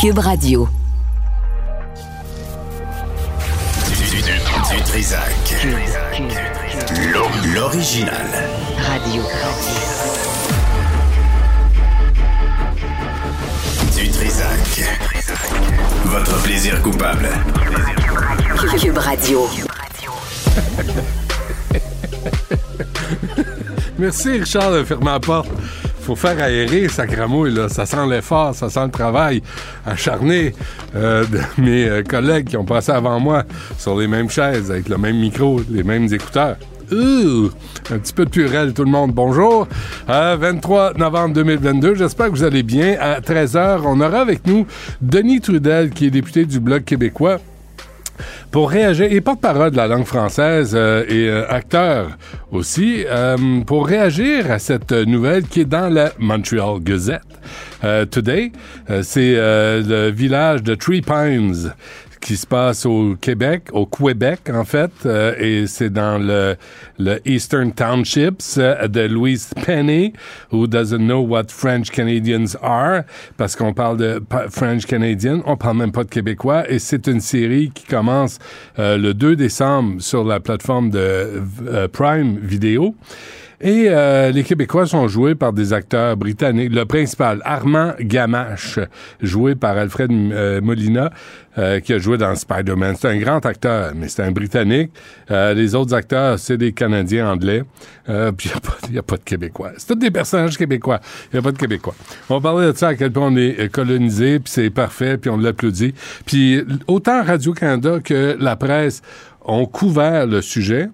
Cube Radio. Du, du, du, du Trisac. L'o- L'original. Radio. Du Trisac. Votre plaisir coupable. Cube Radio. Merci Richard de fermer la porte. Faut faire aérer sa cramouille, là. Ça sent l'effort, ça sent le travail acharné euh, de mes euh, collègues qui ont passé avant moi sur les mêmes chaises, avec le même micro, les mêmes écouteurs. Un petit peu de purelle, tout le monde. Bonjour. Euh, 23 novembre 2022. J'espère que vous allez bien. À 13h, on aura avec nous Denis Trudel, qui est député du Bloc québécois pour réagir, et porte-parole de la langue française euh, et euh, acteur aussi, euh, pour réagir à cette nouvelle qui est dans la Montreal Gazette. Euh, today, c'est le village de Three Pines qui se passe au Québec, au Québec en fait, euh, et c'est dans le, le Eastern Townships euh, de Louise Penny, who doesn't know what French Canadians are, parce qu'on parle de French Canadian, on parle même pas de québécois, et c'est une série qui commence euh, le 2 décembre sur la plateforme de euh, Prime Video. Et euh, les Québécois sont joués par des acteurs britanniques. Le principal, Armand Gamache, joué par Alfred euh, Molina, euh, qui a joué dans Spider-Man. C'est un grand acteur, mais c'est un Britannique. Euh, les autres acteurs, c'est des Canadiens anglais. Euh, puis il n'y a, pas de Québécois. C'est tous des personnages québécois. Il n'y a pas de Québécois. On parlait de ça, à quel point on est colonisé, puis c'est parfait, puis on l'applaudit. Puis autant Radio-Canada que la presse ont couvert le sujet,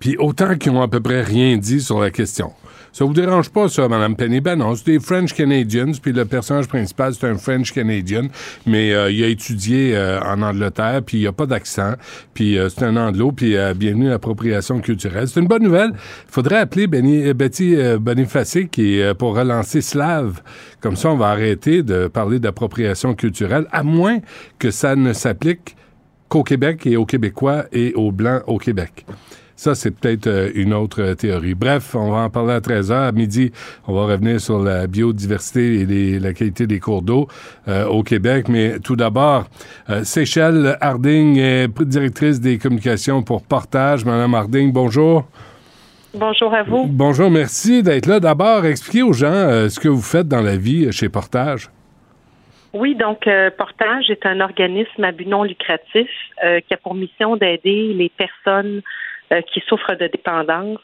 puis autant qu'ils ont à peu près rien dit sur la question. Ça vous dérange pas, ça, Mme Penny? Ben non, c'est des French Canadians, puis le personnage principal, c'est un French Canadian, mais euh, il a étudié euh, en Angleterre, puis il a pas d'accent, puis euh, c'est un anglo, puis bienvenue à l'appropriation culturelle. C'est une bonne nouvelle. Il faudrait appeler Benny, Betty Boniface, qui pour relancer Slave. Comme ça, on va arrêter de parler d'appropriation culturelle, à moins que ça ne s'applique qu'au Québec et aux Québécois et aux Blancs au Québec. Ça, c'est peut-être euh, une autre euh, théorie. Bref, on va en parler à 13h. À midi, on va revenir sur la biodiversité et les- la qualité des cours d'eau euh, au Québec. Mais tout d'abord, euh, Seychelles Harding est directrice des communications pour Portage. Madame Harding, bonjour. Bonjour à vous. Bonjour, merci d'être là. D'abord, expliquez aux gens euh, ce que vous faites dans la vie chez Portage. Oui, donc euh, Portage est un organisme à but non lucratif euh, qui a pour mission d'aider les personnes qui souffrent de dépendance.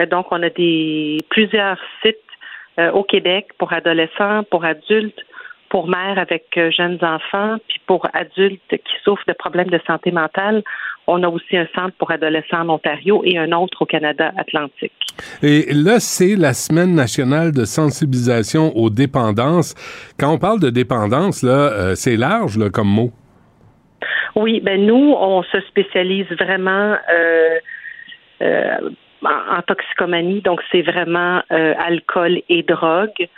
Euh, donc, on a des plusieurs sites euh, au Québec pour adolescents, pour adultes, pour mères avec euh, jeunes enfants, puis pour adultes qui souffrent de problèmes de santé mentale. On a aussi un centre pour adolescents en Ontario et un autre au Canada Atlantique. Et là, c'est la semaine nationale de sensibilisation aux dépendances. Quand on parle de dépendance, là, euh, c'est large là, comme mot. Oui, ben nous, on se spécialise vraiment euh, euh, en, en toxicomanie, donc c'est vraiment euh, alcool et drogue.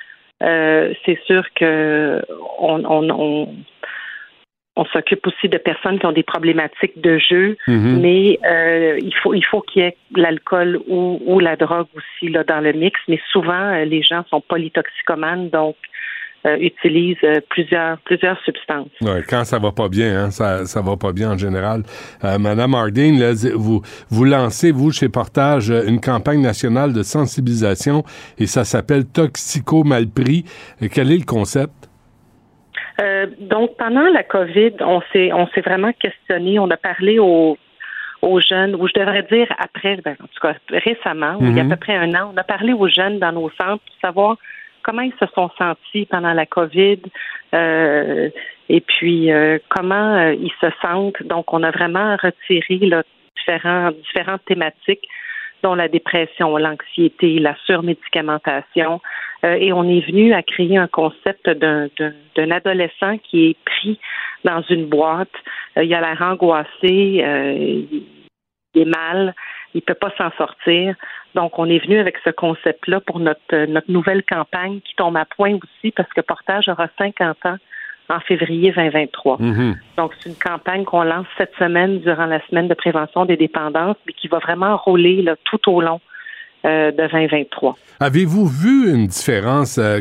Euh, c'est sûr que on, on, on, on s'occupe aussi de personnes qui ont des problématiques de jeu, Mhm. mais euh, il faut il faut qu'il y ait l'alcool ou, ou la drogue aussi là dans le mix. Mais souvent, euh, les gens sont polytoxicomanes, donc euh, utilisent euh, plusieurs plusieurs substances. Ouais, quand ça va pas bien, hein, ça ça va pas bien en général. Euh, Madame Harding, là, vous vous lancez vous chez Portage une campagne nationale de sensibilisation et ça s'appelle Toxico Malpris. Quel est le concept? Euh, donc pendant la COVID, on s'est on s'est vraiment questionné. On a parlé aux aux jeunes, ou je devrais dire après, ben, en tout cas récemment, il y a à Mhm. peu près un an, on a parlé aux jeunes dans nos centres pour savoir comment ils se sont sentis pendant la COVID euh, et puis euh, comment euh, ils se sentent. Donc, on a vraiment retiré différents, différentes thématiques dont la dépression, l'anxiété, la surmédicamentation. Et on est venu à créer un concept d'un, d'un, adolescent qui est pris dans une boîte. Il a l'air angoissé, il est mal, il peut pas s'en sortir. Donc, on est venu avec ce concept-là pour notre, euh, notre nouvelle campagne qui tombe à point aussi parce que Portage aura 50 ans en février 2023. Mhm. Donc, c'est une campagne qu'on lance cette semaine durant la semaine de prévention des dépendances, mais qui va vraiment rouler là, tout au long euh, de 2023. Avez-vous vu une différence euh,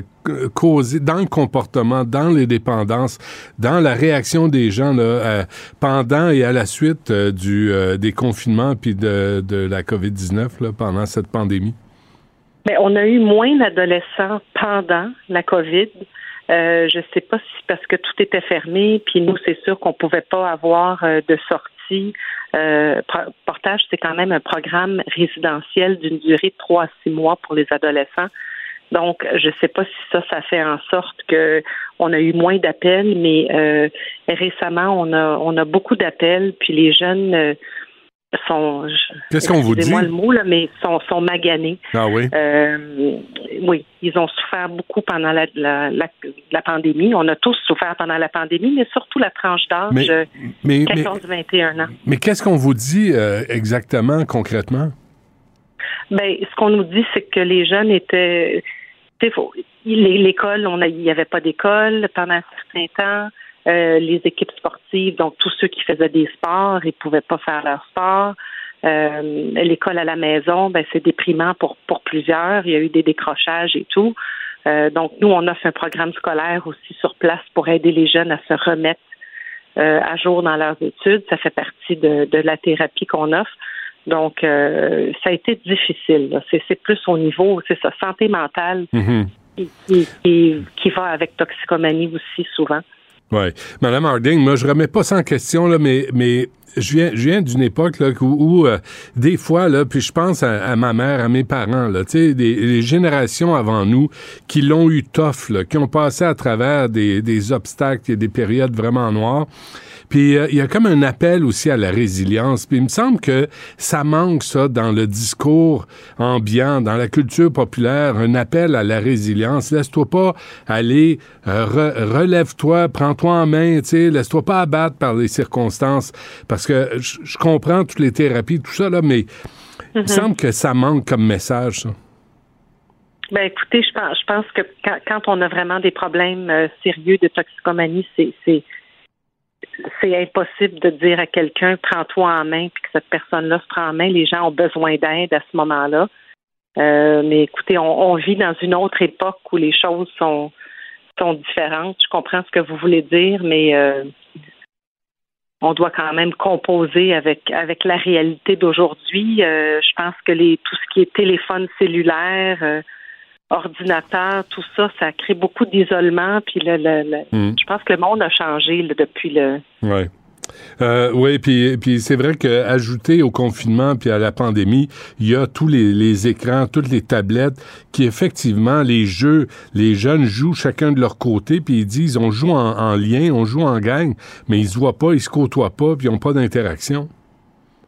causée dans le comportement, dans les dépendances, dans la réaction des gens là, euh, pendant et à la suite du, des confinements puis de, de la COVID-19 là, pendant cette pandémie? Mais on a eu moins d'adolescents pendant la COVID. Euh, je sais pas si parce que tout était fermé, puis nous, c'est sûr qu'on pouvait pas avoir euh, de sortie. Euh, Portage, c'est quand même un programme résidentiel d'une durée de trois à six mois pour les adolescents. Donc, je sais pas si ça, ça fait en sorte que on a eu moins d'appels, mais euh, récemment, on a on a beaucoup d'appels, puis les jeunes euh, sont Qu'est-ce qu'on vous dit? le mot, là, mais sont, sont maganés. Ah oui? Euh, oui, ils ont souffert beaucoup pendant la, la, la, la pandémie. On a tous souffert pendant la pandémie, mais surtout la tranche d'âge Mais- euh, Mais, mais, 14-21 ans. mais qu'est-ce qu'on vous dit euh, exactement, concrètement? Ben, ce qu'on nous dit, c'est que les jeunes étaient. L'école, il n'y avait pas d'école pendant un certain temps. Euh, les équipes sportives, donc tous ceux qui faisaient des sports, ils pouvaient pas faire leur sport. Euh, L'école à la maison, ben c'est déprimant pour pour plusieurs. Il y a eu des décrochages et tout. Euh, donc nous, on offre un programme scolaire aussi sur place pour aider les jeunes à se remettre euh, à jour dans leurs études. Ça fait partie de, de la thérapie qu'on offre. Donc, euh, ça a été difficile. C'est c'est plus au niveau, c'est ça, santé mentale Mhm. qui, qui, qui, qui va avec toxicomanie aussi souvent. Oui. Madame Harding, moi, je remets pas ça en question, là, mais, mais je viens, je viens d'une époque là, où, euh, des fois, là, puis je pense à, ma mère, à mes parents, là, des, générations avant nous qui l'ont eu tough, qui ont passé à travers des, des obstacles et des périodes vraiment noires. Puis euh, il y a comme un appel aussi à la résilience. Puis il me semble que ça manque ça dans le discours ambiant, dans la culture populaire, un appel à la résilience. Laisse-toi pas aller, euh, re- relève-toi, prends-toi en main, tu sais, laisse-toi pas abattre par les circonstances. Parce que je je comprends toutes les thérapies, tout ça là, mais il me semble que ça manque comme message. Ça. Ben écoutez, je pense, je pense que quand, quand on a vraiment des problèmes euh, sérieux de toxicomanie, c'est c'est impossible de dire à quelqu'un prends-toi en main puis que cette personne-là se prend en main. Les gens ont besoin d'aide à ce moment-là. Euh, mais écoutez, on, on vit dans une autre époque où les choses sont sont différentes. Je comprends ce que vous voulez dire, mais euh, on doit quand même composer avec avec la réalité d'aujourd'hui. Euh, je pense que les tout ce qui est téléphone cellulaire, euh, ordinateur, tout ça, ça crée beaucoup d'isolement. Puis le, le- le- Mm. je pense que le monde a changé là, depuis le. Ouais. Euh, oui, puis, puis c'est vrai qu'ajouté au confinement puis à la pandémie, il y a tous les, les écrans, toutes les tablettes qui effectivement, les jeux, les jeunes jouent chacun de leur côté, puis ils disent on joue en, en lien, on joue en gang, mais ils se voient pas, ils se côtoient pas, puis ils n'ont pas d'interaction.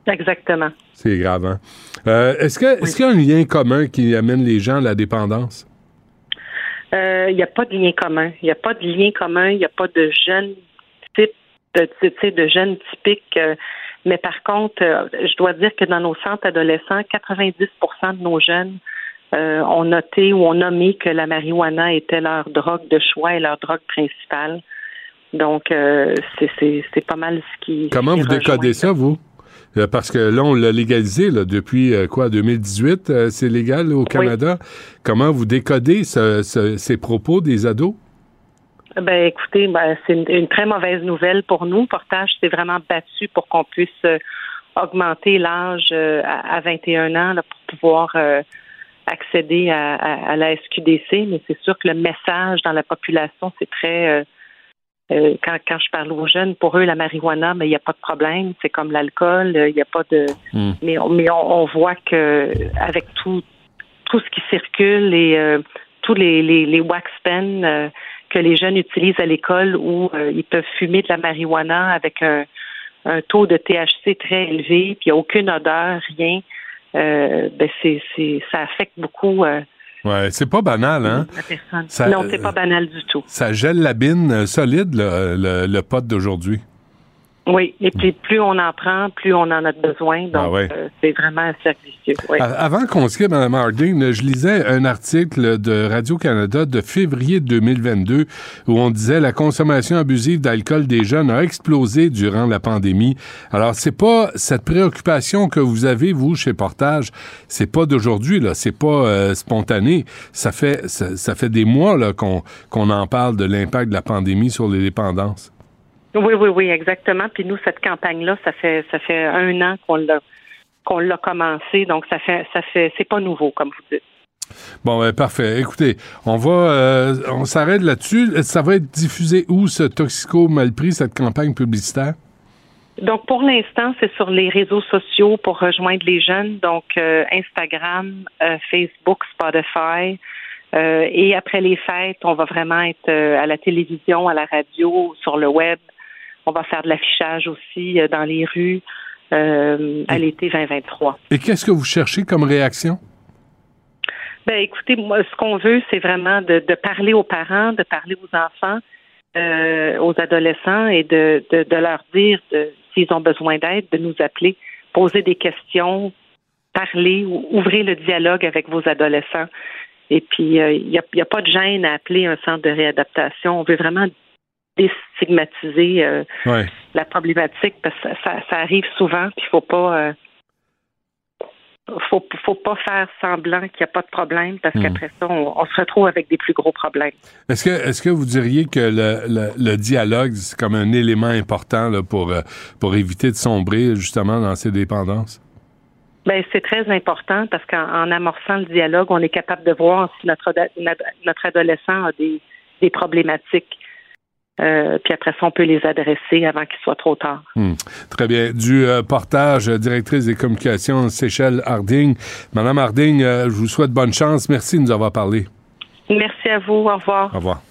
Exactement. C'est grave, hein? Euh, est-ce que est-ce qu'il y a un lien commun qui amène les gens à la dépendance? Euh, Il n'y a pas de lien commun. Il n'y a pas de lien commun. Il n'y a pas de jeunes type de, jeunes typiques. euh, mais par contre, je dois dire que dans nos centres adolescents, 90% de nos jeunes ont noté ou ont nommé que la marijuana était leur drogue de choix et leur drogue principale. Donc, c'est- c'est c'est pas mal ce qui. Comment vous décodez ça, vous? Euh, Parce que là, on l'a légalisé là, depuis euh, quoi, 2018, euh, c'est légal au Canada? Comment vous décodez ce- ce- ces propos des ados? Ben écoutez, ben, c'est une, très mauvaise nouvelle pour nous. Portage s'est vraiment battu pour qu'on puisse euh, augmenter l'âge euh, à, 21 ans pour pouvoir euh, accéder à, la SQDC, mais c'est sûr que le message dans la population, c'est très quand, quand je parle aux jeunes, pour eux, la marijuana, mais il n'y a pas de problème. C'est comme l'alcool, il n'y a pas de. Hmm. Mais, mais on, voit que avec tout tout ce qui circule et tous les, les, les wax pens que les jeunes utilisent à l'école où euh, ils peuvent fumer de la marijuana avec un, taux de THC très élevé, puis il n'y a aucune odeur, rien. Euh, ben c'est, c'est, ça affecte beaucoup. Euh, ouais, c'est pas banal, hein? non, c'est pas banal du tout. Ça gèle la bine solide, le, le pot d'aujourd'hui. Oui, et puis plus on en prend, plus on en a besoin. Donc, ah euh, c'est vraiment servicieux. Avant qu'on se quitte, Mme Harding, je lisais un article de Radio-Canada de février 2022 où on disait la consommation abusive d'alcool des jeunes a explosé durant la pandémie. Alors, c'est pas cette préoccupation que vous avez, vous, chez Portage, c'est pas d'aujourd'hui, là. C'est pas euh, spontané. Ça fait, ça, fait des mois, là, qu'on, qu'on en parle de l'impact de la pandémie sur les dépendances. Oui, oui, oui, exactement. Puis nous, cette campagne-là, ça fait ça fait un an qu'on l'a qu'on l'a commencé, donc ça fait ça fait c'est pas nouveau, comme vous dites. Bon, ben, parfait. Écoutez, on va, euh, on s'arrête là-dessus. Ça va être diffusé où ce Toxico Malpris, cette campagne publicitaire? Donc, pour l'instant, c'est sur les réseaux sociaux pour rejoindre les jeunes. Donc, euh, Instagram, euh, Facebook, Spotify. et après les fêtes, on va vraiment être à la télévision, à la radio, sur le web. On va faire de l'affichage aussi euh, dans les rues euh, à l'été 2023. Et qu'est-ce que vous cherchez comme réaction? Ben, écoutez, moi, ce qu'on veut, c'est vraiment de, parler aux parents, de parler aux enfants, euh, aux adolescents et de, leur dire s'ils ont besoin d'aide, de nous appeler, poser des questions, parler, ou ouvrir le dialogue avec vos adolescents. Et puis, il n'y a, a, pas de gêne à appeler un centre de réadaptation. On veut vraiment déstigmatiser euh, la problématique parce que ça, arrive souvent, puis il faut pas euh, faut, faut pas faire semblant qu'il n'y a pas de problème parce hmm. qu'après ça, on, se retrouve avec des plus gros problèmes. Est-ce que est-ce que vous diriez que le, le, dialogue, c'est comme un élément important là, pour, euh, pour éviter de sombrer justement dans ces dépendances? Ben, c'est très important parce qu'en amorçant le dialogue, on est capable de voir si notre, notre adolescent a des, des problématiques. Euh, puis après ça, on peut les adresser avant qu'il soit trop tard. Hmm. Très bien. Du euh, portage, euh, directrice des communications Seychelles Harding. Madame Harding, je vous souhaite bonne chance. Merci de nous avoir parlé. Merci à vous. Au revoir. Au revoir.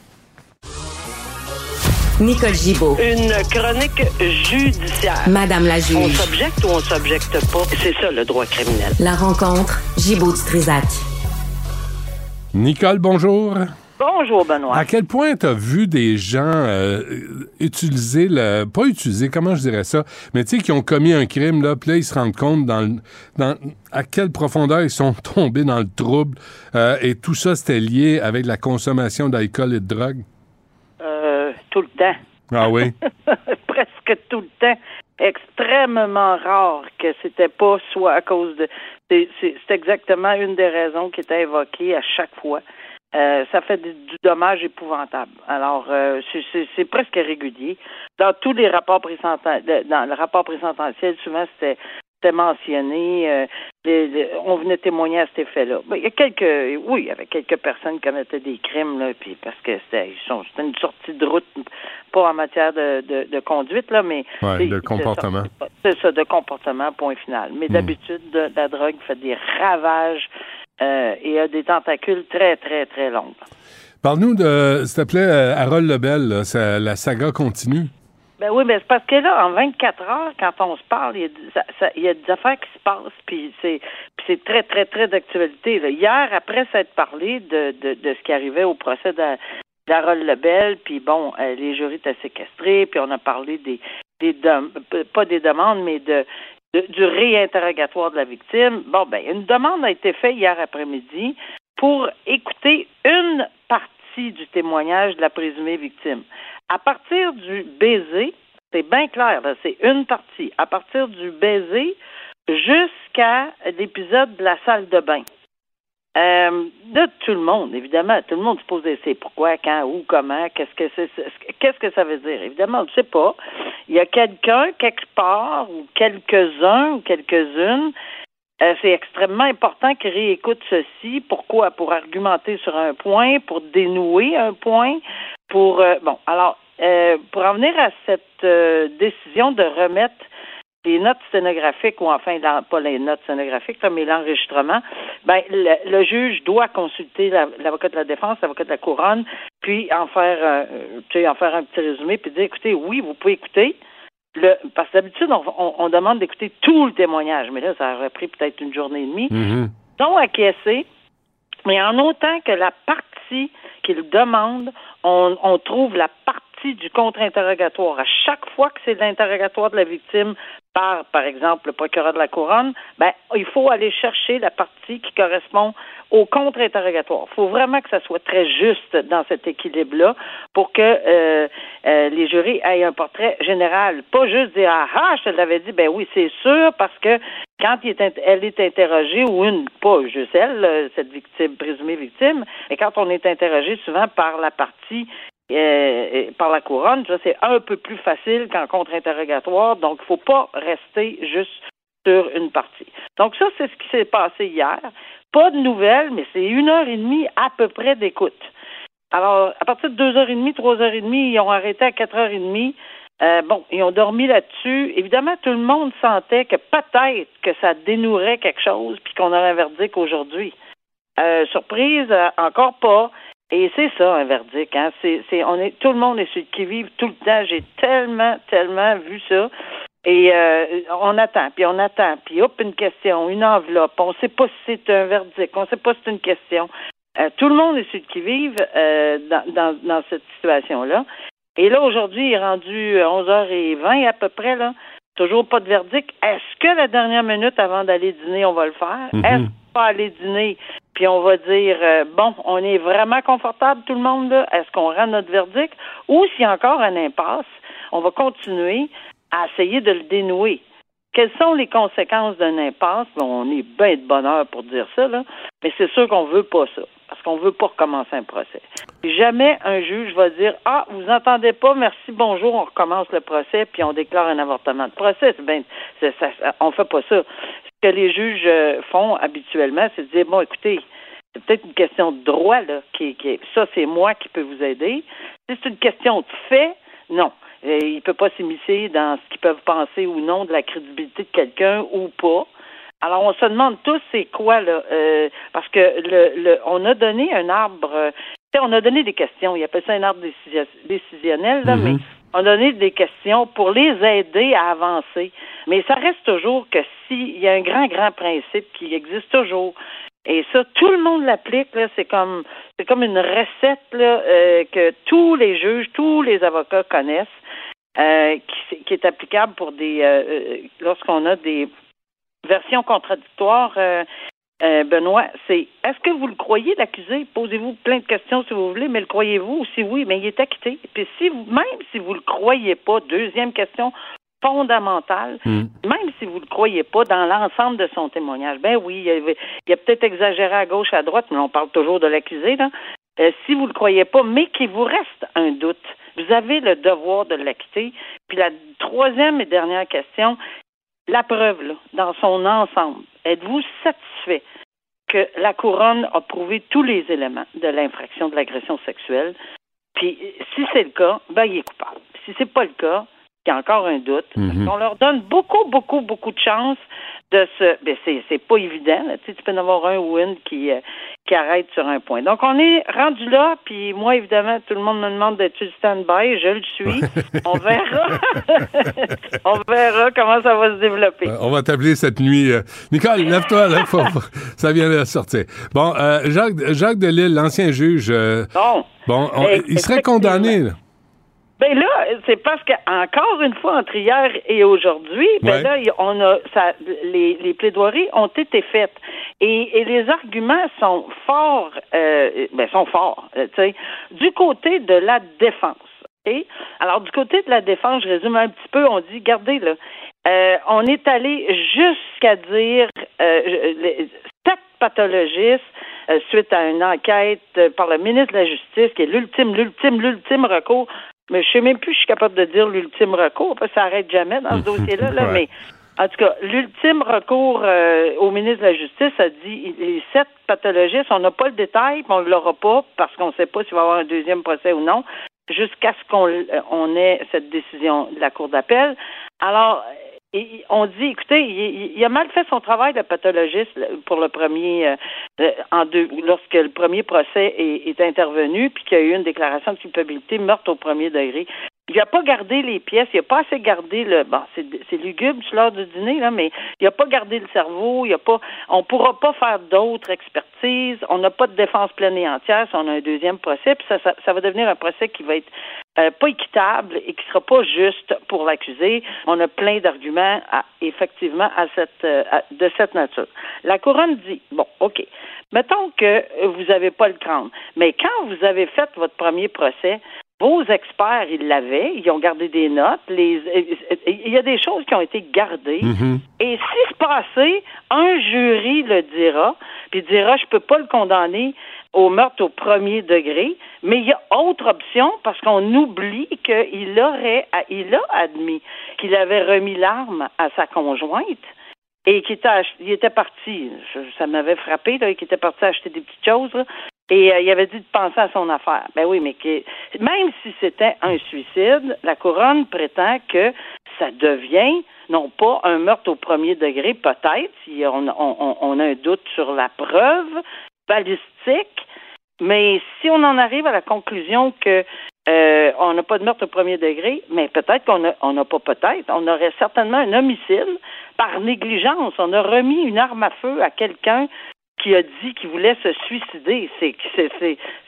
Nicole Gibaud. Une chronique judiciaire. Madame la juge. On s'objecte ou on s'objecte pas? C'est ça le droit criminel. La rencontre Gibaud-Strisac. Nicole, bonjour. Bonjour, Benoît. À quel point tu as vu des gens euh, utiliser le. Pas utiliser, comment je dirais ça, mais tu sais, qui ont commis un crime, là, puis là, ils se rendent compte dans, dans à quelle profondeur ils sont tombés dans le trouble, euh, et tout ça, c'était lié avec la consommation d'alcool et de drogue? Euh, tout le temps. Ah oui? Presque tout le temps. Extrêmement rare que c'était pas soit à cause de. C'est exactement une des raisons qui était évoquée à chaque fois. Euh, ça fait du, dommage épouvantable. Alors, euh, c'est presque régulier. Dans tous les rapports dans le rapport présententiel, souvent c'était mentionné, euh, on venait témoigner à cet effet-là. Il y a quelques, oui, il y avait quelques personnes qui commettaient des crimes, là, puis parce que c'était une sortie de route, pas en matière de, de, conduite, là, mais ouais, de comportement. C'est ça, de comportement, point final. Mais hmm. d'habitude, la drogue fait des ravages euh, et a des tentacules très, très, très longues. Parle-nous de, s'il te plaît, euh, Harold Lebel, la saga continue. Ben oui, mais c'est parce que là, en 24 heures, quand on se parle, il y a, des affaires qui se passent, puis c'est, c'est très, très, très d'actualité. Hier, après s'être parlé de, de, de, ce qui arrivait au procès d'Harold Lebel, puis bon, euh, les jurys étaient séquestrés, puis on a parlé des, des pas des demandes, mais de du réinterrogatoire de la victime. Bon, ben, une demande a été faite hier après-midi pour écouter une partie du témoignage de la présumée victime. À partir du baiser, c'est bien clair, c'est une partie. À partir du baiser jusqu'à l'épisode de la salle de bain. Euh, de tout le monde, évidemment. Tout le monde se pose des c'est pourquoi, quand, où, comment, qu'est-ce que c'est, qu'est-ce que ça veut dire? Évidemment, on ne sait pas. Il y a quelqu'un, quelque part, ou quelques-uns, ou quelques-unes. Euh, c'est extrêmement important qu'ils réécoutent ceci. Pourquoi? Pour argumenter sur un point, pour dénouer un point, pour euh, bon. Alors, pour en venir à cette décision de remettre les notes scénographiques ou enfin pas les notes scénographiques mais l'enregistrement, ben le, le, juge doit consulter l'avocat de la défense, l'avocat de la couronne, puis en faire euh, tu sais, en faire un petit résumé puis dire écoutez oui vous pouvez écouter le, parce que d'habitude on, on, on demande d'écouter tout le témoignage mais là ça aurait pris peut-être une journée et demie Mhm. donc acquiescer mais en autant que la partie qu'il demande on, on trouve la partie du contre-interrogatoire. À chaque fois que c'est l'interrogatoire de la victime par, par exemple, le procureur de la couronne, ben, il faut aller chercher la partie qui correspond au contre-interrogatoire. Il faut vraiment que ça soit très juste dans cet équilibre-là pour que euh, euh, les jurys aient un portrait général. Pas juste dire Ah ah, je l'avais dit, ben oui, c'est sûr, parce que quand elle est interrogée, ou une, pas juste elle, cette victime, présumée victime, mais quand on est interrogé souvent par la partie euh, par la couronne, c'est un peu plus facile qu'en contre-interrogatoire, donc il ne faut pas rester juste sur une partie. Donc ça, c'est ce qui s'est passé hier. Pas de nouvelles, mais c'est une heure et demie à peu près d'écoute. Alors, à partir de deux heures et demie, trois heures et demie, ils ont arrêté à quatre heures et demie. Euh, bon, ils ont dormi là-dessus. Évidemment, tout le monde sentait que peut-être que ça dénouerait quelque chose, puis qu'on aurait un verdict aujourd'hui. Euh, surprise, euh, encore pas. Et c'est ça un verdict. Hein? C'est, c'est, on est, tout le monde est sur le qui-vive tout le temps. J'ai tellement, tellement vu ça. Et euh, on attend, puis on attend, puis hop, une question, une enveloppe. On ne sait pas si c'est un verdict, on ne sait pas si c'est une question. Euh, tout le monde est sur le qui-vive euh, dans, dans, dans cette situation-là. Et là, aujourd'hui, il est rendu 11h20 à peu près, là. Toujours pas de verdict. Est-ce que la dernière minute avant d'aller dîner, on va le faire? Mhm. Est-ce qu'on va aller dîner, puis on va dire, euh, bon, on est vraiment confortable, tout le monde, là? Est-ce qu'on rend notre verdict? Ou s'il y a encore un impasse, on va continuer à essayer de le dénouer. Quelles sont les conséquences d'un impasse? Bon, on est bien de bonheur pour dire ça, là, mais c'est sûr qu'on veut pas ça, parce qu'on veut pas recommencer un procès. Jamais un juge va dire Ah, vous entendez pas, merci, bonjour, on recommence le procès, puis on déclare un avortement de procès. Ben, ça- on fait pas ça. Ce que les juges euh, font habituellement, c'est de dire Bon, écoutez, c'est peut-être une question de droit, là, qui, qui ça, c'est moi qui peux vous aider. Si c'est une question de fait, non. Il ne peut pas s'immiscer dans ce qu'ils peuvent penser ou non de la crédibilité de quelqu'un ou pas. Alors, on se demande tous c'est quoi, là, euh, parce que le, le, on a donné un arbre, euh, on a donné des questions, il appelle ça un arbre décisio- décisionnel, là, Mhm. mais a donné des questions pour les aider à avancer. Mais ça reste toujours que s'il y a un grand, grand principe qui existe toujours, et ça, tout le monde l'applique, là, c'est comme c'est comme une recette là, euh, que tous les juges, tous les avocats connaissent, euh, qui, qui est applicable pour des euh, euh, lorsqu'on a des versions contradictoires. Euh, Benoît, c'est est-ce que vous le croyez l'accusé? Posez-vous plein de questions si vous voulez, mais le croyez-vous? Si oui, mais il est acquitté. Puis si vous, même si vous le croyez pas, deuxième question fondamentale, Mhm. même si vous le croyez pas dans l'ensemble de son témoignage, ben oui, il a, il a peut-être exagéré à gauche, à droite, mais on parle toujours de l'accusé, là. Euh, si vous le croyez pas, mais qu'il vous reste un doute, vous avez le devoir de l'acquitter. Puis la troisième et dernière question, la preuve, là, dans son ensemble, êtes-vous satisfait que la couronne a prouvé tous les éléments de l'infraction de l'agression sexuelle? Puis si c'est le cas, ben il est coupable. Si c'est pas le cas, y a encore un doute. Mhm. On leur donne beaucoup, beaucoup, beaucoup de chance de se. Ben c'est, pas évident. là. Tu, sais, tu peux en avoir un ou une qui, euh, qui arrête sur un point. Donc on est rendu là, puis moi évidemment, tout le monde me demande d'être sur stand-by. Je le suis. on verra. on verra comment ça va se développer. Euh, On va t'appeler cette nuit. euh, Nicole, lève-toi, là, faut- ça vient de sortir. Bon, euh, Jacques, Jacques Delisle, l'ancien juge, Bon. bon, on- il serait condamné. là. Ben là, c'est parce que encore une fois entre hier et aujourd'hui, ben Ouais. là, on a ça, les, les plaidoiries ont été faites et, et les arguments sont forts, euh, ben sont forts, euh, tu sais, du côté de la défense. ok? Alors du côté de la défense, je résume un petit peu, on dit, regardez là, euh, on est allé jusqu'à dire euh, les- sept pathologistes euh, suite à une enquête euh, par le ministre de la Justice, qui est l'ultime, l'ultime, l'ultime recours. Mais je sais même plus si je suis capable de dire l'ultime recours, parce que ça n'arrête jamais dans ce dossier-là, là, Ouais. mais en tout cas, l'ultime recours euh, au ministre de la Justice a dit les sept pathologistes, on n'a pas le détail, puis on ne l'aura pas parce qu'on ne sait pas s'il va y avoir un deuxième procès ou non, jusqu'à ce qu'on euh, on ait cette décision de la Cour d'appel. Alors, on dit, écoutez, il, a mal fait son travail de pathologiste pour le premier, euh, euh, en deux, lorsque le premier procès est, intervenu, puis qu'il y a eu une déclaration de culpabilité, meurtre au premier degré. Il n'a pas gardé les pièces, il n'a pas assez gardé le. Bon, c'est lugubre l'heure du dîner, là, mais il n'a pas gardé le cerveau, il a pas. On ne pourra pas faire d'autres expertises, on n'a pas de défense pleine et entière si on a un deuxième procès, puis ça, va devenir un procès qui va être euh, pas équitable et qui sera pas juste pour l'accusé. On a plein d'arguments effectivement euh, de cette nature. La couronne dit bon, ok. Mettons que vous n'avez pas le crâne, mais quand vous avez fait votre premier procès, vos experts, ils l'avaient, ils ont gardé des notes. Les, il y a des choses qui ont été gardées. Mhm. Et si se passait, un jury le dira, puis dira, je peux pas le condamner au meurtre au premier degré, mais il y a autre option parce qu'on oublie qu'il aurait, il a admis qu'il avait remis l'arme à sa conjointe et qu'il était, ach- il était parti. Ça m'avait frappé, là, qu'il était parti acheter des petites choses, là, et euh, il avait dit de penser à son affaire. Ben oui, mais que, même si c'était un suicide, la couronne prétend que ça devient non pas un meurtre au premier degré, peut-être, si on, a un doute sur la preuve balistique, mais si on en arrive à la conclusion que euh, on n'a pas de meurtre au premier degré, mais peut-être qu'on n'a pas peut-être, on aurait certainement un homicide par négligence. On a remis une arme à feu à quelqu'un qui a dit qu'il voulait se suicider.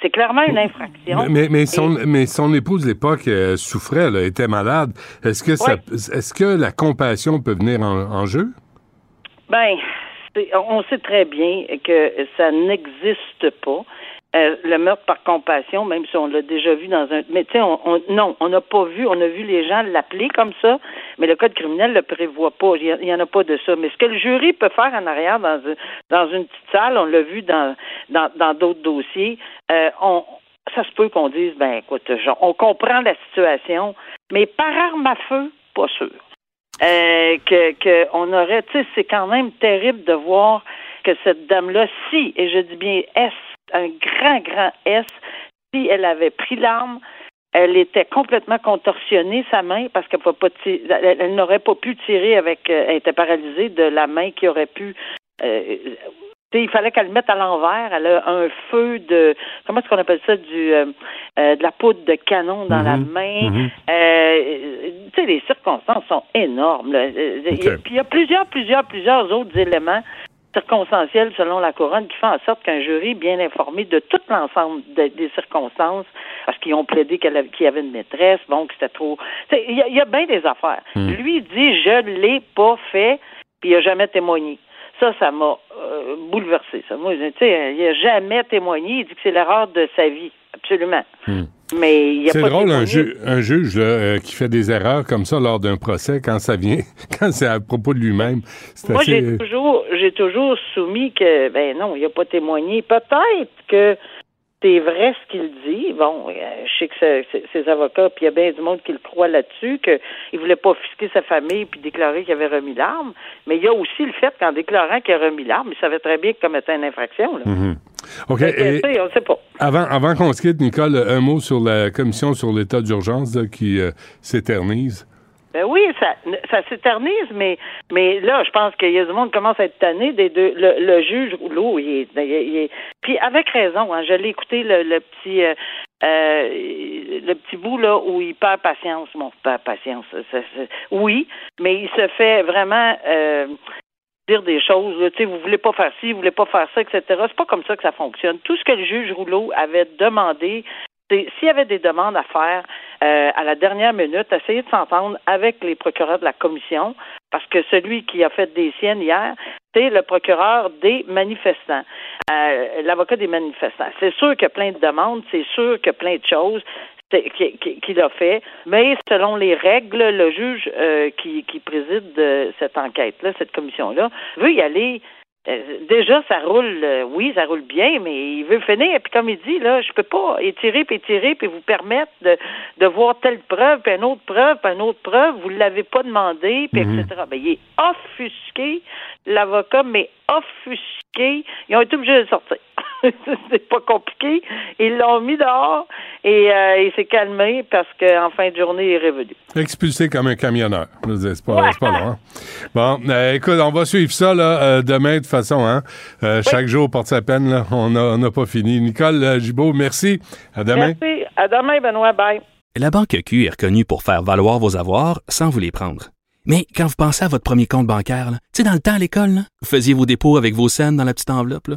C'est clairement une infraction. Mais, mais, son, mais son épouse, à l'époque, euh, souffrait, là, était malade. Est-ce que, ça, est-ce que la compassion peut venir en, en jeu? Ben, on sait très bien que ça n'existe pas. Euh, le meurtre par compassion, même si on l'a déjà vu dans un. Mais tu sais, on, on- non, on n'a pas vu, on a vu les gens l'appeler comme ça, mais le code criminel le prévoit pas. Il n'y en a pas de ça. Mais ce que le jury peut faire en arrière dans, dans une petite salle, on l'a vu dans dans dans d'autres dossiers, euh, on ça se peut qu'on dise, ben écoute, genre, on comprend la situation, mais par arme à feu, pas sûr. Euh, que, que on aurait, tu sais, c'est quand même terrible de voir que cette dame-là, si, et je dis bien S, un grand, grand S, si elle avait pris l'arme, elle était complètement contorsionnée, sa main, parce qu'elle elle, elle n'aurait pas pu tirer avec, euh, elle était paralysée de la main qui aurait pu, euh, il fallait qu'elle le mette à l'envers. Elle a un feu de, comment est-ce qu'on appelle ça, du, euh, euh, de la poudre de canon dans la Mhm. main. Mhm. Euh, tu sais, les circonstances sont énormes. là. Il y a- Ok. Puis il y a plusieurs, plusieurs, plusieurs autres éléments circonstanciels selon la couronne qui font en sorte qu'un jury bien informé de tout l'ensemble de- des circonstances, parce qu'ils ont plaidé qu'il y avait une maîtresse, bon, que c'était trop. Il y, a- il y a bien des affaires. Hmm. Lui il dit je l'ai pas fait, puis il a jamais témoigné. Ça, ça m'a euh, bouleversé. Ça. Moi, tu sais, il a jamais témoigné. Il dit que c'est l'erreur de sa vie, absolument. Hmm. Mais il a C'est pas drôle, un, ju- un juge là, euh, qui fait des erreurs comme ça lors d'un procès quand ça vient, quand c'est à propos de lui-même. Moi, assez- j'ai toujours, j'ai toujours soumis que, ben non, il n'a pas témoigné. Peut-être que c'est vrai ce qu'il dit. Bon, euh, je sais que ses avocats, puis il y a bien du monde qui le croit là-dessus, qu'il voulait pas offusquer sa famille puis déclarer qu'il avait remis l'arme. Mais il y a aussi le fait qu'en déclarant qu'il a remis l'arme, il savait très bien qu'il commettait une infraction. Là. Mhm. OK. Et on sait pas. avant, avant qu'on se quitte, Nicole, un mot sur la commission sur l'état d'urgence qui euh, s'éternise. Ben oui, ça, ça s'éternise, mais mais là, je pense qu'il y a du monde qui commence à être tanné des deux. Le, le juge Rouleau, il est, il est- puis avec raison. Hein, je l'ai écouté le, le petit euh, euh, le petit bout là où il perd patience. Bon, perd patience. oui, mais il se fait vraiment euh, dire des choses. Tu sais, vous voulez pas faire ci, vous voulez pas faire ça, etc. C'est pas comme ça que ça fonctionne. Tout ce que le juge Rouleau avait demandé, s'il y avait des demandes à faire euh, à la dernière minute, essayer de s'entendre avec les procureurs de la commission, parce que celui qui a fait des siennes hier, c'est le procureur des manifestants, euh, l'avocat des manifestants. C'est sûr qu'il y a plein de demandes, c'est sûr qu'il y a plein de choses qu'il a fait, mais selon les règles, le juge euh, qui, qui préside cette enquête-là, cette commission-là, veut y aller déjà, ça roule, euh, oui, ça roule bien, mais il veut finir. Puis comme il dit, là, je peux pas étirer, puis étirer, puis vous permettre de, de voir telle preuve, puis une autre preuve, puis une autre preuve. Vous l'avez pas demandé, puis Mhm. etc. Ben, il est offusqué, l'avocat, mais offusqué. Ils ont été obligés de sortir. C'est pas compliqué. Ils l'ont mis dehors et euh, il s'est calmé parce qu'en fin de journée, il est revenu. Expulsé comme un camionneur. C'est pas, Ouais. pas long. hein. Bon, euh, écoute, on va suivre ça là, euh, demain de toute façon. Hein? Euh, Chaque jour porte sa peine. Là. On n'a pas fini. Nicole Gibault, merci. À demain. Merci. À demain, Benoît. Bye. La Banque Q est reconnue pour faire valoir vos avoirs sans vous les prendre. Mais quand vous pensez à votre premier compte bancaire, là, tu sais, dans le temps à l'école, là, vous faisiez vos dépôts avec vos scènes dans la petite enveloppe. là.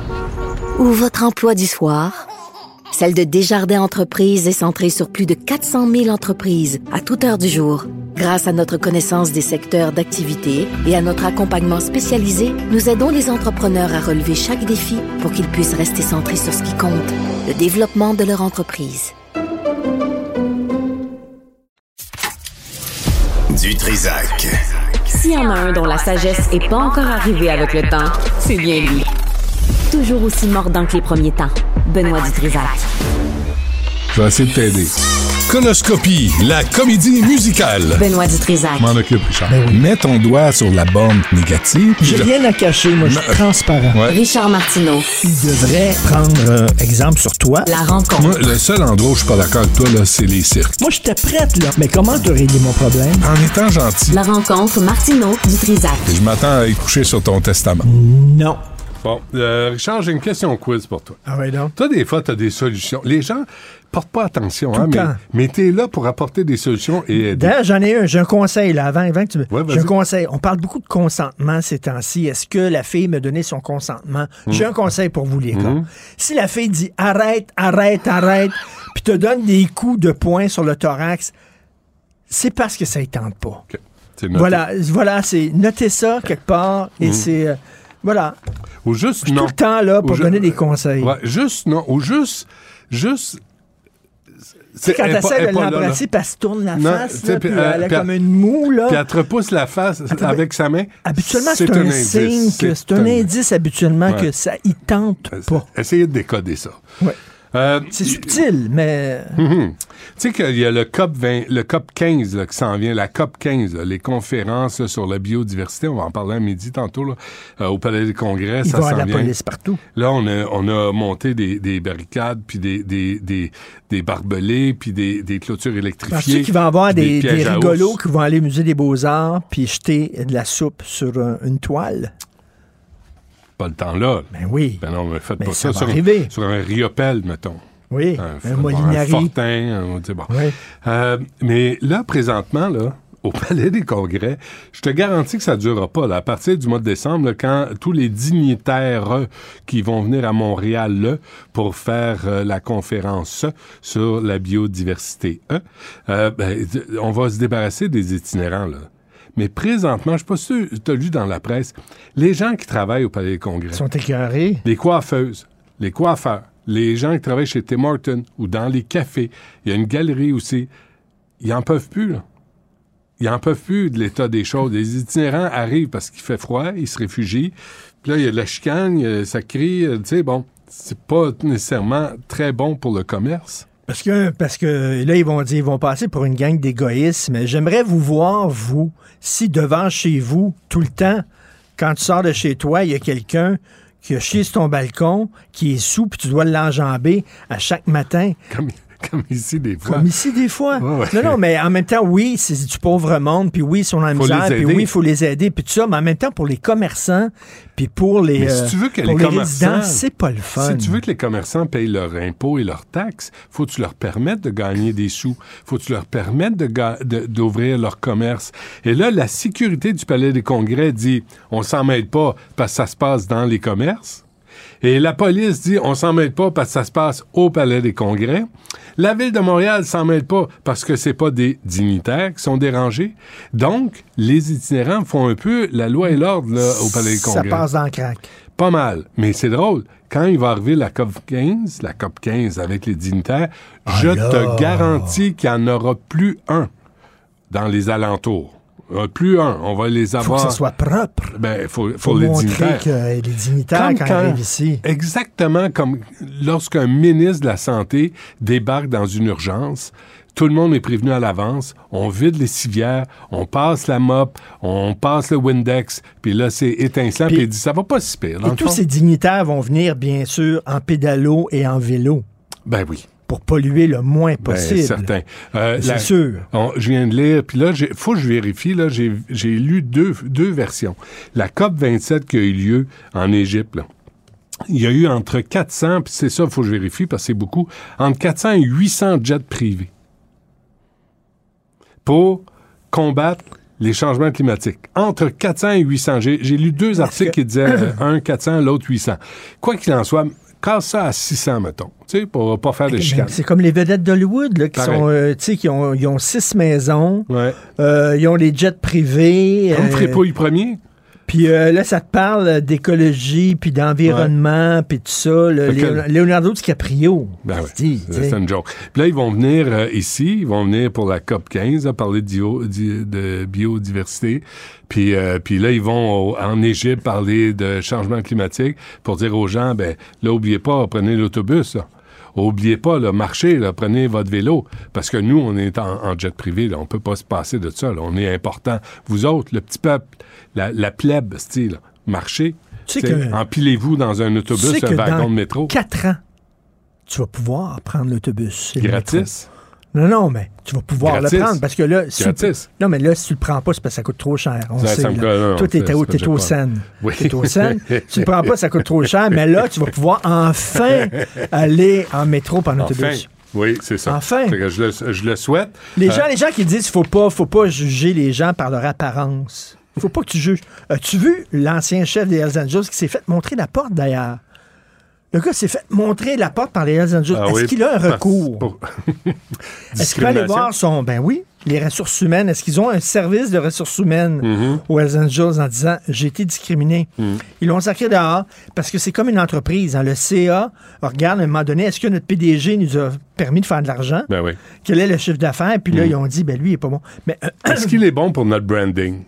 ou votre emploi du soir, celle de Desjardins Entreprises est centrée sur plus de 400 000 entreprises à toute heure du jour. Grâce à notre connaissance des secteurs d'activité et à notre accompagnement spécialisé, nous aidons les entrepreneurs à relever chaque défi pour qu'ils puissent rester centrés sur ce qui compte, le développement de leur entreprise. Du Trisac. S'il y en a un dont la sagesse est pas encore arrivée avec le temps, c'est bien lui. Toujours aussi mordant que les premiers temps. Benoît Dutrisac. Je vais essayer de t'aider. Conoscopie, la comédie musicale. Benoît Dutrisac. M'en occupe, Richard. Mets ton doigt sur la bande négative. J'ai rien à cacher, moi, je suis transparent. Ouais. Richard Martineau. Il devrait prendre euh, exemple sur toi. La rencontre. Moi, le seul endroit où je suis pas d'accord avec toi, là, c'est les cirques. Moi, j'étais prête, là. Mais comment tu réglé mon problème? En étant gentil, La rencontre Martineau Dutrisac. je m'attends à y coucher sur ton testament. Non. Bon, euh, Richard, j'ai une question quiz pour toi. Ah ouais, donc. Toi, des fois, tu as des solutions. Les gens portent pas attention, hein, le mais, temps. mais tu es là pour apporter des solutions et aider. D'ailleurs, j'en ai un, j'ai un conseil, là, avant, avant que tu me... Ouais, j'ai un conseil. On parle beaucoup de consentement ces temps-ci. Est-ce que la fille me donnait son consentement? J'ai un conseil pour vous, les gars. Si la fille dit arrête, arrête, arrête, puis te donne des coups de poing sur le thorax, c'est parce que ça ne tente pas. OK. C'est noté. Voilà, voilà, c'est noter ça quelque part et c'est. euh, voilà. Ou juste non. tout le temps là pour Ou donner des conseils. Ouais, juste non. Ou juste. Juste. Sais, quand elle est de l'embrasser, elle se tourne la Non, face, là, puis, euh, elle a comme une moue, là. Puis elle te repousse la face Attends, avec sa main. Habituellement, c'est un, signe c'est un indice habituellement Ouais. que ça y tente pas. Essayez de décoder ça. Ouais. Euh, C'est subtil, mais Mhm. Sais qu'il y a le COP 20, le COP 15 là, qui s'en vient, la COP 15, là, les conférences là, sur la biodiversité, on va en parler à midi tantôt euh, au Palais des Congrès, il ça avoir la vient. police partout. Là, on a, on a monté des, des barricades, puis des, des, des, des barbelés, puis des, des clôtures électrifiées. Penses-tu qu'il va y avoir des, des rigolos qui vont aller au musée des beaux-arts puis jeter de la soupe sur un- une toile? Pas le temps là. Ben oui. Ben non, mais faites Mais pas ça ça, va sur, arriver. sur un riopel, mettons. Oui, Un, un, un Molinari. fortin, un- tu sais, bon. Oui. Euh, mais là, présentement, là, au Palais des Congrès, je te garantis que ça ne durera pas. Là, à partir du mois de décembre, là, quand tous les dignitaires euh, qui vont venir à Montréal là, pour faire euh, la conférence sur la biodiversité, euh, euh, ben, on va se débarrasser des itinérants. Là. Mais présentement, je ne sais pas si tu as lu dans la presse, les gens qui travaillent au Palais des Congrès, Ils sont écœurés. les coiffeuses, les coiffeurs, les gens qui travaillent chez Tim Hortons ou dans les cafés, il y a une galerie aussi, ils en peuvent plus. Ils en peuvent plus de l'état des choses. Les itinérants arrivent parce qu'il fait froid, ils se réfugient. Puis là, il y a de la chicane, ça crie, euh, tu sais, bon, c'est pas nécessairement très bon pour le commerce. Parce que, parce que là, ils vont dire, ils vont passer pour une gang d'égoïstes, mais j'aimerais vous voir, vous, si devant chez vous, tout le temps, quand tu sors de chez toi, il y a quelqu'un qui a chié sur ton balcon, qui est sous, puis tu dois l'enjamber à chaque matin. comme ici, des fois. Comme ici, des fois. Ouais, ouais. Non, non, mais en même temps, oui, c'est du pauvre monde, puis oui, ils sont dans la misère, puis oui, il faut les aider, puis tout ça, mais en même temps, pour les commerçants, puis pour les, Mais si euh, tu veux que pour les résidents, c'est pas le fun. Si tu veux que les commerçants payent leurs impôts et leurs taxes, faut que tu leur permettes de gagner des sous. faut que tu leur permettes d'ouvrir leur commerce. Et là, la sécurité du Palais des Congrès dit, on s'en mêle pas parce que ça se passe dans les commerces. Et la police dit, on s'en mêle pas parce que ça se passe au Palais des Congrès. La ville de Montréal s'en mêle pas parce que c'est pas des dignitaires qui sont dérangés. Donc, les itinérants font un peu la loi et l'ordre là, au Palais des Ça Congrès. passe dans le crack. Pas mal. Mais c'est drôle. Quand il va arriver la COP 15, la COP 15 avec les dignitaires, je Ah te garantis qu'il n'y en aura plus un dans les alentours. Euh, plus un. On va les faut que avoir. ça soit propre. Ben, faut, Faut faut les montrer dignitaires. que les dignitaires, Comme quand, quand- ils arrivent ici, Exactement comme lorsqu'un ministre de la Santé débarque dans une urgence. Tout le monde est prévenu à l'avance. On vide les civières, on passe la mop, on passe le Windex, puis là, c'est étincelant, Puis- puis il dit, ça va pas si pire. dans et tous fond. ces dignitaires vont venir, bien sûr, en pédalo et en vélo Ben oui. Pour polluer le moins Ben, possible. certain. Euh, C'est sûr. on- je viens de lire, puis là, il faut que je vérifie, là, j'ai lu deux, deux versions. La COP 27 qui a eu lieu en Égypte, là, il y a eu entre 400, puis c'est ça, il faut que je vérifie parce que c'est beaucoup, entre 400 et 800 jets privés pour combattre les changements climatiques. Entre 400 et 800. J'ai j'ai lu deux articles qui disaient euh, un 400, l'autre 800. Quoi qu'il en soit, casse ça à 600, mettons, tu sais, pour pas faire de Mais chicane. C'est comme les vedettes d'Hollywood, là, qui Pareil. sont, euh, tu sais, qui ont, ils ont six maisons, Ouais. euh, ils ont les jets privés. Comme euh, Frépouille premier. Puis euh, là, ça te parle d'écologie, puis d'environnement, puis tout ça. le Leonardo DiCaprio. Ben sais. c'est une joke. Puis là, ils vont venir euh, ici, ils vont venir pour la COP 15, là, parler de, biodiversité. Puis, euh, puis là, ils vont au- en Égypte parler de changement climatique pour dire aux gens, ben là, oubliez pas, prenez l'autobus. Oubliez pas, là, marchez, là, prenez votre vélo. Parce que nous, on est en, en jet privé, là, on peut pas se passer de ça. là. On est important. Vous autres, le petit peuple, la, la plèbe, style, marchez. Tu sais Empilez-vous dans un Tu autobus, sais un wagon de métro. quatre ans, tu vas pouvoir prendre l'autobus. le. Gratis. Non, non, mais tu vas pouvoir Gratis. le prendre parce que là, si tu- non, mais là, si tu le prends pas, c'est parce que ça coûte trop cher. On Ça, sait, là. non, Toi, t'es t'es j'ai au pas. Seine. Oui. T'es au Seine. tu le prends pas, ça coûte trop cher, mais là, tu vas pouvoir enfin aller en métro par en Enfin. autobus. Oui, c'est ça. Enfin. Que je, le, je le souhaite. Les Euh, gens, les gens qui disent faut pas, faut pas juger les gens par leur apparence. Faut pas que tu juges. As-tu vu l'ancien chef des Hells Angels qui s'est fait montrer la porte d'ailleurs? Le gars s'est fait montrer la porte par les Hells Angels. ah Est-ce oui, qu'il a un recours? pour- Est-ce qu'il peut aller voir son. Ben oui, les ressources humaines. Est-ce qu'ils ont un service de ressources humaines Mhm. aux Hells Angels en disant j'ai été discriminé? Ils l'ont sacré dehors parce que c'est comme une entreprise. hein. Le CA regarde à un moment donné, est-ce que notre PDG nous a permis de faire de l'argent? Ben oui. Quel est le chiffre d'affaires? Puis là, ils ont dit, ben lui, il est pas bon. Mais euh, Est-ce qu'il est bon pour notre branding?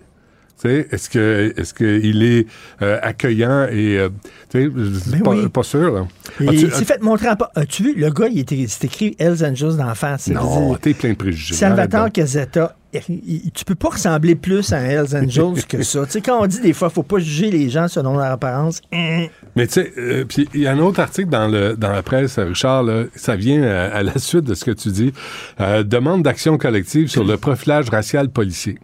Est-ce que est-ce qu'il est euh, accueillant et euh, tu sais, Ben pas, oui. pas sûr là. il s'est fait montrer en pas. As-tu vu, le gars, il était, c'est écrit Hells Angels d'en face. Non, t'es plein de préjugés. Salvatore. Casetta, tu peux pas ressembler plus à Hells Angels que ça. tu sais, quand on dit des fois, faut pas juger les gens selon leur apparence, hein, Mais tu sais, euh, puis il y a un autre article dans, le, dans la presse, Richard, là, ça vient à, à la suite de ce que tu dis. Euh, demande d'action collective sur le profilage racial policier.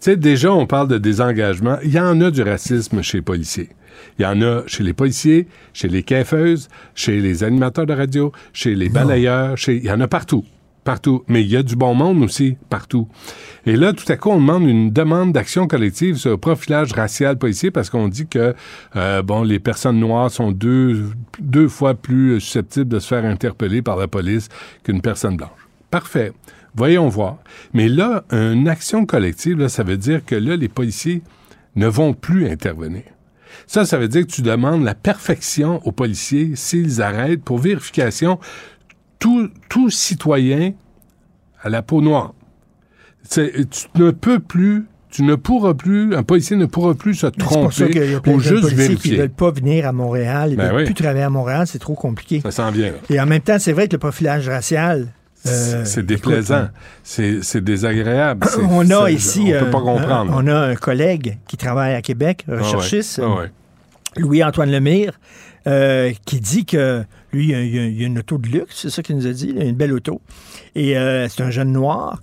Tu sais, déjà, on parle de désengagement. Il y en a du racisme chez les policiers. Il y en a chez les policiers, chez les caifeuses, chez les animateurs de radio, chez les balayeurs, chez... il y en a partout. Partout. Mais il y a du bon monde aussi, partout. Et là, tout à coup, on demande une demande d'action collective sur le profilage racial policier parce qu'on dit que, euh, bon, les personnes noires sont deux, deux fois plus susceptibles de se faire interpeller par la police qu'une personne blanche. Parfait. Voyons voir. Mais là, une action collective, là, ça veut dire que là, les policiers ne vont plus intervenir. Ça, ça veut dire que tu demandes la perfection aux policiers s'ils arrêtent pour vérification tout, tout citoyen à la peau noire. Tu ne peux plus, tu ne pourras plus, un policier ne pourra plus se tromper y a plein ou de juste policiers qui vérifier. veulent pas venir à Montréal, ils Ben veulent oui. plus travailler à Montréal, c'est trop compliqué. Ça s'en vient. là. Et en même temps, c'est vrai que le profilage racial. Euh, c'est déplaisant. C'est c'est désagréable. On a ici. On peut euh, pas comprendre. un- on a un collègue qui travaille à Québec, Ah ouais. recherchiste, Ah ouais. Louis-Antoine Lemire, euh, qui dit que lui, il a, il a- il a une auto de luxe, c'est ça qu'il nous a dit, il a une belle auto. Et euh, c'est un jeune noir.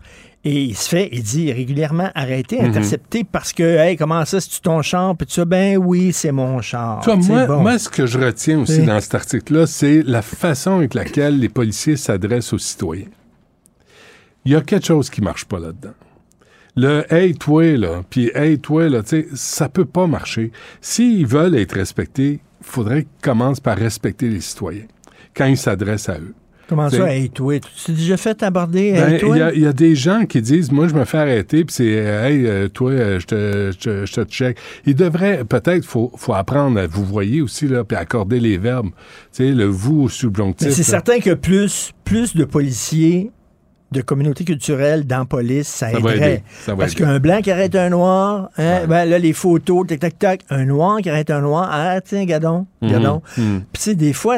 Et il se fait, il dit régulièrement arrêter, Mhm. intercepter parce que, hey, comment ça, c'est ton char? Puis tu sais, ben oui, c'est mon char. C'est moi, bon. moi, ce que je retiens aussi Oui. dans cet article-là, c'est la façon avec laquelle les policiers s'adressent aux citoyens. Il y a quelque chose qui marche pas là-dedans. Le hey toi là, puis hey toi là, tu sais, ça peut pas marcher. S'ils veulent être respectés, faudrait qu'ils commencent par respecter les citoyens quand ils s'adressent à eux. Comment ça, hey, toi? Tu t'es déjà fait aborder, Ben, hey, toi? Il y, a- il y a des gens qui disent, moi, je me fais arrêter, puis c'est, hey, euh, toi, euh, je te, je te, je te check. Il devrait, peut-être, faut, faut apprendre à vous voyez aussi, là, puis accorder les verbes. Tu sais, le vous au subjonctif. C'est certain que plus, plus de policiers de communauté culturelle dans la police, ça, Ça aiderait. Ça Parce qu'un blanc qui arrête un noir, hein, Ouais. ben là, les photos, tac, tac, tac, un noir qui arrête un noir, ah, tiens, gadon, gadon. Mhm. Puis, tu sais, des fois,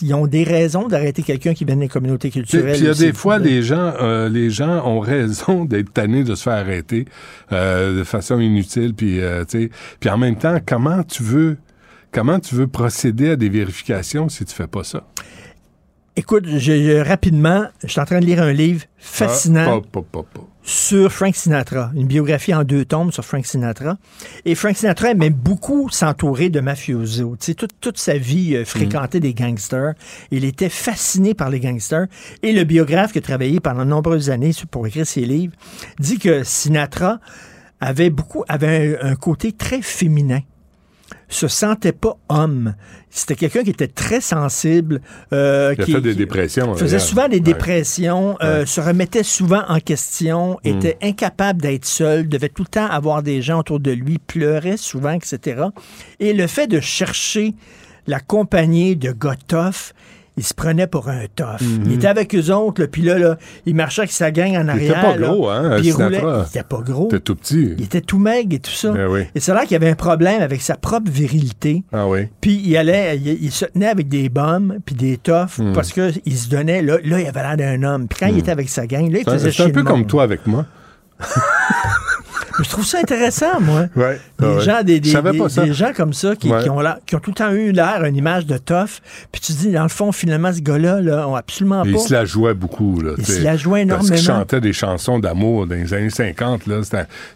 ils ont des raisons d'arrêter quelqu'un qui vient des communautés culturelles. Puis il y a des fois, les gens, euh, les gens ont raison d'être tannés de se faire arrêter euh, de façon inutile. Puis, euh, tu sais, puis en même temps, comment tu veux, comment tu veux procéder à des vérifications si tu fais pas ça? Écoute, je- je- rapidement, je suis en train de lire un livre fascinant. Ah, pas. sur Frank Sinatra, une biographie en deux tomes sur Frank Sinatra. Et Frank Sinatra aimait beaucoup s'entourer de mafiosos. Tu sais, toute, toute sa vie, euh, fréquentait des gangsters. Il était fasciné par les gangsters. Et le biographe qui a travaillé pendant de nombreuses années pour écrire ses livres dit que Sinatra avait beaucoup, avait un, un côté très féminin se sentait pas homme. C'était quelqu'un qui était très sensible. euh, qui, fait des qui- dépressions. faisait souvent des Ouais. dépressions, euh, se remettait souvent en question, Mm. était incapable d'être seul, devait tout le temps avoir des gens autour de lui, pleurait souvent, etc. Et le fait de chercher la compagnie de tough, il se prenait pour un tough. Il était avec eux autres, là, puis là, là, il marchait avec sa gang en Mm-hmm. Il arrière. était pas là, gros, hein, il roulait. Il était pas gros. T'es tout petit. Il était tout maigre et tout ça. Ben oui. Et c'est là qu'il y avait un problème avec sa propre virilité. Ah oui. Puis il allait, il, il se tenait avec des bombes puis des toffs Hmm. parce que il se donnait, là, là, il avait l'air d'un homme. Puis quand il était avec sa gang, là, il faisait C'est un peu comme toi avec moi. Je trouve ça intéressant, moi. Ouais. Des, ouais. gens, des, des- des- gens comme ça qui, Ouais. qui ont l'air- qui ont tout le temps eu l'air, une image de tough. Puis tu dis, dans le fond, finalement, ce gars-là, là, on absolument pas. il se la jouait beaucoup. Là, Il se la jouait Parce énormément. qu'il chantait des chansons d'amour dans les années 50. Là,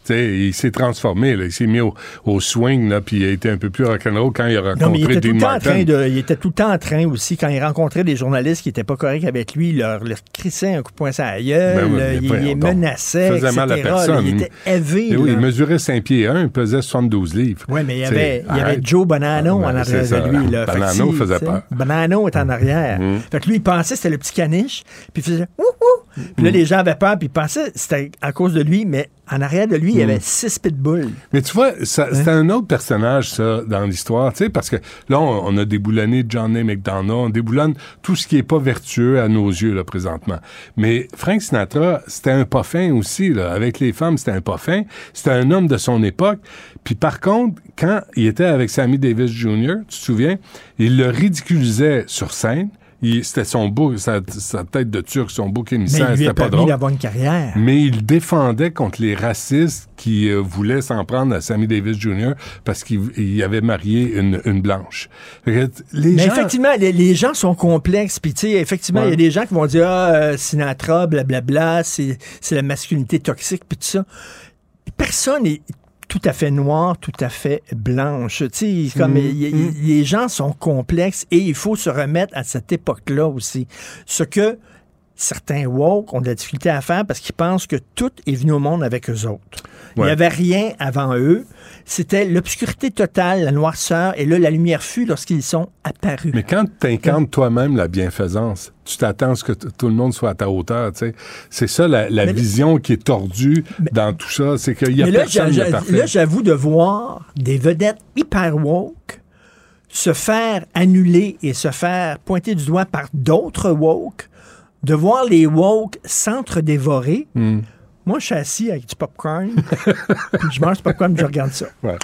t'sais, il s'est transformé. Là, il s'est mis au, au swing, là, puis il a été un peu plus rock'n'roll quand il a rencontré Non, mais il était, tout le temps en train de, il était tout le temps en train aussi, quand il rencontrait des journalistes qui n'étaient pas corrects avec lui, il leur, leur crissait un coup de poing sur la gueule, Ben oui, il, il donc. menaçait, Faisait mal à etc., personne. il était élevé. Oui, là. il mesurait 5 pieds 1, il pesait 72 livres. Oui, mais il y avait, il y avait. Joe Bonanno en arrière ça. de lui. Là. Bonanno si, faisait peur. Bonanno est en arrière. Mm. Fait que lui, il pensait que c'était le petit caniche, puis il faisait « Wouhou! » Puis là, les gens avaient peur, puis ils pensaient que c'était à cause de lui, mais en arrière de lui, il y Mm. avait six pitbulls. Mais tu vois, ça- c'est un autre personnage, ça, dans l'histoire, tu sais, parce que là, on, on a déboulonné John A. McDonough, on déboulonne tout ce qui est pas vertueux à nos yeux, là, présentement. Mais Frank Sinatra, c'était un pas fin aussi, là. Avec les femmes, c'était un pas fin. C'était un homme de son époque. Puis par contre, quand il était avec Sammy Davis Jr., tu te souviens, il le ridiculisait sur scène. C'était son beau, sa, sa tête de turc, son beau Mais émissaire, c'était pas drôle. d'avoir une carrière. Mais il défendait contre les racistes qui euh, voulaient s'en prendre à Sammy Davis Jr. parce qu'il il avait marié une, une blanche. Les Mais gens... effectivement, les, les gens sont complexes. Puis, tu sais, effectivement, il y a des gens qui vont dire Ah, euh, Sinatra, blablabla, c'est c'est la masculinité toxique, puis tout ça. Personne n'est tout à fait noir, tout à fait blanche. Tu sais, comme Mm, il y- mm. les gens sont complexes et il faut se remettre à cette époque-là aussi. Ce que certains woke ont de la difficulté à faire parce qu'ils pensent que tout est venu au monde avec eux autres. Il n'y avait rien avant eux. C'était l'obscurité totale, la noirceur, et là, la lumière fut lorsqu'ils sont apparus. Mais quand tu incarnes toi-même la bienfaisance, tu t'attends à ce que tout le monde soit à ta hauteur. C'est ça la, vision qui est tordue dans tout ça. C'est qu'il y a Mais là, personne j'a- parfait. là, j'avoue de voir des vedettes hyper woke se faire annuler et se faire pointer du doigt par d'autres woke, de voir les woke s'entre-dévorer. Hmm. Moi, je suis assis avec du popcorn, puis je mange du popcorn, puis je regarde ça. Ouais.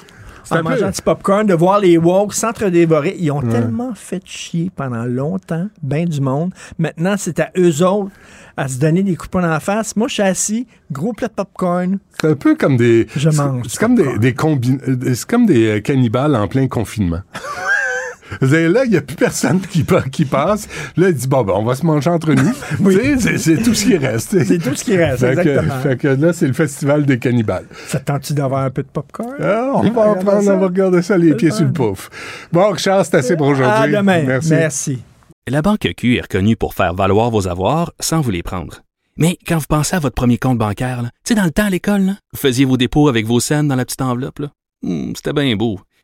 En un peu- mangeant du popcorn, de voir les woke s'entre-dévorer. Ils ont tellement fait chier pendant longtemps, ben du monde. Maintenant, c'est à eux autres à se donner des coups de poing dans la face. Moi, je suis assis, gros plat de popcorn. C'est un peu comme des. Je mange C'est comme des, des combi- euh, C'est comme des euh, cannibales en plein confinement. Là, il n'y a plus personne qui, pa- qui passe. Là, il dit bon, ben, on va se manger entre nous. Oui. C'est- tout ce qui reste. C'est tout ce qui reste, Fait que, exactement. fait que là, c'est le festival des cannibales. Ça te tente-tu d'avoir un peu de popcorn? Ah, on va en prendre, ça. on va regarder ça les pieds sur le pouf. Bon, Richard, c'est assez pour aujourd'hui. À demain. Merci. Merci. La Banque Q est reconnue pour faire valoir vos avoirs sans vous les prendre. Mais quand vous pensez à votre premier compte bancaire, tu sais, dans le temps à l'école, vous faisiez vos dépôts avec vos scènes dans la petite enveloppe. là. Hmm, C'était bien beau.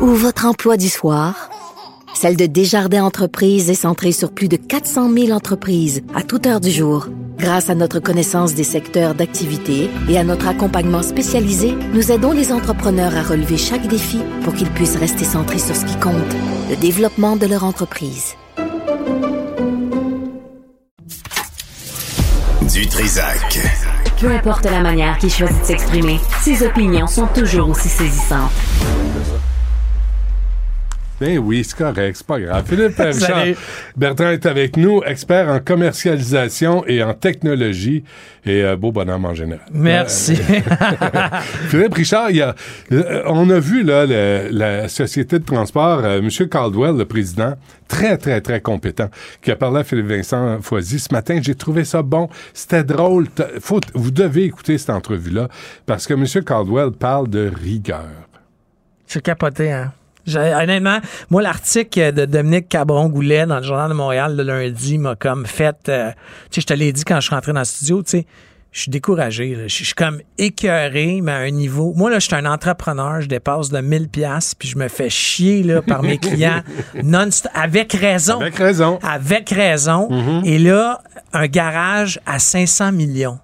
ou votre emploi du soir, celle de Desjardins Entreprises est centrée sur plus de 400 000 entreprises à toute heure du jour. Grâce à notre connaissance des secteurs d'activité et à notre accompagnement spécialisé, nous aidons les entrepreneurs à relever chaque défi pour qu'ils puissent rester centrés sur ce qui compte, le développement de leur entreprise. Du Trisac. Peu importe la manière qu'il choisit de s'exprimer, ses opinions sont toujours aussi saisissantes. Ben oui, c'est correct, c'est pas grave. Philippe Richard. Bertrand est avec nous, expert en commercialisation et en technologie et euh, beau bonhomme en général. Merci. Euh, Philippe Richard, y a, euh, on a vu là, le- la société de transport, euh, M. Caldwell, le président, très, très, très compétent, qui a parlé à Philippe Vincent Foisy ce matin. J'ai trouvé ça bon. C'était drôle. Faut, vous devez écouter cette entrevue-là parce que M. Caldwell parle de rigueur. C'est capoté, hein? Honnêtement, moi, l'article de Dominique Cabron-Goulet dans le Journal de Montréal le lundi m'a comme fait. euh, tu sais, je te l'ai dit quand je suis rentré dans le studio, tu sais, je suis découragé. là. Je suis comme écœuré, mais à un niveau. Moi, là, je suis un entrepreneur, je dépasse de 1000 pièces puis je me fais chier là, par mes clients non avec raison. Avec raison. Avec raison. Et là, un garage à 500 millions.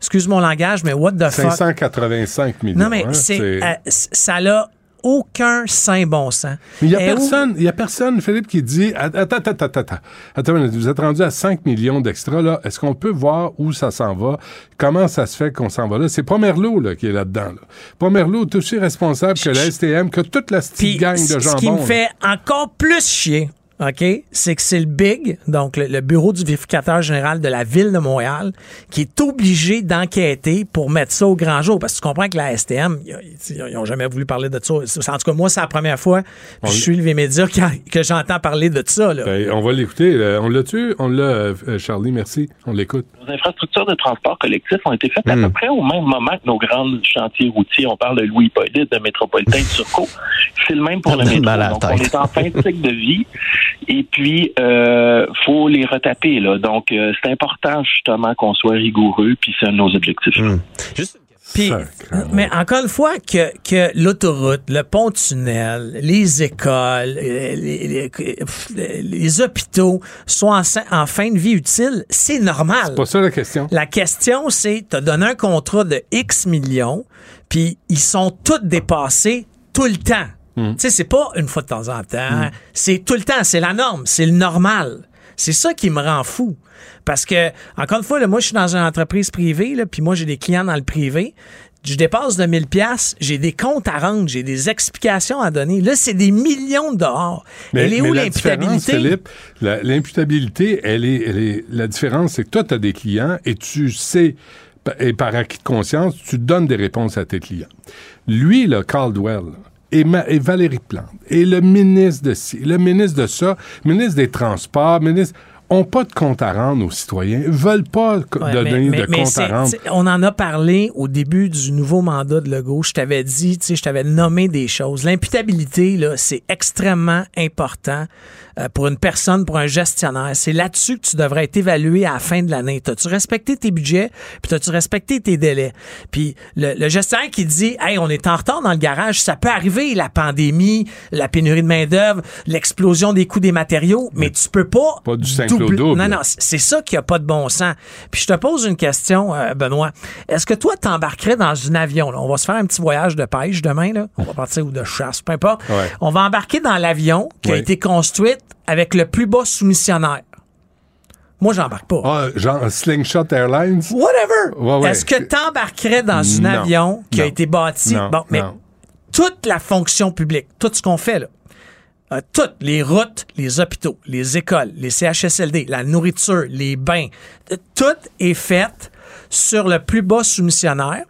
Excuse mon langage, mais what the fuck? 585 millions. Non, mais hein, c'est, euh, ça n'a aucun saint bon sens. Mais il n'y a Et où- personne, il y a personne, Philippe, qui dit Attends, attends, attends, attends, attends. Vous êtes rendu à 5 millions d'extras, là. Est-ce qu'on peut voir où ça s'en va? Comment ça se fait qu'on s'en va là? C'est Pomerleau, là, qui est là-dedans, là. Pomerleau est aussi responsable que la STM, que toute la petite gang de jambon. ce qui me fait encore plus chier, OK, c'est que c'est le BIG, donc le, le bureau du vérificateur général de la ville de Montréal, qui est obligé d'enquêter pour mettre ça au grand jour. Parce que tu comprends que la STM, ils ils ont jamais voulu parler de ça. En tout cas, moi, c'est la première fois que je suis les médias que, que j'entends parler de ça. Là. Ben, on va l'écouter. On l'a-tu? On l'a, Charlie, merci. On l'écoute. Nos infrastructures de transport collectif ont été faites à Hmm. peu près au même moment que nos grands chantiers routiers. On parle de Louis Hippolyte, de Métropolitain de Turcot. C'est le même pour le métro. la Donc, on est en fin de cycle de vie. Et puis, euh, faut les retaper. Là. Donc, euh, c'est important justement qu'on soit rigoureux. Puis, c'est un de nos objectifs. Hmm. Juste Sacrément. mais encore une fois, que, que l'autoroute, le pont-tunnel, les écoles, euh, les, les- les hôpitaux soient en, en fin de vie utile, c'est normal. C'est pas ça la question. La question, c'est, t'as donné un contrat de X millions, puis ils sont tous dépassés tout le temps. Tu sais, c'est pas une fois de temps en temps. C'est tout le temps. C'est la norme. C'est le normal. C'est ça qui me rend fou. Parce que, encore une fois, là, moi, je suis dans une entreprise privée, là, puis moi, j'ai des clients dans le privé. Je dépasse de 1000 pièces, j'ai des comptes à rendre, j'ai des explications à donner. Là, c'est des millions de dollars. Elle est où l'imputabilité? Philippe, l'imputabilité, elle est, elle est, la différence, c'est que toi, tu as des clients et tu sais, et par acquis de conscience, tu donnes des réponses à tes clients. Lui, là, Caldwell, et, Ma- et Valérie Plante, et le ministre de ci, le ministre de ça, ministre des Transports, ministre, ont pas de compte à rendre aux citoyens, veulent pas donner mais- de mais compte à rendre. On en a parlé au début du nouveau mandat de Legault. Je t'avais dit, tu sais, je t'avais nommé des choses. L'imputabilité, là, c'est extrêmement important pour une personne, pour un gestionnaire. C'est là-dessus que tu devrais être évalué à la fin de l'année. T'as-tu respecté tes budgets, puis t'as-tu respecté tes délais? Puis le, le gestionnaire qui dit, hey, on est en retard dans le garage, ça peut arriver, la pandémie, la pénurie de main-d'œuvre, l'explosion des coûts des matériaux, mais tu peux pas. Pas du Saint-Claude double. Non, non, c'est ça qui a pas de bon sens. Puis je te pose une question, euh, Benoît. Est-ce que toi, t'embarquerais dans un avion? là? On va se faire un petit voyage de pêche demain. Là. On va partir ou de chasse, peu importe. Ouais. On va embarquer dans l'avion qui a été construite avec le plus bas soumissionnaire. Moi, j'embarque pas. Ah, genre Slingshot Airlines? Whatever. Ouais, ouais. Est-ce que t'embarquerais dans un avion qui a été bâti? Non, bon, mais toute la fonction publique, tout ce qu'on fait là, euh, toutes les routes, les hôpitaux, les écoles, les CHSLD, la nourriture, les bains, euh, tout est fait sur le plus bas soumissionnaire.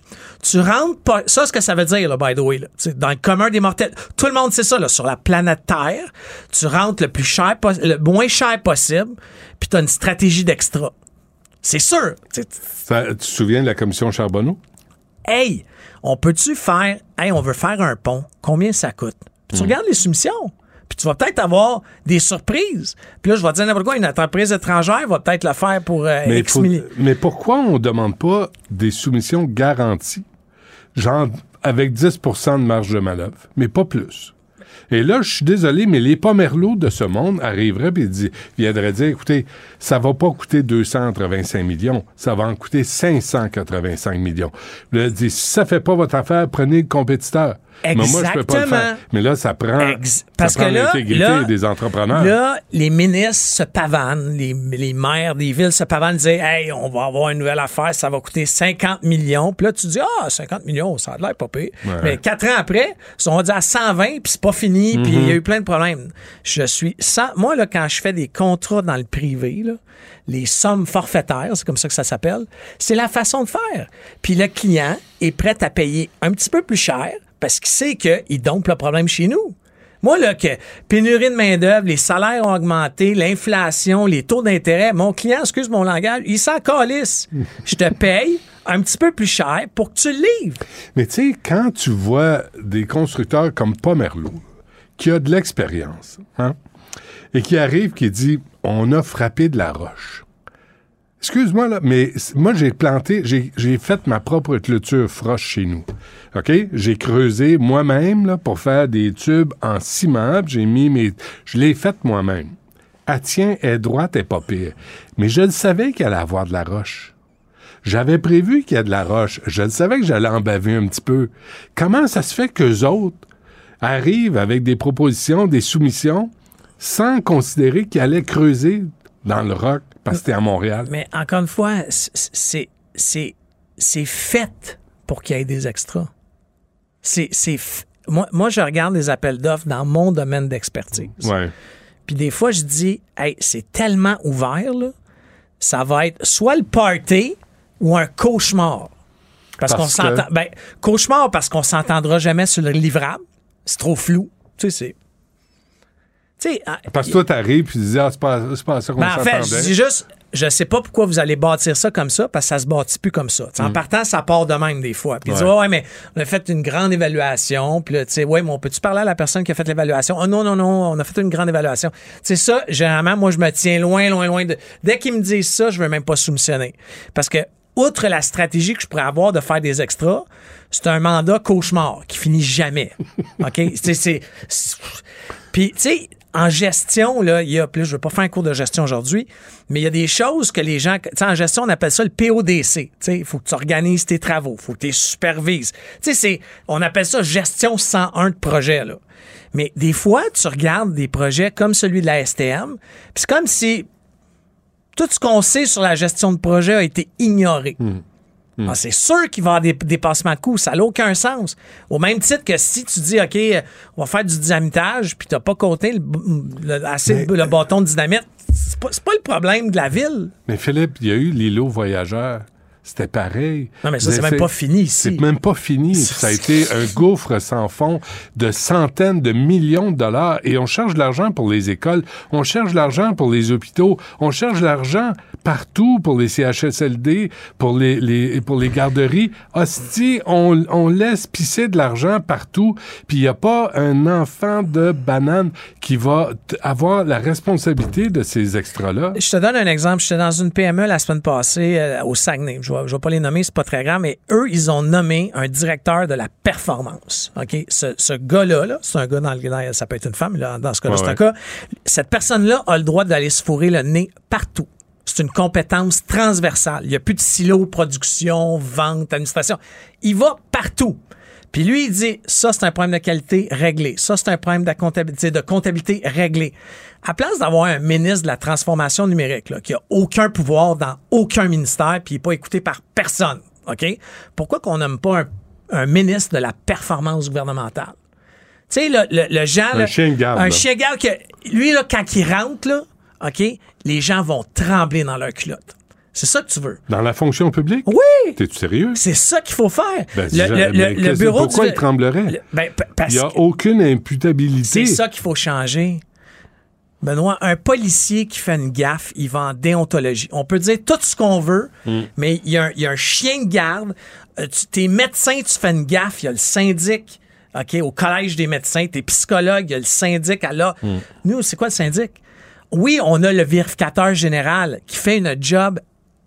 Tu rentres pas. Ça, ce que ça veut dire, là, by the way, là, dans le commun des mortels. Tout le monde sait ça, là, sur la planète Terre. Tu rentres le plus cher, le moins cher possible, puis tu as une stratégie d'extra. C'est sûr. Tu sais, Ça- tu te souviens de la commission Charbonneau? hey, on peut-tu faire, hey, on veut faire un pont, combien ça coûte? Puis tu Hmm. regardes les soumissions. Puis tu vas peut-être avoir des surprises. Puis là, je vais te dire n'importe quoi, une entreprise étrangère va peut-être le faire pour euh, Mais, X faut- milli- mais pourquoi on ne demande pas des soumissions garanties, genre avec 10% de marge de manœuvre, mais pas plus? Et là, je suis désolé, mais les pomerlots de ce monde arriveraient et viendraient dire, écoutez, ça va pas coûter 285 millions, ça va en coûter 585 millions. Là, dit, si ça fait pas votre affaire, prenez le compétiteur. Mais moi, je peux pas le Exactement. faire. Mais là, ça prend, Ex- ça parce prend que là- l'intégrité là- des entrepreneurs. Là, les ministres se pavanent, les, les maires des villes se pavanent, disent Hey, on va avoir une nouvelle affaire, ça va coûter 50 millions. Puis là, tu dis Ah, 50 millions, ça a l'air pas pire. Ouais. Mais quatre ans après, ils sont rendus à 120, puis c'est pas fini, puis il y a eu plein de problèmes. Je suis sans. Moi, là, quand je fais des contrats dans le privé, là, les sommes forfaitaires, c'est comme ça que ça s'appelle, c'est la façon de faire. Puis le client est prêt à payer un petit peu plus cher parce qu'il sait qu'il dompe le problème chez nous. Moi, là, que pénurie de main-d'œuvre, les salaires ont augmenté, l'inflation, les taux d'intérêt, mon client, excuse mon langage, il s'en calisse. Je te paye un petit peu plus cher pour que tu le livres. Mais tu sais, quand tu vois des constructeurs comme Pomerleau, qui a de l'expérience, hein, et qui arrive, qui dit On a frappé de la roche. Excuse-moi, là, mais moi, j'ai planté, j'ai fait ma propre clôture froche chez nous. OK? J'ai creusé moi-même pour faire des tubes en ciment. J'ai mis mes. Je l'ai fait moi-même. Ah, tiens, elle est droite, elle est pas pire. Mais je le savais qu'elle allait avoir de la roche. J'avais prévu qu'il y a de la roche. Je le savais que j'allais en baver un petit peu. Comment ça se fait qu'eux autres arrivent avec des propositions, des soumissions, sans considérer qu'ils allaient creuser dans le roc? Parce que c'était à Montréal? Mais encore une fois, c'est c'est c'est fait pour qu'il y ait des extras. C'est c'est f- moi moi je regarde les appels d'offres dans mon domaine d'expertise. Ouais. Puis des fois je dis hey, c'est tellement ouvert là, ça va être soit le party ou un cauchemar. Parce, Parce qu'on que- s'entend ben cauchemar parce qu'on s'entendra jamais sur le livrable, c'est trop flou. Tu sais ah, Parce que toi, t'arrives puis tu dis, ah, c'est pas, c'est pas à ça qu'on ben, en fait, je dis juste, je sais pas pourquoi vous allez bâtir ça comme ça, parce que ça se bâtit plus comme ça. T'sais, En partant, ça part de même des fois. Puis Mm. Ouais. tu dis, ouais, mais on a fait une grande évaluation. Puis là, tu sais, ouais, mais on peut-tu parler à la personne qui a fait l'évaluation? Oh non, non, non, on a fait une grande évaluation. Tu sais, ça, généralement, moi, je me tiens loin, loin, loin de. Dès qu'ils me disent ça, je veux même pas soumissionner. Parce que, outre la stratégie que je pourrais avoir de faire des extras, c'est un mandat cauchemar qui finit jamais. OK? C'est- Puis, tu sais, en gestion, là, il y a, là, je veux pas faire un cours de gestion aujourd'hui, mais il y a des choses que les gens, tu en gestion, on appelle ça le PODC. Tu sais, il faut que tu organises tes travaux, il faut que tu supervises. Tu sais, c'est, on appelle ça gestion 101 de projet, là. Mais des fois, tu regardes des projets comme celui de la STM, puis c'est comme si tout ce qu'on sait sur la gestion de projet a été ignoré. Ah, c'est sûr qu'il va y avoir des dépassements de coûts. Ça n'a aucun sens. Au même titre que si tu dis, OK, euh, on va faire du dynamitage, puis tu n'as pas compté le, le- assez le bâton de dynamite, c'est pas, pas le problème de la ville. Mais Philippe, il y a eu l'îlot voyageur. C'était pareil. Non, mais ça, c'est même pas fini ici. C'est même pas fini. Ça a été un gouffre sans fond de centaines de millions de dollars. Et on cherche de l'argent pour les écoles, on cherche de l'argent pour les hôpitaux, on cherche de l'argent partout pour les CHSLD, pour les, les- pour les garderies. Hostie, on, on laisse pisser de l'argent partout, puis il n'y a pas un enfant de banane qui va avoir la responsabilité de ces extras-là. Je te donne un exemple. J'étais dans une PME la semaine passée euh, au Saguenay. Je ne vais, je vais pas les nommer, c'est pas très grave, mais eux, ils ont nommé un directeur de la performance. OK? Ce, ce gars-là, là, c'est un gars dans le ça peut être une femme, là, dans ce cas-là, Ouais, c'est un cas. Cette personne-là a le droit d'aller se fourrer le nez partout. C'est une compétence transversale. Il n'y a plus de silo, production, vente, administration. Il va partout. Puis lui, il dit, ça, c'est un problème de qualité réglé. Ça, c'est un problème de comptabilité, de comptabilité réglé. À place d'avoir un ministre de la transformation numérique, là, qui a aucun pouvoir dans aucun ministère, puis il n'est pas écouté par personne, OK? Pourquoi qu'on n'aime pas un, un ministre de la performance gouvernementale? Tu sais, le, le, le Jean... Un là, chien de garde, Un chien de garde que, lui, là, quand il rentre, là, OK, les gens vont trembler dans leur culotte. C'est ça que tu veux. Dans la fonction publique? Oui! T'es-tu sérieux? C'est ça qu'il faut faire. Ben, le, le- mais le- bureau pourquoi du- il tremblerait? le- ben, parce Il n'y a que aucune imputabilité. c'est ça qu'il faut changer. Benoît, un policier qui fait une gaffe, il va en déontologie. On peut dire tout ce qu'on veut, Mm. mais il y, a un- il y a un chien de garde. Euh, tu, t'es médecin, tu fais une gaffe, il y a le syndic. OK, au collège des médecins, t'es psychologue, il y a le syndic à là. Mm. Nous, c'est quoi le syndic? Oui, on a le vérificateur général qui fait une job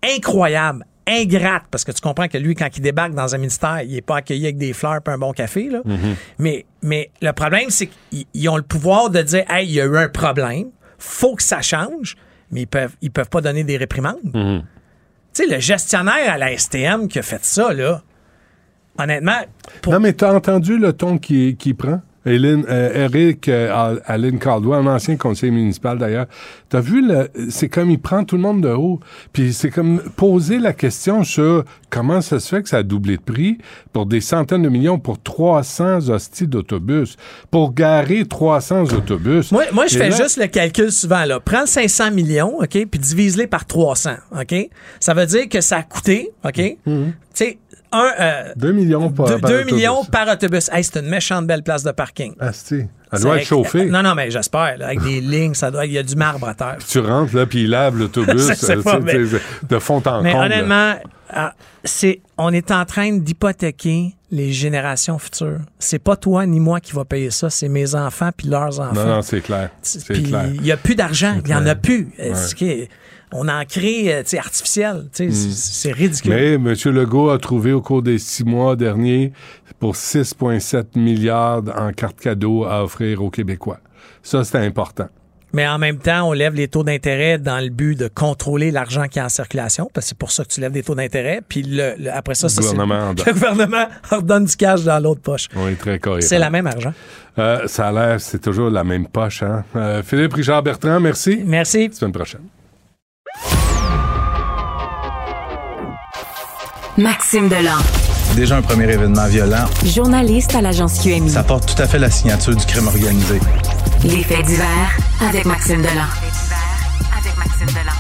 incroyable, ingrate, parce que tu comprends que lui, quand il débarque dans un ministère, il est pas accueilli avec des fleurs et un bon café. Là. mais, mais le problème, c'est qu'ils ils ont le pouvoir de dire Hey, il y a eu un problème, faut que ça change, mais ils peuvent, ils peuvent pas donner des réprimandes. Tu sais, le gestionnaire à la STM qui a fait ça, là, honnêtement, pour- Non, mais t'as entendu le ton qu'il qui prend? Hélène, euh, Eric euh, Al- Aline Caldwell, un ancien conseiller municipal d'ailleurs, t'as vu, le, c'est comme il prend tout le monde de haut, puis c'est comme poser la question sur comment ça se fait que ça a doublé de prix pour des centaines de millions pour 300 hosties d'autobus, pour garer 300 autobus. Moi, moi je fais là- juste le calcul souvent. Là. Prends 500 millions, OK, puis divise-les par 300, OK? Ça veut dire que ça a coûté, OK? Tu sais, un... euh, 2 millions par, millions par autobus. Hey, c'est une méchante belle place de parking. Asti. Elle doit être chauffée. Non, non, mais j'espère. Avec des lignes, ça doit, il y a du marbre à terre. Tu rentres là, puis il lave l'autobus mais- de fond en Mais comble. honnêtement, ah, c'est, on est en train d'hypothéquer les générations futures. C'est pas toi ni moi qui va payer ça, c'est mes enfants puis leurs enfants. Non, non, c'est clair. C'est Puis clair. il n'y a plus d'argent, il n'y en a plus. Est-ce que- on en crée euh, artificiel. sais, c'est- ridicule. Mais M. Legault a trouvé au cours des six mois derniers pour 6,7 milliards en cartes cadeaux à offrir aux Québécois. Ça, c'est important. Mais en même temps, on lève les taux d'intérêt dans le but de contrôler l'argent qui est en circulation, parce que c'est pour ça que tu lèves des taux d'intérêt. Puis le- le- après ça, Le ça, gouvernement le gouvernement redonne du cash dans l'autre poche. On est très cohérent. C'est la même argent. Euh, ça a l'air, c'est toujours la même poche. Hein? Euh, Philippe Richard Bertrand, merci. Merci. Semaine prochaine. Maxime Delan. Déjà un premier événement violent. Journaliste à l'agence QMI. Ça porte tout à fait la signature du crime organisé. Les faits divers avec Maxime Delan. Avec Maxime Delan.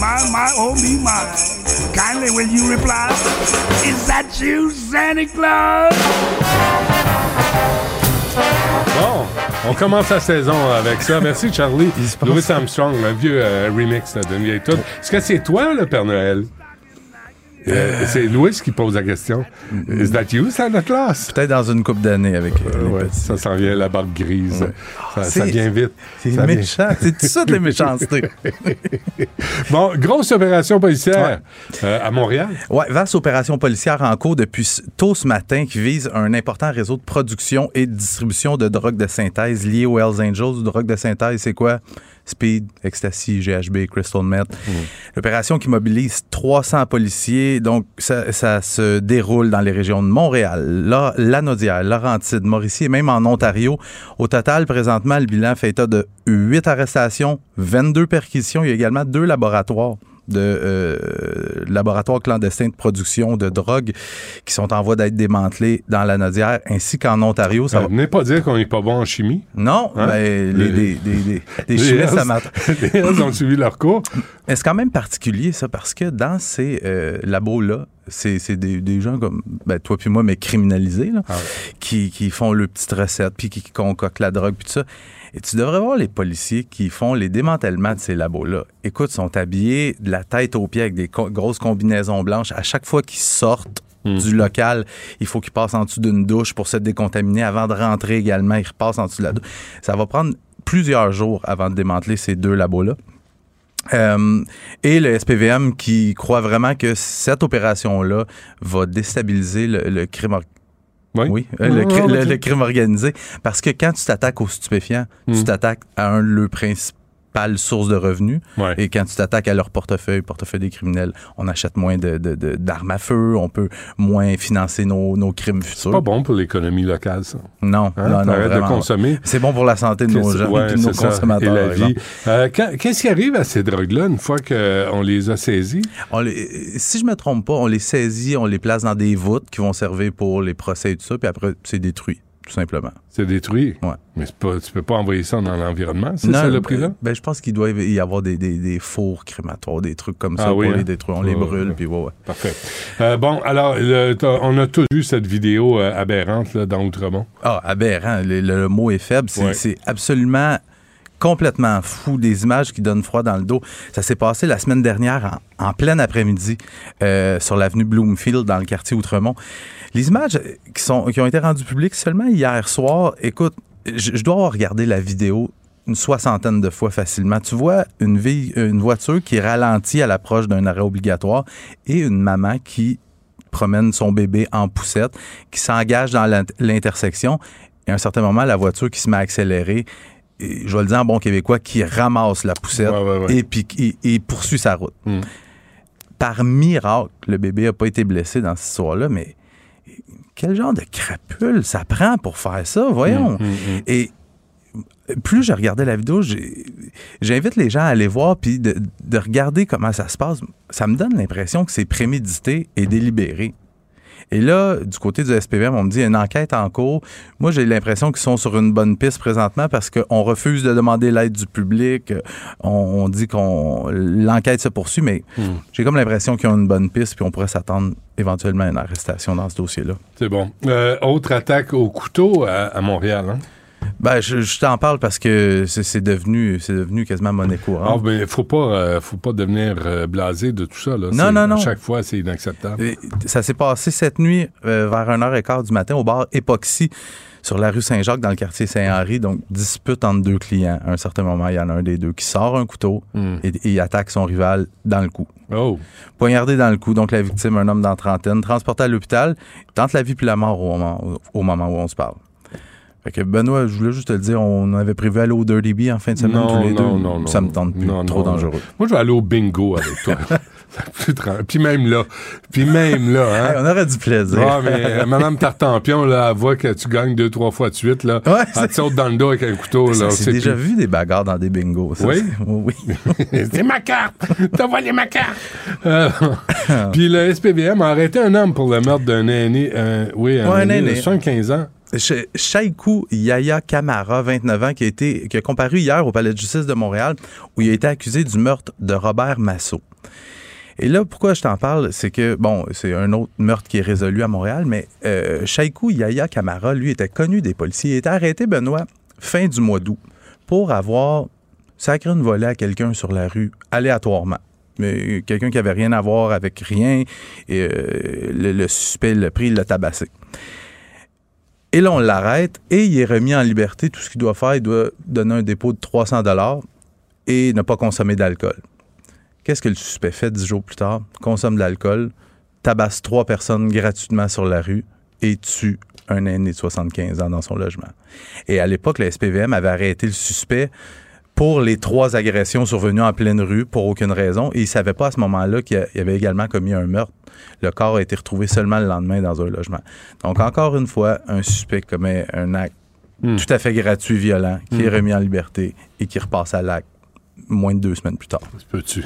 My, my, oh me, my. Kindly will you reply? Is that you, Santa Claus? Bon, on commence la saison avec ça. Merci, Charlie. Louis Armstrong, un vieux euh, remix là, d'une vieille. Est-ce que c'est toi, le Père Noël? Euh, c'est Louis qui pose la question. Is that you, Santa Claus? Peut-être dans une couple d'années avec euh, les Ouais, petits. ça s'en vient, la barbe grise. Ça, ça C'est- vient vite. C'est méchant. C'est tout ça de la méchanceté. Bon, grosse opération policière euh, à Montréal. Ouais, vaste opération policière en cours depuis tôt ce matin qui vise un important réseau de production et de distribution de drogue de synthèse lié aux Hells Angels. Drogue de synthèse, c'est quoi? Speed, ecstasy, GHB, crystal meth. L'opération qui mobilise 300 policiers. Donc, ça, ça se déroule dans les régions de Montréal, La, Lanaudière, Laurentide, Mauricie et même en Ontario. Au total, présentement, le bilan fait état de 8 arrestations, 22 perquisitions. Il y a également deux laboratoires de euh, laboratoires clandestins de production de drogue qui sont en voie d'être démantelés dans la Nodière, ainsi qu'en Ontario. Ça Ça va- venez pas dire qu'on n'est pas bon en chimie. Non, Hein? mais les, Les- des Les chimistes amateurs. Les ont suivi leur cours. Mais c'est quand même particulier, ça, parce que dans ces euh, labos-là, c'est c'est des, des gens comme ben, toi puis moi, mais criminalisés, là, Ah qui, qui font leurs petites recettes, puis qui, qui concoctent la drogue, puis tout ça. Et tu devrais voir les policiers qui font les démantèlements de ces labos-là. Écoute, ils sont habillés de la tête aux pieds avec des co- grosses combinaisons blanches. À chaque fois qu'ils sortent du local, il faut qu'ils passent en dessous d'une douche pour se décontaminer. Avant de rentrer également, ils repassent en dessous de la douche. Ça va prendre plusieurs jours avant de démanteler ces deux labos-là. Euh, et le SPVM qui croit vraiment que cette opération-là va déstabiliser le, le crime Oui. euh, le, cri- crime organisé. Parce que quand tu t'attaques aux stupéfiants, tu t'attaques à un le source de revenus. Ouais. Et quand tu t'attaques à leur portefeuille, portefeuille des criminels, on achète moins de, de- de- d'armes à feu, on peut moins financer nos, nos crimes C'est futurs. pas bon pour l'économie locale, ça. Non, Hein? non, non, T'arrêtes de vraiment. consommer. C'est bon pour la santé de nos gens ouais, et de nos c'est ça. consommateurs. Et la vie. Euh, Qu'est-ce qui arrive à ces drogues-là une fois qu'on les a saisies? On les- si je me trompe pas, on les saisit, on les place dans des voûtes qui vont servir pour les procès et tout ça, puis après, c'est détruit. Tout simplement. C'est détruit? Ouais. Mais pas, tu peux pas envoyer ça dans l'environnement, c'est ça le ben, prix là? Ben, je pense qu'il doit y avoir des, des, des fours crématoires, des trucs comme ça Ah pour oui, hein? les détruire. On les brûle, puis ouais, ouais. Parfait. Euh, bon, alors, le- on a tous vu cette vidéo euh, aberrante là, dans Outremont. Ah, aberrant. Le, le- le mot est faible. C'est absolument complètement fou. Des images qui donnent froid dans le dos. Ça s'est passé la semaine dernière en, plein après-midi euh, sur l'avenue Bloomfield dans le quartier Outremont. Les images qui, sont, qui ont été rendues publiques seulement hier soir, écoute, je, dois avoir regardé la vidéo une soixantaine de fois facilement. Tu vois une, vie, une voiture qui ralentit à l'approche d'un arrêt obligatoire et une maman qui promène son bébé en poussette, qui s'engage dans l'in- l'intersection. Et à un certain moment, la voiture qui se met à accélérer, je vais le dire en bon québécois, qui ramasse la poussette Ouais, ouais, ouais. et puis et poursuit sa route. Mm. Par miracle, le bébé n'a pas été blessé dans cette histoire-là, mais quel genre de crapule ça prend pour faire ça, voyons? Mm, mm, mm. Et plus je regardais la vidéo, j'invite les gens à aller voir puis de, de regarder comment ça se passe. Ça me donne l'impression que c'est prémédité et délibéré. Et là, du côté du SPVM, on me dit une enquête en cours. Moi, j'ai l'impression qu'ils sont sur une bonne piste présentement parce qu'on refuse de demander l'aide du public. On, on dit qu'on l'enquête se poursuit, mais Mm. j'ai comme l'impression qu'ils ont une bonne piste puis on pourrait s'attendre éventuellement à une arrestation dans ce dossier-là. C'est bon. Euh, autre attaque au couteau à, à Montréal. Hein? Ben, je, je t'en parle parce que c'est devenu, c'est devenu quasiment monnaie Ah, courante. mais faut pas, euh, faut pas devenir euh, blasé de tout ça. Là. Non, non, non. Chaque fois, c'est inacceptable. Et Ça s'est passé cette nuit euh, vers 1h15 du matin au bar Epoxy sur la rue Saint-Jacques dans le quartier Saint-Henri. Donc, dispute entre deux clients. À un certain moment, il y en a un des deux qui sort un couteau Mm. et, et il attaque son rival dans le cou. Oh, Poignardé dans le cou, donc la victime, un homme dans trentaine, transporté à l'hôpital, tente la vie puis la mort au moment, au moment où on se parle. Fait que Benoît, je voulais juste te le dire, on avait prévu aller au Dirty Bee en fin de semaine Non, tous les non, deux. non, non. Ça me tente plus, Non, trop dangereux. moi, je vais aller au bingo avec toi. Puis même là, puis même là, hein. Hey, on aurait du plaisir. Ah, mais euh, Madame Tartampion, là, elle voit que tu gagnes deux, trois fois de suite, là. Ouais, elle te saute dans le dos avec un couteau. Ça, sait déjà plus. vu des bagarres dans des bingos. ça, Oui? oui. c'est ma carte! T'as volé ma carte! Euh, Puis le SPVM a arrêté un homme pour le meurtre d'un aîné. euh, oui, un, Ouais, un aîné, de aîné. 75 ans. Shaïkou Yaya Kamara, 29 ans, qui a, qui a comparu hier au Palais de justice de Montréal, où il a été accusé du meurtre de Robert Massot. Et là, pourquoi je t'en parle, c'est que, bon, c'est un autre meurtre qui est résolu à Montréal, mais euh, Yaya Kamara, lui, était connu des policiers. Il a été arrêté, Benoît, fin du mois d'août, pour avoir sacré une volée à quelqu'un sur la rue, aléatoirement. Quelqu'un qui avait rien à voir avec rien, et euh, le, le suspect l'a pris, l'a tabassé. Et là, on l'arrête et il est remis en liberté. Tout ce qu'il doit faire, il doit donner un dépôt de 300 dollars et ne pas consommer d'alcool. Qu'est-ce que le suspect fait dix jours plus tard? Consomme de l'alcool, tabasse trois personnes gratuitement sur la rue et tue un aîné de 75 ans dans son logement. Et à l'époque, le SPVM avait arrêté le suspect pour les trois agressions survenues en pleine rue pour aucune raison. Et il ne savait pas à ce moment-là qu'il y avait également commis un meurtre. Le corps a été retrouvé seulement le lendemain dans un logement. Donc, encore une fois, un suspect commet un acte Hmm. tout à fait gratuit, violent, qui est Hmm. remis en liberté et qui repasse à l'acte moins de deux semaines plus tard. Peux-tu?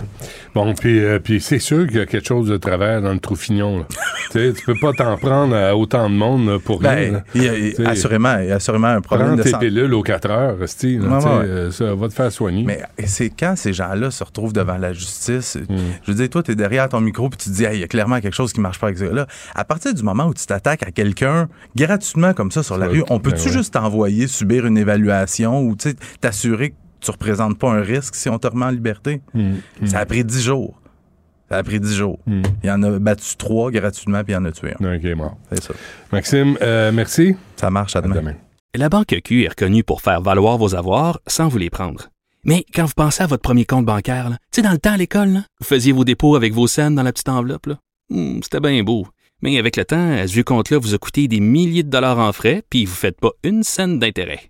Bon, puis, euh, puis c'est sûr qu'il y a quelque chose de travers dans le trou fignon. tu peux pas t'en prendre à autant de monde pour rien. Ben, y a- sais, assurément, il y a assurément un problème Prends de tes santé. pilules aux 4 heures, Ouais, ouais. euh, ça va te faire soigner. Mais c'est quand ces gens-là se retrouvent devant la justice. Hmm. Je veux dire, toi, tu es derrière ton micro puis tu te dis, Hey, il y a clairement quelque chose qui marche pas avec ça. Là, à partir du moment où tu t'attaques à quelqu'un gratuitement comme ça sur la rue, on peut-tu ben ouais. juste t'envoyer subir une évaluation ou t'assurer que tu représentes pas un risque si on te remet en liberté? Hmm, hmm. Ça a pris dix jours. Ça a pris dix jours. Hmm. Il y en a battu trois gratuitement puis il y en a tué un. Ok, mort. C'est ça. Maxime, euh, merci. Ça marche à À demain. La Banque Q est reconnue pour faire valoir vos avoirs sans vous les prendre. Mais quand vous pensez à votre premier compte bancaire, tu sais, dans le temps à l'école, là, vous faisiez vos dépôts avec vos scènes dans la petite enveloppe. là. Hmm, C'était bien beau. Mais avec le temps, à ce vieux compte-là vous a coûté des milliers de dollars en frais, puis vous ne faites pas une scène d'intérêt.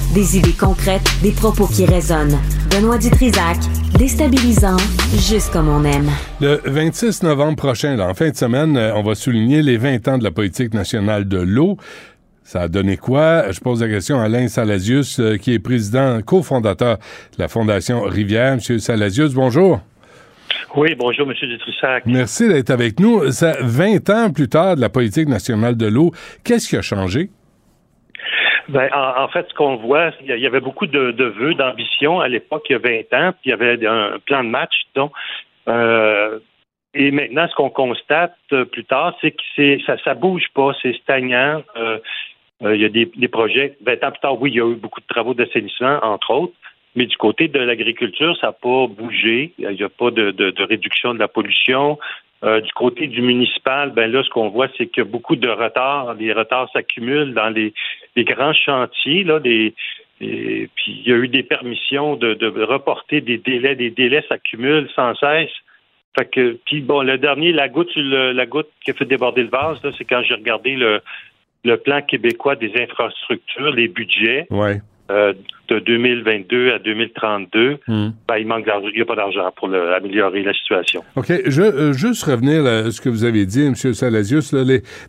des idées concrètes, des propos qui résonnent. Benoît Dutrisac, déstabilisant, juste comme on aime. Le 26 novembre prochain, là, en fin de semaine, euh, on va souligner les 20 ans de la politique nationale de l'eau. Ça a donné quoi? Je pose la question à Alain Salasius, euh, qui est président, cofondateur de la Fondation Rivière. Monsieur Salasius, bonjour. Oui, bonjour, Monsieur Dutrisac. Merci d'être avec nous. Ça, 20 ans plus tard de la politique nationale de l'eau, qu'est-ce qui a changé? Ben, en, fait, ce qu'on voit, il y avait beaucoup de, de vœux, d'ambition à l'époque, il y a 20 ans, puis il y avait un plan de match, donc. Euh, et maintenant, ce qu'on constate euh, plus tard, c'est que ça, ça bouge pas, c'est stagnant. Euh, il y a des, projets. 20 ans plus tard, oui, il y a eu beaucoup de travaux d'assainissement, entre autres. Mais du côté de l'agriculture, ça n'a pas bougé. Il n'y a pas de, de, réduction de la pollution. Euh, du côté du municipal, ben là, ce qu'on voit, c'est qu'il y a beaucoup de retards. Les retards s'accumulent dans les, grands chantiers. Là, puis il y a eu des permissions de, de reporter des délais. Des délais s'accumulent sans cesse. Fait que, puis bon, le dernier, la goutte, la goutte qui a fait déborder le vase, c'est quand j'ai regardé le, le plan québécois des infrastructures, les budgets. Ouais. Euh, de 2022 à 2032, hmm. ben, il manque d'argent, il n'y a pas d'argent pour le, améliorer la situation. OK. Je euh, juste revenir à ce que vous avez dit, M. Salasius.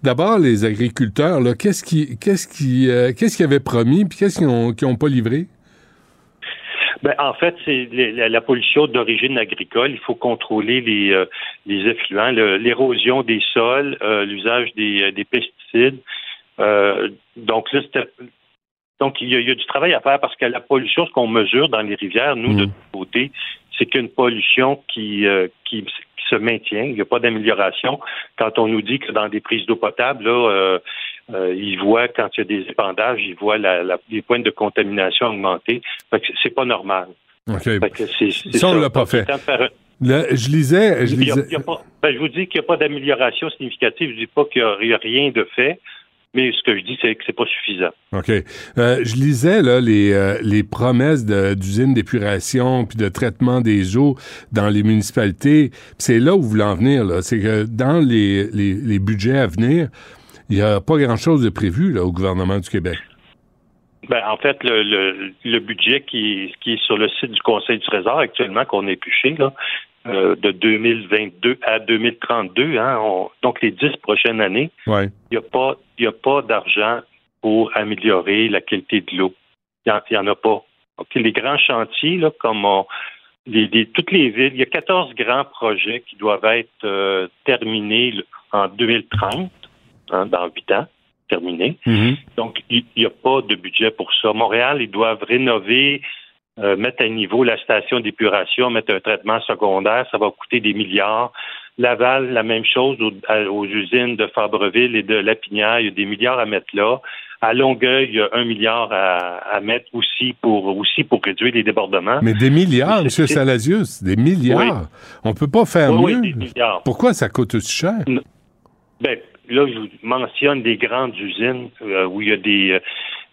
D'abord, les agriculteurs, qu'est-ce qui qu'est-ce qui euh, qu'est-ce qu'ils avaient promis puis qu'est-ce qu'ils n'ont ont pas livré? Ben, en fait, c'est la, la, pollution d'origine agricole. Il faut contrôler les, euh, les effluents, l'érosion des sols, l'usage des, des, pesticides. donc là, c'était donc, il y, a, il y, a, du travail à faire parce que la pollution, ce qu'on mesure dans les rivières, nous, de Mm. notre côté, c'est qu'une pollution qui, euh, qui, qui, se maintient. Il n'y a pas d'amélioration. Quand on nous dit que dans des prises d'eau potable, là, euh, euh, ils voient, quand il y a des épandages, ils voient la, la, les points de contamination augmenter. C'est pas normal. OK. C'est, ça, on l'a pas fait. Là, je lisais. Je Il y a- lisais... il y a pas- ben, je vous dis qu'il n'y a pas d'amélioration significative. Je ne dis pas qu'il n'y a, rien de fait, mais ce que je dis, c'est que c'est pas suffisant. OK. Euh, je lisais là, les, euh, les promesses d'usines d'épuration puis de traitement des eaux dans les municipalités. C'est là où vous voulez en venir. C'est que dans les, les, les budgets à venir, il n'y a pas grand-chose de prévu là, au gouvernement du Québec. Ben, en fait, le, le, le budget qui, qui est sur le site du Conseil du Trésor actuellement, qu'on a épluché, là, euh, de 2022 à 2032, hein, on- donc les dix prochaines années, Ouais. il n'y a pas, il y a pas d'argent pour améliorer la qualité de l'eau. Il n'y en, en, a pas. Les grands chantiers, là, comme on, les, les, toutes les villes, il y a 14 grands projets qui doivent être euh, terminés en 2030, hein, dans huit ans, terminés. Mm-hmm. Donc, il n'y a pas de budget pour ça. Montréal, ils doivent rénover, euh, mettre à niveau la station d'épuration, mettre un traitement secondaire, ça va coûter des milliards. Laval, la même chose aux, usines de Fabreville et de Lapinière, il y a des milliards à mettre là. À Longueuil, il y a un milliard à, à mettre aussi pour aussi pour réduire les débordements. Mais des milliards, M. Salasius, des milliards. On peut pas faire Oui, oui, mieux. des milliards. Pourquoi ça coûte aussi cher? Ben, là, je vous mentionne des grandes usines euh, où il y a des, euh,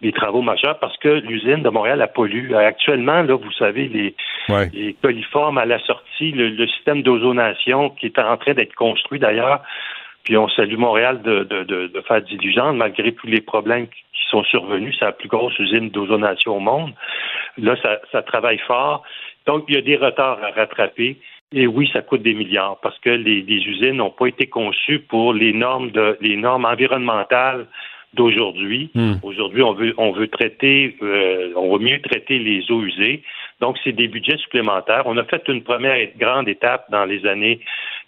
des travaux majeurs parce que l'usine de Montréal, elle pollue. Euh, Actuellement, là, vous savez, les, Ouais. les coliformes à la sortie, le, le système d'ozonation qui est en train d'être construit d'ailleurs, puis on salue Montréal de, de, de, de faire diligence malgré tous les problèmes qui qui sont survenus. C'est la plus grosse usine d'ozonation au monde. Là, ça, ça travaille fort. Donc, il y a des retards à rattraper. Et oui, ça coûte des milliards parce que les, les usines n'ont pas été conçues pour les normes de les normes environnementales d'aujourd'hui. Hmm. Aujourd'hui, on veut on veut traiter, euh, on va mieux traiter les eaux usées. Donc, c'est des budgets supplémentaires. On a fait une première grande étape dans les années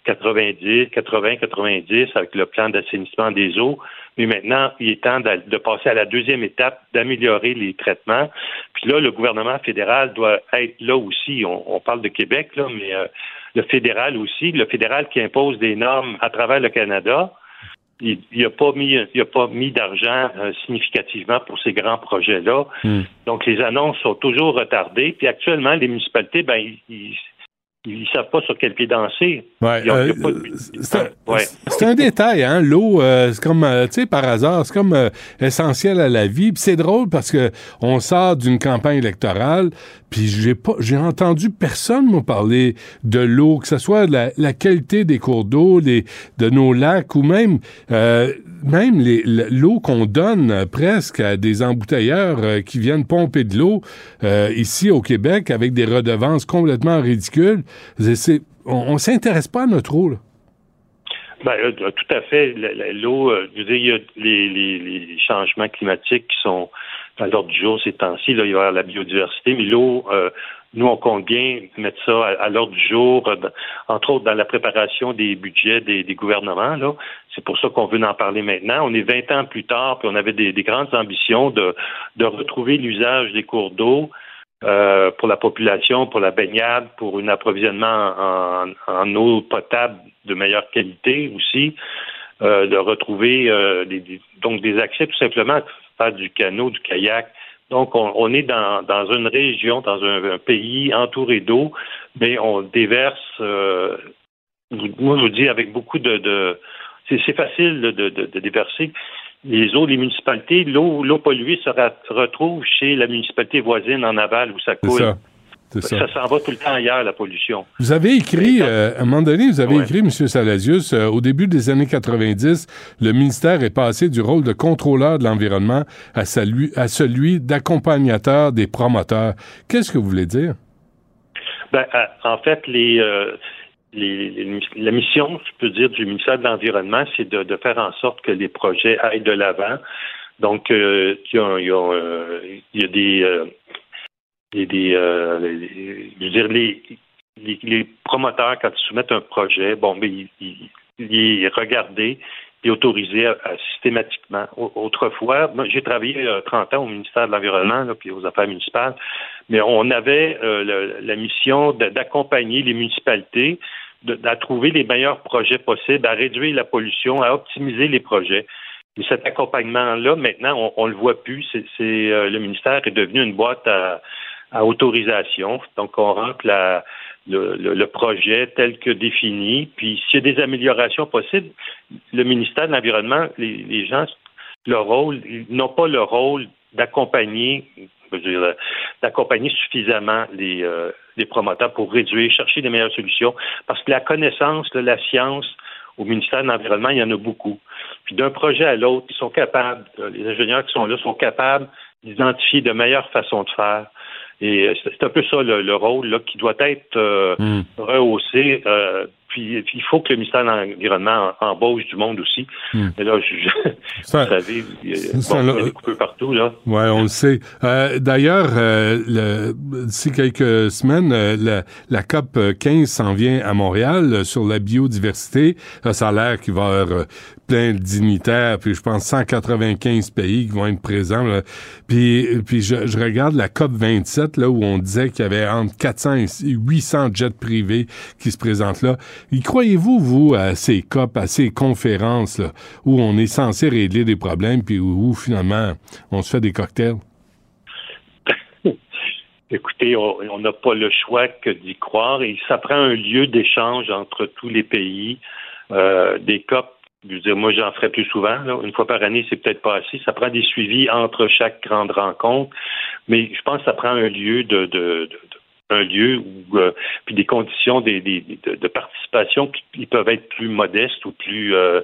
90, 80, 90 avec le plan d'assainissement des eaux. Mais maintenant, il est temps de, de passer à la deuxième étape, d'améliorer les traitements. Puis là, le gouvernement fédéral doit être là aussi. On, on parle de Québec, là, mais euh, le fédéral aussi. Le fédéral qui impose des normes à travers le Canada. Il n'a pas mis, il a pas mis d'argent euh, significativement pour ces grands projets-là. Hmm. Donc, les annonces sont toujours retardées. Puis actuellement, les municipalités, ben, ils, ils- ils savent pas sur quel pied danser. Ouais, euh, c'est un, Ouais. c'est un détail, hein. L'eau, euh, c'est comme, euh, tu sais, par hasard, c'est comme euh, essentiel à la vie. Puis c'est drôle parce que on sort d'une campagne électorale, puis j'ai pas, j'ai entendu personne me parler de l'eau, que ce soit la, la qualité des cours d'eau, des, de nos lacs ou même, euh, même l'eau qu'on donne euh, presque à des embouteilleurs euh, qui viennent pomper de l'eau euh, ici au Québec avec des redevances complètement ridicules. On, on s'intéresse pas à notre eau. Là. Ben, tout à fait. L'eau, euh, je il y a les, changements climatiques qui sont à l'ordre du jour ces temps-ci. Il y avoir la biodiversité, mais l'eau, euh, nous, on compte bien mettre ça à, l'ordre du jour, euh, entre autres dans la préparation des budgets des, gouvernements. C'est pour ça qu'on veut en parler maintenant. On est 20 ans plus tard, puis on avait des, des grandes ambitions de retrouver l'usage des cours d'eau. Euh, pour la population, pour la baignade, pour un approvisionnement en, eau potable de meilleure qualité aussi, euh, de retrouver euh, des, donc des accès tout simplement à faire du canot, du kayak. Donc on, est dans, dans une région, dans un, pays entouré d'eau, mais on déverse. moi, je vous dis avec beaucoup de, de c'est facile de, de, de déverser les eaux des municipalités. L'eau l'eau polluée se retrouve chez la municipalité voisine en aval où ça coule. ça. Ça. Ça s'en va tout le temps ailleurs, la pollution. Vous avez écrit, euh, à un moment donné, vous avez Ouais. écrit, M. Salasius, euh, au début des années 90, le ministère est passé du rôle de contrôleur de l'environnement à, celui- à celui d'accompagnateur des promoteurs. Qu'est-ce que vous voulez dire? Ben, euh, en fait, les, euh, la mission, je peux dire, du ministère de l'Environnement, c'est de, faire en sorte que les projets aillent de l'avant. Donc, euh, il y a, des, euh, euh, je veux dire, les, promoteurs, quand ils soumettent un projet, bon, mais il, il- et autorisé à- à systématiquement. Au- Autrefois, j'ai travaillé euh, 30 ans au ministère de l'Environnement, puis aux affaires municipales, mais on avait la mission d'accompagner les municipalités de- à trouver les meilleurs projets possibles, à réduire la pollution, à optimiser les projets. Et cet accompagnement-là, maintenant, on, on le voit plus. C'est, euh, le ministère est devenu une boîte à, à autorisation. Donc, on rentre la- le, le- projet tel que défini. Puis, s'il y a des améliorations possibles, le ministère de l'Environnement, les, les gens, leur rôle, ils n'ont pas le rôle d'accompagner, d'accompagner suffisamment les, euh, les promoteurs pour réduire, chercher des meilleures solutions. Parce que la connaissance, là, la science, au ministère de l'Environnement, il y en a beaucoup. Puis d'un projet à l'autre, ils sont capables, euh, les ingénieurs qui sont là sont capables d'identifier de meilleures façons de faire. Et euh, c'est un peu ça le, le rôle là, qui doit être euh, rehaussé. euh, puis, puis il faut que le ministère de l'Environnement en- embauche du monde aussi. Hmm. Mais là, je, je- Ça- vous savez, il y a, ça, bon, là, il y a des partout, là. Oui, on le sait. Euh, D'ailleurs, euh, d'ici quelques semaines, euh, la, la COP 15 s'en vient à Montréal euh, sur la biodiversité. Là, ça a l'air qu'il va y avoir euh, plein de dignitaires, puis je pense 195 pays qui vont être présents. là. Puis, puis je, je regarde la COP 27, là, où on disait qu'il y avait entre 400 et 800 jets privés qui se présentent là. Y croyez-vous, vous, à ces COP, à ces conférences, là, où on est censé régler des problèmes, puis où, finalement, on se fait des cocktails? Écoutez, on on n'a pas le choix que d'y croire et ça prend un lieu d'échange entre tous les pays. Euh, des COP, je veux dire, moi j'en ferai plus souvent, là. une fois par année, c'est peut-être pas assez. Ça prend des suivis entre chaque grande rencontre, mais je pense que ça prend un lieu de, de- de- un lieu où euh, puis des conditions de, participation qui peuvent être plus modestes ou plus euh,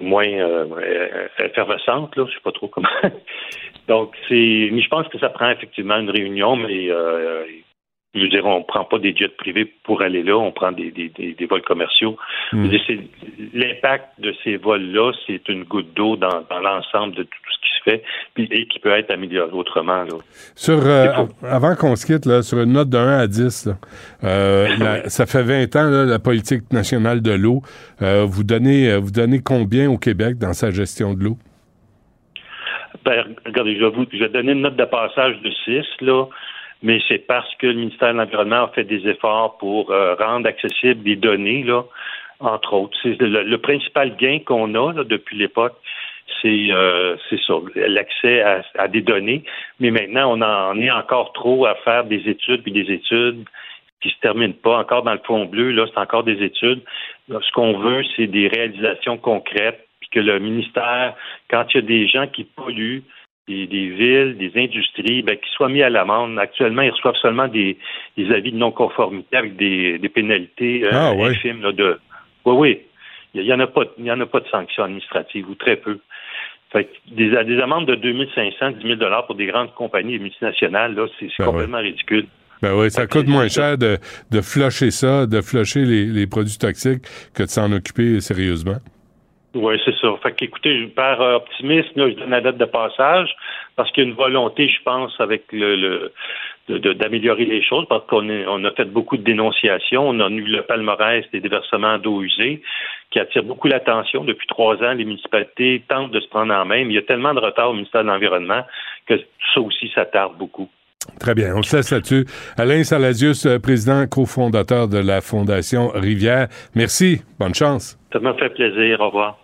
moins euh, effervescentes, là, je sais pas trop comment. Donc c'est mais je pense que ça prend effectivement une réunion, mais euh, je veux dire, on prend pas des jets privés pour aller là, on prend des, des, des, des vols commerciaux. C'est- L'impact de ces vols-là, c'est une goutte d'eau dans, dans l'ensemble de tout ce qui se fait puis, et qui peut être amélioré autrement. Là. Sur, euh, avant qu'on se quitte, là, sur une note de 1 à 10, là, euh, la- ça fait 20 ans, là, la politique nationale de l'eau. Euh, vous, donnez, vous donnez combien au Québec dans sa gestion de l'eau? Ben, regardez, je vais, vous, je vais donner une note de passage de 6, là, mais c'est parce que le ministère de l'Environnement a fait des efforts pour euh, rendre accessibles des données, là, entre autres. Le, principal gain qu'on a depuis l'époque, c'est euh, l'accès à, des données. Mais maintenant, on en est encore trop à faire des études puis des études. qui se termine pas. Encore dans le fond bleu, là, c'est encore des études. Ce qu'on veut, c'est des réalisations concrètes, puis que le ministère, quand il y a des gens qui polluent, des, des villes, des industries, ben, qu'ils soient mis à l'amende. Actuellement, ils reçoivent seulement des, des avis de non-conformité avec des, des pénalités euh, Ah, ouais. infimes. Là, de... Oui, oui. Il n'y en, a pas- il y en a pas de sanctions administratives, ou très peu. Fait que des, des amendes de 2500, 10 000 pour des grandes compagnies multinationales, là, c'est c'est Ben complètement ridicule. Ben oui, ça coûte moins cher de, de flusher ça, de flusher les, les produits toxiques que de s'en occuper sérieusement. Oui, c'est ça. Fait qu'écoutez, par euh, optimisme, là, je donne la date de passage parce qu'il y a une volonté, je pense, avec le, le d'améliorer les choses parce qu'on on a fait beaucoup de dénonciations. On a eu le palmarès des déversements d'eau usée qui attire beaucoup l'attention. Depuis trois ans, les municipalités tentent de se prendre en main, mais il y a tellement de retard au ministère de l'Environnement que ça aussi, ça tarde beaucoup. Très bien, on se laisse là-dessus. Alain Saladius, euh, président cofondateur de la Fondation Rivière. Merci, bonne chance. Ça m'a fait plaisir. Au revoir.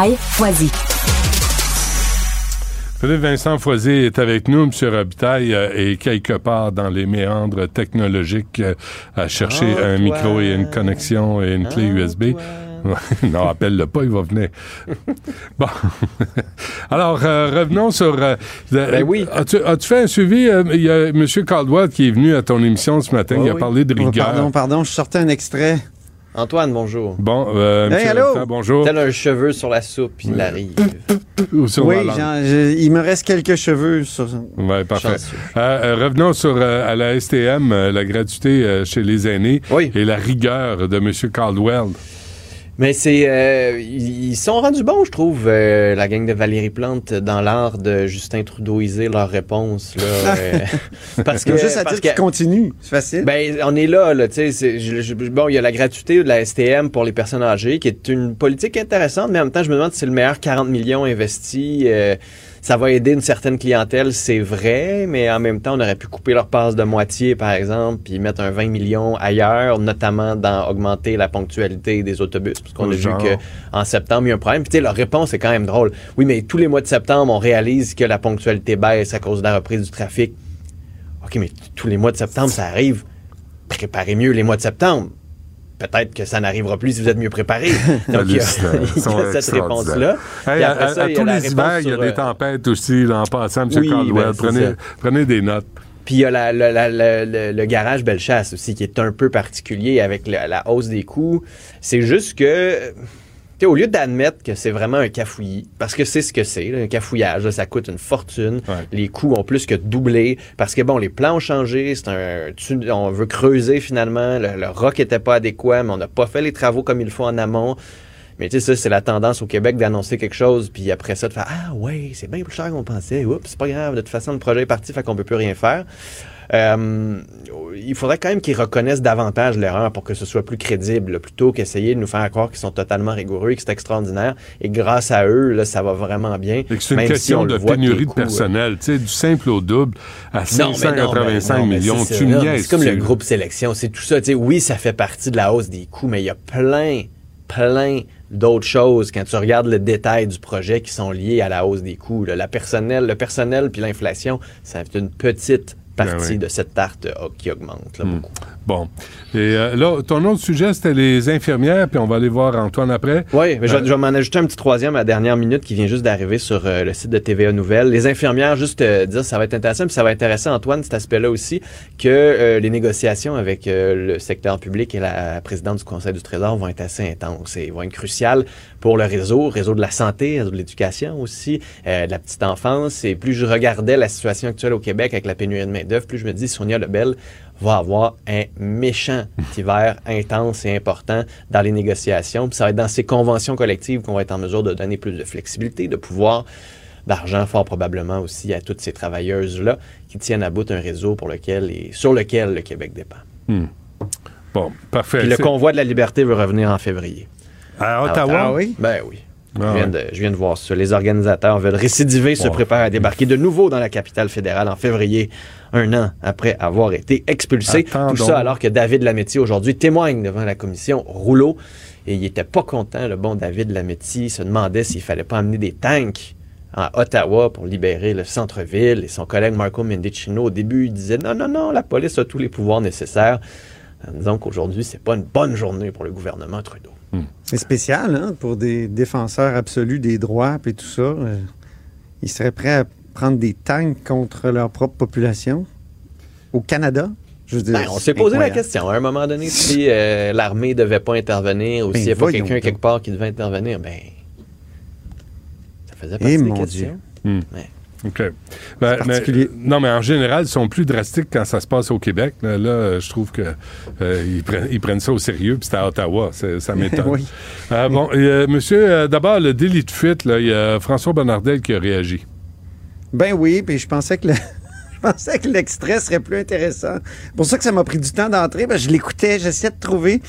Foisy. Philippe Vincent Foisy est avec nous, M. Robitaille, euh, est quelque part dans les méandres technologiques euh, à chercher un micro et une connexion et une clé USB. non, appelle-le pas, il va venir. bon. Alors, euh, revenons sur... euh, Ben oui. As-tu, fait un suivi? euh, Il y a M. Caldwell qui est venu à ton émission ce matin, il a oui. parlé de Oh, rigueur. pardon, Pardon, je sortais un extrait. Antoine, bonjour. Bon, euh, Hey, M. allô? Bonjour. Tel un cheveu sur la soupe, il arrive. Ou sur oui, je- il me reste quelques cheveux sur. Oui, parfait. Euh, euh, revenons sur euh, à la STM, euh, la gratuité euh, chez les aînés et la rigueur de M. Caldwell. Mais c'est. euh, ils sont rendus bons, je trouve, euh, la gang de Valérie Plante, dans l'art de Justin Trudeauiser leurs réponses. Là, euh, parce que. Juste à parce dire que- qu'il continue. C'est facile. Ben, on est là, là, tu sais. Bon, il y a la gratuité de la STM pour les personnes âgées, qui est une politique intéressante, mais en même temps, je me demande si c'est le meilleur 40 millions investis. Ça va aider une certaine clientèle, c'est vrai, mais en même temps, on aurait pu couper leur passe de moitié, par exemple, puis mettre un 20 millions ailleurs, notamment dans augmenter la ponctualité des autobus, parce qu'on a vu Genre. que en septembre, il y a un problème. Puis, tu sais, leur réponse est quand même drôle. Oui, mais tous les mois de septembre, on réalise que la ponctualité baisse à cause de la reprise du trafic. OK, mais tous les mois de septembre, ça arrive. Préparez mieux les mois de septembre. Peut-être que ça n'arrivera plus si vous êtes mieux préparé. Donc, il y a, il y cette réponse-là. Hey, à, tous les hivers, il y a des euh, tempêtes aussi, en passant, M. Oui, Caldwell. ben, prenez, des notes. Puis il y a la- la- la- la- le, garage Bellechasse aussi, qui est un peu particulier avec la, la hausse des coûts. C'est juste que, au lieu d'admettre que c'est vraiment un cafouillis, parce que c'est ce que c'est, un cafouillage, là, ça coûte une fortune. Les coûts ont plus que doublé. Parce que, bon, les plans ont changé. C'est un, tu- on veut creuser finalement. Le, le rock était pas adéquat, mais on n'a pas fait les travaux comme il faut en amont. Mais tu sais, ça, c'est la tendance au Québec d'annoncer quelque chose, puis après ça, de faire Ah, ouais, c'est bien plus cher qu'on pensait. Oups, c'est pas grave. De toute façon, le projet est parti, fait qu'on peut plus rien faire. Euh, il faudrait quand même qu'ils reconnaissent davantage l'erreur pour que ce soit plus crédible, plutôt qu'essayer de nous faire croire qu'ils sont totalement rigoureux et que c'est extraordinaire. Et grâce à eux, là, ça va vraiment bien. C'est une si question de pénurie de euh, personnel. Sais, du simple au double à non, mais non, 585 mais non, mais millions. c'est Tu. C'est comme le groupe sélection, c'est tout ça. Oui, ça fait partie de la hausse des coûts, mais il y a plein, plein d'autres choses quand tu regardes le détail du projet qui sont liés à la hausse des coûts. là. La personnel, le personnel puis l'inflation, ça fait une petite partie Ben oui. de cette tarte euh, qui augmente là, Hmm. Bon. Et euh, là, ton autre sujet, c'était les infirmières, puis on va aller voir Antoine après. Oui, mais je, Euh, vais- je vais m'en ajouter un petit troisième à la dernière minute qui vient juste d'arriver sur euh, le site de TVA Nouvelles. Les infirmières, juste euh, dire, ça va être intéressant, puis ça va intéresser Antoine, cet aspect-là aussi, que euh, les négociations avec euh, le secteur public et la présidente du Conseil du Trésor vont être assez intenses et vont être cruciales pour le réseau, réseau de la santé, réseau de l'éducation aussi, euh, de la petite enfance. Et plus je regardais la situation actuelle au Québec avec la pénurie de main-d'œuvre, plus je me dis, Sonia Lebel va avoir un méchant hiver intense et important dans les négociations. Puis ça va être dans ces conventions collectives qu'on va être en mesure de donner plus de flexibilité, de pouvoir d'argent, fort probablement aussi à toutes ces travailleuses-là qui tiennent à bout un réseau pour lequel et sur lequel le Québec dépend. Hmm. Bon, parfait. Puis le convoi de la liberté veut revenir en février. À Ottawa? Ah oui? Ben oui. Ah je, viens de, je viens de voir ça. Les organisateurs veulent récidiver, se Bon. préparent à débarquer de nouveau dans la capitale fédérale en février, un an après avoir été expulsé. Attendons. Tout ça alors que David Lametti aujourd'hui témoigne devant la commission Rouleau. Et il était pas content, le bon David Lametti. Il se demandait s'il fallait pas amener des tanks à Ottawa pour libérer le centre-ville. Et son collègue Marco Mendicino, au début, il disait non, non, non, la police a tous les pouvoirs nécessaires. En disant qu'aujourd'hui, c'est pas une bonne journée pour le gouvernement Trudeau. C'est spécial, hein, pour des défenseurs absolus des droits et tout ça. euh, ils seraient prêts à prendre des tanks contre leur propre population? Au Canada? Je veux dire, Ben, on s'est posé la question à un moment donné si euh, l'armée devait pas intervenir ou Ben, s'il n'y a pas quelqu'un quelque part qui devait intervenir. Ben, ça faisait partie Eh, des mon questions. Ouais. OK. Ben, mais- non, mais en général, ils sont plus drastiques quand ça se passe au Québec. Là, là, je trouve que euh, ils, prennent, ils prennent ça au sérieux, puis c'est à Ottawa. Ça m'étonne. Oui. Euh, bon, euh, monsieur, d'abord, le délit de fuite, il y a François Bonnardel qui a réagi. Ben oui, puis je pensais que le- je pensais que l'extrait serait plus intéressant. C'est pour ça que ça m'a pris du temps d'entrer. Ben, je l'écoutais, j'essayais de trouver.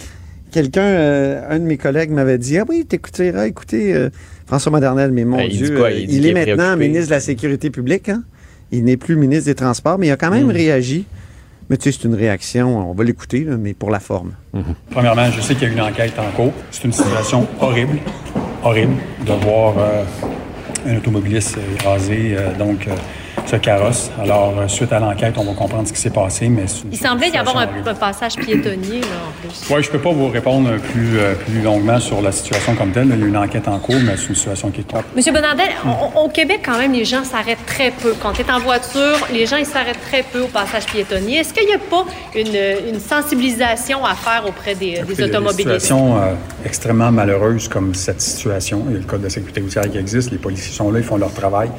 Quelqu'un, euh, un de mes collègues m'avait dit Ah oui, t'écouteras, écoutez, euh, François Modernel, mais mon Ben, il Dieu, quoi? euh, Il est est maintenant préoccupé. ministre de la Sécurité publique. hein. Il n'est plus ministre des Transports, mais il a quand Hmm. même réagi. Mais tu sais, c'est une réaction, on va l'écouter, mais pour la forme. Premièrement, je sais qu'il y a une enquête en cours. C'est une situation horrible, horrible, de voir euh, un automobiliste euh, donc euh, ce carrosse. Alors, euh, suite à l'enquête, on va comprendre ce qui s'est passé, mais Il semblait y avoir un, passage piétonnier, là, en plus. Oui, je peux pas vous répondre plus, euh, plus longuement sur la situation comme telle. Il y a une enquête en cours, mais c'est une situation qui est top. Monsieur Bonnardel, on- au Québec, quand même, les gens s'arrêtent très peu. Quand tu es en voiture, les gens, ils s'arrêtent très peu au passage piétonnier. Est-ce qu'il n'y a pas une, une sensibilisation à faire auprès des, des Écoutez, il y a des automobilistes? situations euh, extrêmement malheureuses comme cette situation. Il y a le code de sécurité routière qui existe. Les policiers sont là, ils font leur travail.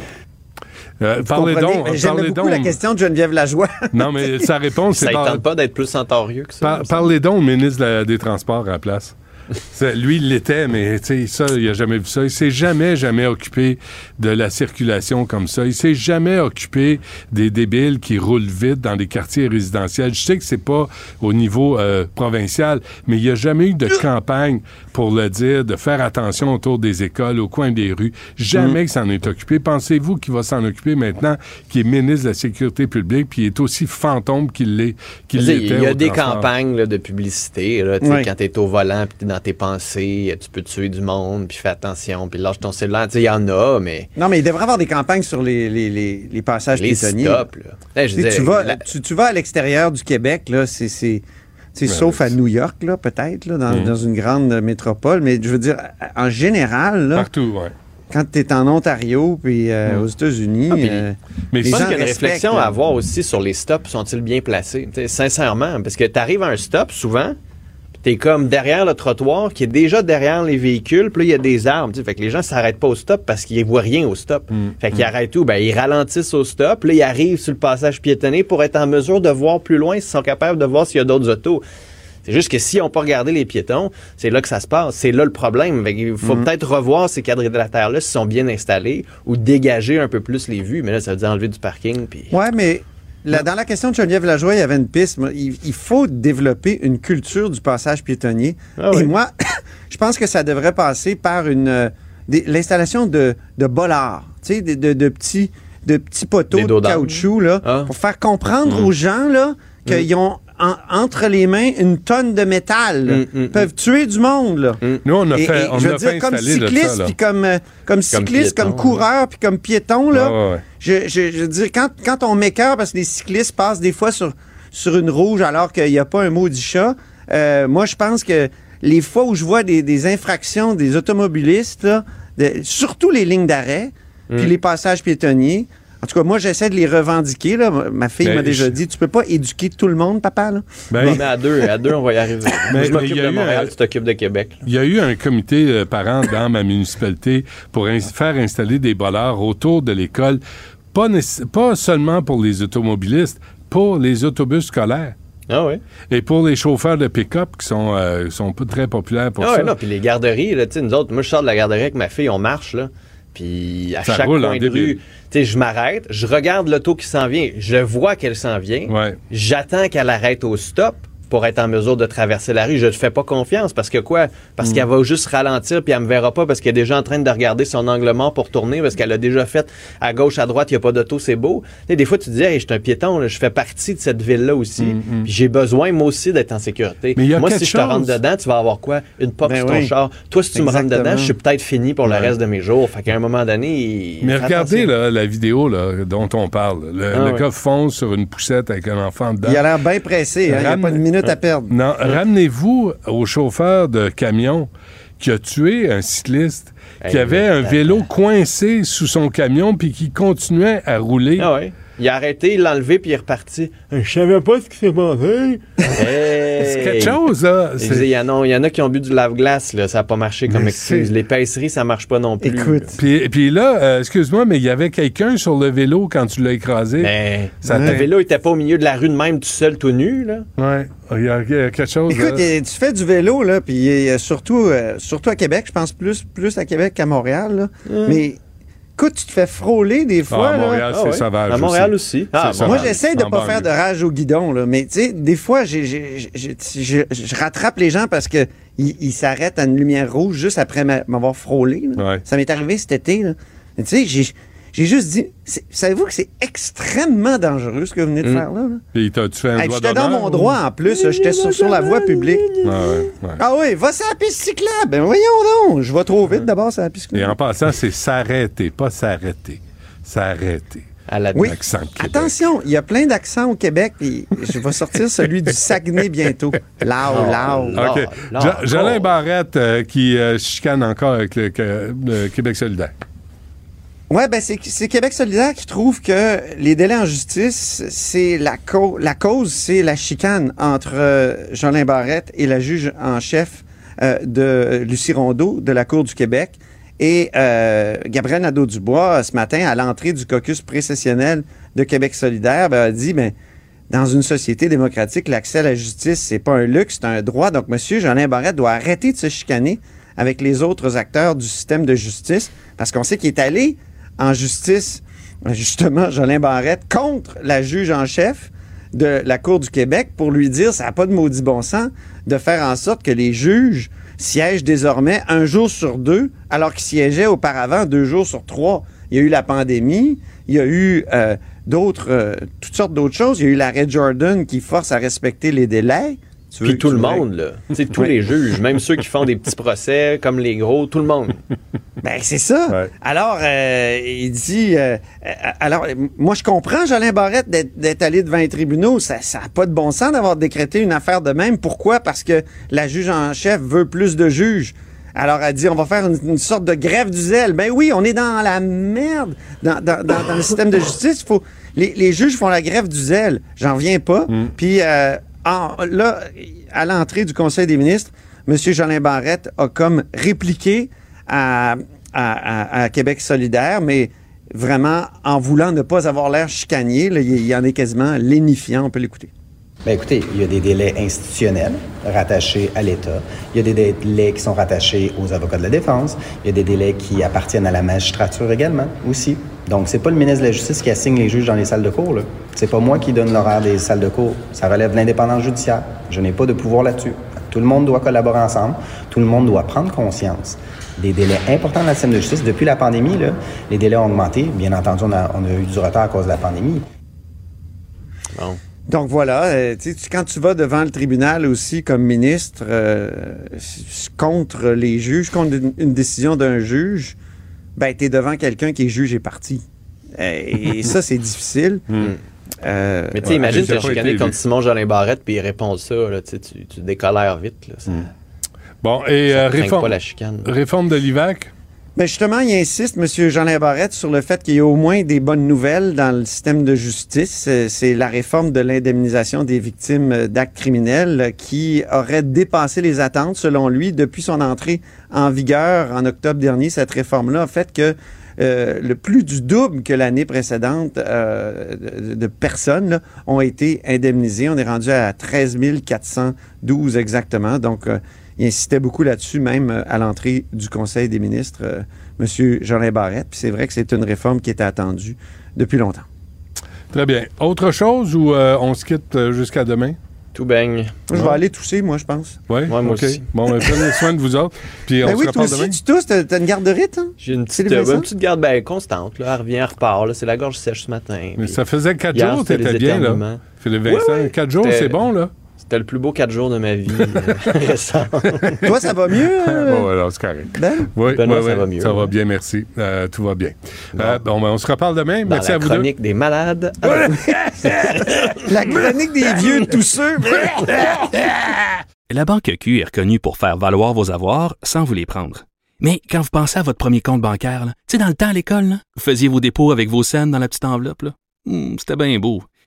Euh, parlez donc. Parlez beaucoup donc. la question de Geneviève Lajoie. Non, mais sa réponse, Ça c'est ne par- tente pas d'être plus centaurieux que ça. par- parlez donc au ministre de la- des Transports à la place. Lui, il l'était, mais tu sais, ça, il a jamais vu ça. Il s'est jamais, jamais occupé de la circulation comme ça. Il s'est jamais occupé des débiles qui roulent vite dans les quartiers résidentiels. Je sais que c'est pas au niveau euh, provincial, mais il n'y a jamais eu de campagne pour le dire, de faire attention autour des écoles, au coin des rues. Jamais Mm. qu'il s'en est occupé. Pensez-vous qu'il va s'en occuper maintenant, qui est ministre de la Sécurité publique, puis il est aussi fantôme qu'il l'est, qu'il l'était Il y a des transport? campagnes là, de publicité. Là. Quand tu es au volant, puis tu dans tes pensées, tu peux tuer du monde, puis fais attention, puis lâche ton cellulaire. Tu sais, Il y en a, mais Non, mais il devrait y avoir des campagnes sur les, les, les, les passages les piétonniers. stops. Là. Hey, je Tu sais, disais, tu, vas, la- tu, tu vas à l'extérieur du Québec, là, c'est. c'est- tu sais, Ben, sauf à New York, là, peut-être, là, dans, dans une grande métropole. Mais je veux dire, en général, là, Partout, ouais. quand tu es en Ontario puis euh, aux États-unis, Ah, euh, Mais les Je pense qu'il y a une réflexion là. à avoir aussi sur les stops. Sont-ils bien placés? Sincèrement, parce que tu arrives à un stop souvent, tu es comme derrière le trottoir qui est déjà derrière les véhicules, puis là, il y a des arbres. tu sais. Fait que les gens s'arrêtent pas au stop parce qu'ils voient rien au stop. Fait qu'ils arrêtent tout. Ben, ils ralentissent au stop, puis là, ils arrivent sur le passage piétonné pour être en mesure de voir plus loin s'ils sont capables de voir s'il y a d'autres autos. C'est juste que s'ils n'ont pas regardé les piétons, c'est là que ça se passe. C'est là le problème. Fait qu'il faut peut-être revoir ces quadrilatères-là s'ils sont bien installés ou dégager un peu plus les vues. Mais là, ça veut dire enlever du parking. Puis... Ouais, mais là, dans la question de Geneviève Lajoie, il y avait une piste. Il, il faut développer une culture du passage piétonnier. Ah Et moi, je pense que ça devrait passer par une euh, l'installation de, de bollards, tu sais, de, de- de petits de petits poteaux de caoutchouc là, Ah. pour faire comprendre Mm. aux gens là qu'ils ont en- entre les mains une tonne de métal. Mm, mm, Ils peuvent tuer du monde là. Nous, on a Et- fait, et on je a veux fait dire, comme installer de cycliste, puis comme, euh, comme cycliste, piéton, comme coureur, puis comme piéton, là, Ouais, ouais, ouais. je, je, je veux dire, quand, quand on m'écœure, parce que les cyclistes passent des fois sur, sur une rouge alors qu'il n'y a pas un maudit chat, euh, moi, je pense que les fois où je vois des, des infractions des automobilistes, là, de- surtout les lignes d'arrêt, puis Mm. les passages piétonniers, en tout cas, moi, j'essaie de les revendiquer. Là. Ma fille Ben, m'a déjà je- dit, tu peux pas éduquer tout le monde, papa. Là. Ben, mais à deux, à deux, on va y arriver. Mais- je m'occupe de Montréal, un- tu t'occupes de Québec. Il y a eu un comité euh, parent dans ma municipalité pour ins- faire installer des bollards autour de l'école, pas, seulement pour les automobilistes, pour les autobus scolaires. Ah oui? Et pour les chauffeurs de pick-up qui sont, euh, sont très populaires pour Ah ça. ouais, non, puis les garderies, là, tu sais, nous autres, moi, je sors de la garderie avec ma fille, on marche, là. Puis à Ça chaque coin de débile. rue, tu sais, je m'arrête, je regarde l'auto qui s'en vient, je vois qu'elle s'en vient, j'attends qu'elle arrête au stop pour être en mesure de traverser la rue. Je ne fais pas confiance parce que quoi? Parce Mm. qu'elle va juste ralentir puis elle me verra pas parce qu'elle est déjà en train de regarder son angle mort pour tourner parce qu'elle a déjà fait à gauche, à droite, il n'y a pas d'auto, c'est beau. Des fois, tu te dis, hey, je suis un piéton, là, je fais partie de cette ville-là aussi. Puis j'ai besoin, moi aussi, d'être en sécurité. Mm, Mais il y a moi, si je te rentre dedans, tu vas avoir quoi? Une pop Ben sur ton oui. char. Toi, si tu me rentres dedans, je suis peut-être fini pour le reste de mes jours. Fait qu'à un moment donné, il- Mais regardez là, la vidéo là, dont on parle. Le, Ah le ouais. gars fonce sur une poussette avec un enfant dedans. Il a l'air bien pressé, hein, il n'y a pas une minute à perdre. Non, ramenez-vous au chauffeur de camion qui a tué un cycliste qui avait un vélo coincé sous son camion puis qui continuait à rouler. Ah ouais. Il a arrêté, il l'a enlevé, puis il est reparti. Je savais pas ce qui s'est passé. Hey! C'est quelque chose, là. Il y, en a, il y en a qui ont bu du lave-glace, là. Ça n'a pas marché comme Mais excuse. c'est- L'épaisserie, ça marche pas non plus. Puis, puis là, euh, excuse-moi, mais il y avait quelqu'un sur le vélo quand tu l'as écrasé. Mais Ça le vélo était pas au milieu de la rue de même, tout seul, tout nu, là. Ouais, il y a, il y a quelque chose. Écoute, là. euh, tu fais du vélo, là, puis euh, surtout, euh, surtout à Québec, je pense plus, plus à Québec qu'à Montréal, là. Mais écoute, tu te fais frôler des fois. à là. Montréal, c'est sauvage. À Montréal aussi. Ah, Moi, j'essaie de En pas banlieue. faire de rage au guidon, là, mais tu sais, des fois, j'ai- j'ai- j'ai- j'ai- je je rattrape les gens parce que ils s'arrêtent à une lumière rouge juste après m'a- m'avoir frôlé. Ça m'est arrivé cet été. là. Mais Tu sais, j'ai j'ai juste dit, savez-vous que c'est extrêmement dangereux ce que vous venez de Mm. faire là? là? Puis t'as-tu fait un Hey, J'étais dans mon ou- droit en plus, j'étais sur, sur la voie publique. Ouais, ouais. Ah oui, va sur la piste cyclable. Ben voyons donc, je vais trop vite d'abord sur la piste Et cyclable. en passant, c'est s'arrêter, pas s'arrêter. S'arrêter. À la Oui. Attention, il y a plein d'accents au Québec, puis je vais sortir celui du Saguenay bientôt. Loud, loud. OK. Jolin Barrette euh, qui euh, chicane encore avec le, le Québec solidaire. Ouais, ben c'est Québec solidaire qui trouve que les délais en justice, c'est la, cau- la cause, c'est la chicane entre euh, Jolin Barrette et la juge en chef euh, de Lucie Rondeau de la Cour du Québec. Et euh, Gabriel Nadeau-Dubois, ce matin, à l'entrée du caucus précessionnel de Québec solidaire, ben, a dit, ben, dans une société démocratique, l'accès à la justice, c'est pas un luxe, c'est un droit. Donc, Monsieur Jolin Barrette doit arrêter de se chicaner avec les autres acteurs du système de justice, parce qu'on sait qu'il est allé en justice, justement, Jolin Barrette, contre la juge en chef de la Cour du Québec pour lui dire, ça n'a pas de maudit bon sens, de faire en sorte que les juges siègent désormais un jour sur deux, alors qu'ils siégeaient auparavant deux jours sur trois. Il y a eu la pandémie, il y a eu euh, d'autres, euh, toutes sortes d'autres choses. Il y a eu l'arrêt Jordan qui force à respecter les délais. Tu veux- Puis tout tu le veux- monde, là. Tu sais, tous les juges, même ceux qui font des petits procès, comme les gros, tout le monde. Ben, c'est ça. Alors, euh, il dit. euh, euh, alors, moi, je comprends, Jolin Barrette, d'être allé devant les tribunaux. Ça n'a pas de bon sens d'avoir décrété une affaire de même. Pourquoi? Parce que la juge en chef veut plus de juges. Alors, elle dit, on va faire une, une sorte de grève du zèle. Ben oui, on est dans la merde. Dans, dans- dans- dans le système de justice, il faut. Les, les juges font la grève du zèle. J'en reviens pas. Puis, euh, en- là, à l'entrée du Conseil des ministres, M. Jolin Barrette a comme répliqué à, Québec solidaire, mais vraiment en voulant ne pas avoir l'air chicanier. il y en est quasiment lénifiant. On peut l'écouter. Bien, écoutez, il y a des délais institutionnels rattachés à l'État. Il y a des délais qui sont rattachés aux avocats de la défense. Il y a des délais qui appartiennent à la magistrature également, aussi. Donc, c'est pas le ministre de la Justice qui assigne les juges dans les salles de cours. C'est pas moi qui donne l'horaire des salles de cours. Ça relève de l'indépendance judiciaire. Je n'ai pas de pouvoir là-dessus. Tout le monde doit collaborer ensemble. Tout le monde doit prendre conscience des délais importants dans le système de justice. Depuis la pandémie, là, les délais ont augmenté. Bien entendu, on a, on a eu du retard à cause de la pandémie. Donc voilà, euh, tu quand tu vas devant le tribunal aussi comme ministre euh, contre les juges, contre une, une décision d'un juge, ben tu es devant quelqu'un qui est juge et parti. Euh, Et, ça, c'est difficile. Euh, Mais tu sais, imagine, ouais, pas chicané été contre. Simon Jolin Barrette, puis il répond ça, là, tu, tu, décolères vite. Là, ça- Bon, et Ça euh, craint réforme, pas la chicane. réforme de l'IVAC. Ben justement, il insiste, M. Jean Barrette, sur le fait qu'il y a au moins des bonnes nouvelles dans le système de justice. Euh, C'est la réforme de l'indemnisation des victimes euh, d'actes criminels euh, qui aurait dépassé les attentes, selon lui, depuis son entrée en vigueur en octobre dernier. Cette réforme-là a fait que le plus du double que l'année précédente de, de personnes là, ont été indemnisées. On est rendu à 13 412 exactement. Donc, euh, il insistait beaucoup là-dessus, même euh, à l'entrée du Conseil des ministres, euh, M. Jean Barrette. Puis c'est vrai que c'est une réforme qui était attendue depuis longtemps. Très bien. Autre chose ou euh, on se quitte euh, jusqu'à demain? Tout baigne. Je vais aller tousser, moi, je pense. Oui, Ouais, moi aussi. Bon, ben, prenez soin de vous autres. Puis on Ben se oui, toi aussi, demain. tu tousses, t'as t'as une garde-rite, hein? J'ai une petite, euh, une petite garde ben, constante. Là. Elle revient, elle repart. Là. C'est la gorge sèche ce matin. Mais ça faisait quatre hier, jours, t'étais bien, là. Philippe Vincent, ouais. quatre jours, c'est bon, là? C'était le plus beau quatre jours de ma vie euh, récent. Toi, ça va mieux? euh, Bon, alors, c'est correct. Ben? Oui, Benoît, oui, ça oui, va mieux, Ça va bien, merci. Euh, tout va bien. Euh, bon, ben, on se reparle demain. Dans merci la à vous chronique des malades. La chronique des vieux tousseux. La Banque Q est reconnue pour faire valoir vos avoirs sans vous les prendre. Mais quand vous pensez à votre premier compte bancaire, tu sais, dans le temps à l'école, là, vous faisiez vos dépôts avec vos scènes dans la petite enveloppe. Hmm, C'était bien beau.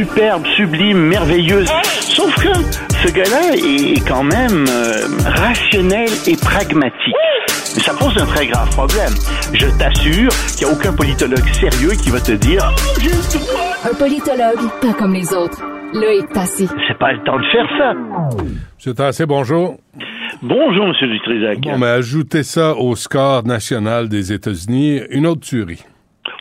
Superbe, sublime, merveilleuse. Sauf que ce gars-là est quand même euh, rationnel et pragmatique. Mais ça pose un très grave problème. Je t'assure qu'il n'y a aucun politologue sérieux qui va te dire Oh. Un politologue, pas comme les autres. Loïc Tassi. C'est pas le temps de faire ça. Monsieur Tassé, bonjour. Bonjour, Monsieur Dutrisac. Bon, mais ajoutez ça au score national des États-Unis, une autre tuerie.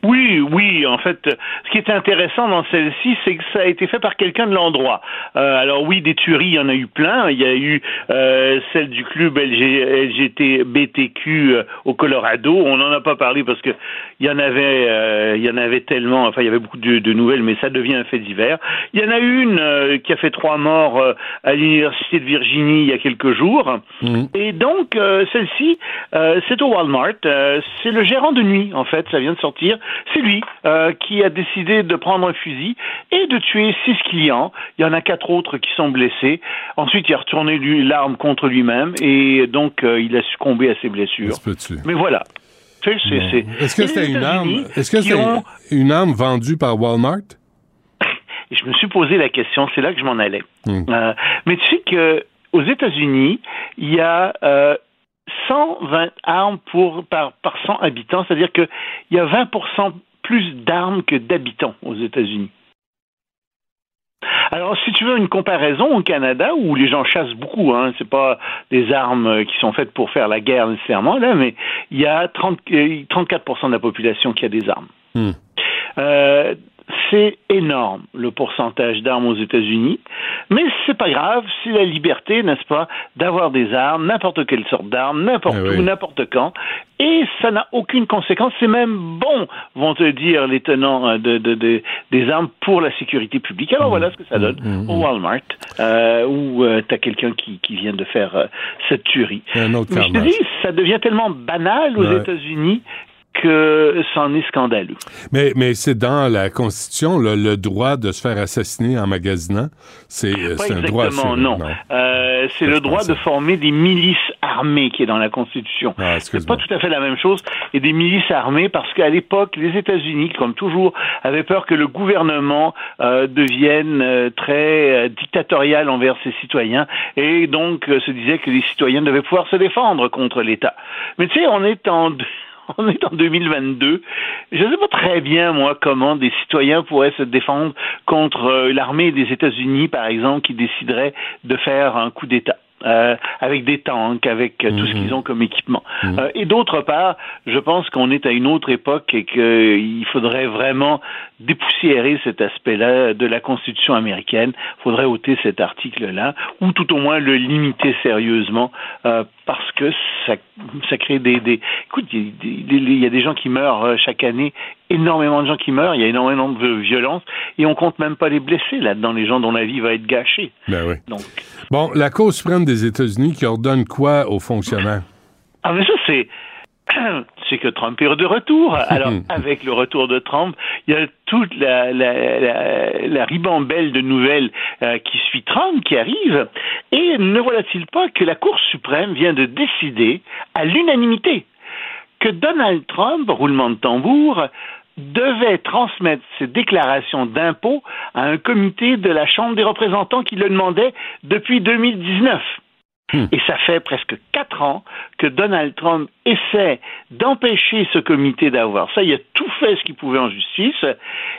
Oui, oui. En fait, euh, ce qui est intéressant dans celle-ci, c'est que ça a été fait par quelqu'un de l'endroit. Euh, alors oui, des tueries, il y en a eu plein. Il y a eu euh, celle du club LG, LGTBTQ euh, au Colorado. On n'en a pas parlé parce que il y en avait, euh, il y en avait tellement. Enfin, il y avait beaucoup de, de, nouvelles, mais ça devient un fait divers. Il y en a une euh, qui a fait trois morts euh, à l'université de Virginie il y a quelques jours. Et donc euh, celle-ci, euh, c'est au Walmart. Euh, c'est le gérant de nuit, en fait. Ça vient de sortir. C'est lui euh, qui a décidé de prendre un fusil et de tuer six clients. Il y en a quatre autres qui sont blessés. Ensuite, il a retourné l'arme contre lui-même et donc euh, il a succombé à ses blessures. Mais voilà. Tu sais, c'est- c'est- Est-ce que c'était une arme? États-Unis Est-ce que qui c'était ont- une arme vendue par Walmart? Et je me suis posé la question, c'est là que je m'en allais. Hmm. Euh, mais tu sais que aux États-Unis, il y a euh, 120 armes pour par, par 100 habitants, c'est-à-dire qu'il y a 20% plus d'armes que d'habitants aux États-Unis. Alors, si tu veux une comparaison au Canada, où les gens chassent beaucoup, hein, c'est pas des armes euh, qui sont faites pour faire la guerre nécessairement, là, mais il y a 30, euh, 34% de la population qui a des armes. Euh, c'est énorme le pourcentage d'armes aux États-Unis, mais c'est pas grave, c'est la liberté, n'est-ce pas, d'avoir des armes, n'importe quelle sorte d'armes, n'importe où, n'importe quand, et ça n'a aucune conséquence. C'est même bon, vont te dire les tenants euh, de, de- de- des armes pour la sécurité publique. Alors voilà ce que ça donne au Walmart, euh, où tu as quelqu'un qui, qui vient de faire euh, cette tuerie. Un autre Mais je te dis, ça devient tellement banal aux Ouais. États-Unis que c'en est scandaleux. Mais, mais c'est dans la Constitution, le, le droit de se faire assassiner en magasinant. C'est euh, un droit. exactement, assuré, non. Euh, c'est le droit de former des milices armées qui est dans la Constitution. Ah, c'est pas tout à fait la même chose. Et des milices armées parce qu'à l'époque, les États-Unis, comme toujours, avaient peur que le gouvernement euh, devienne euh, très euh, dictatorial envers ses citoyens et donc euh, se disait que les citoyens devaient pouvoir se défendre contre l'État. Mais tu sais, on est en on est en 2022. Je ne sais pas très bien, moi, comment des citoyens pourraient se défendre contre euh, l'armée des États-Unis, par exemple, qui déciderait de faire un coup d'État. euh, avec des tanks, avec euh, tout ce qu'ils ont comme équipement. Euh, et d'autre part, je pense qu'on est à une autre époque et qu'il faudrait vraiment dépoussiérer cet aspect-là de la Constitution américaine. Il faudrait ôter cet article-là, ou tout au moins le limiter sérieusement, euh, parce que ça, ça crée des, des écoute, il y, a- il y a des gens qui meurent euh, chaque année, énormément de gens qui meurent, il y a énormément de violences, et on compte même pas les blessés là-dedans, les gens dont la vie va être gâchée. Ben oui. Donc, Bon, la Cour suprême des États-Unis qui ordonne quoi aux fonctionnaires? Ah, mais ça, c'est. C'est que Trump est de retour. Alors, avec le retour de Trump, il y a toute la, la, la, la ribambelle de nouvelles euh, qui suit Trump qui arrive. Et ne voilà-t-il pas que la Cour suprême vient de décider à l'unanimité que Donald Trump, roulement de tambour, devait transmettre ses déclarations d'impôts à un comité de la Chambre des représentants qui le demandait depuis 2019. Et ça fait presque quatre ans que Donald Trump essaie d'empêcher ce comité d'avoir ça. Il a tout fait ce qu'il pouvait en justice.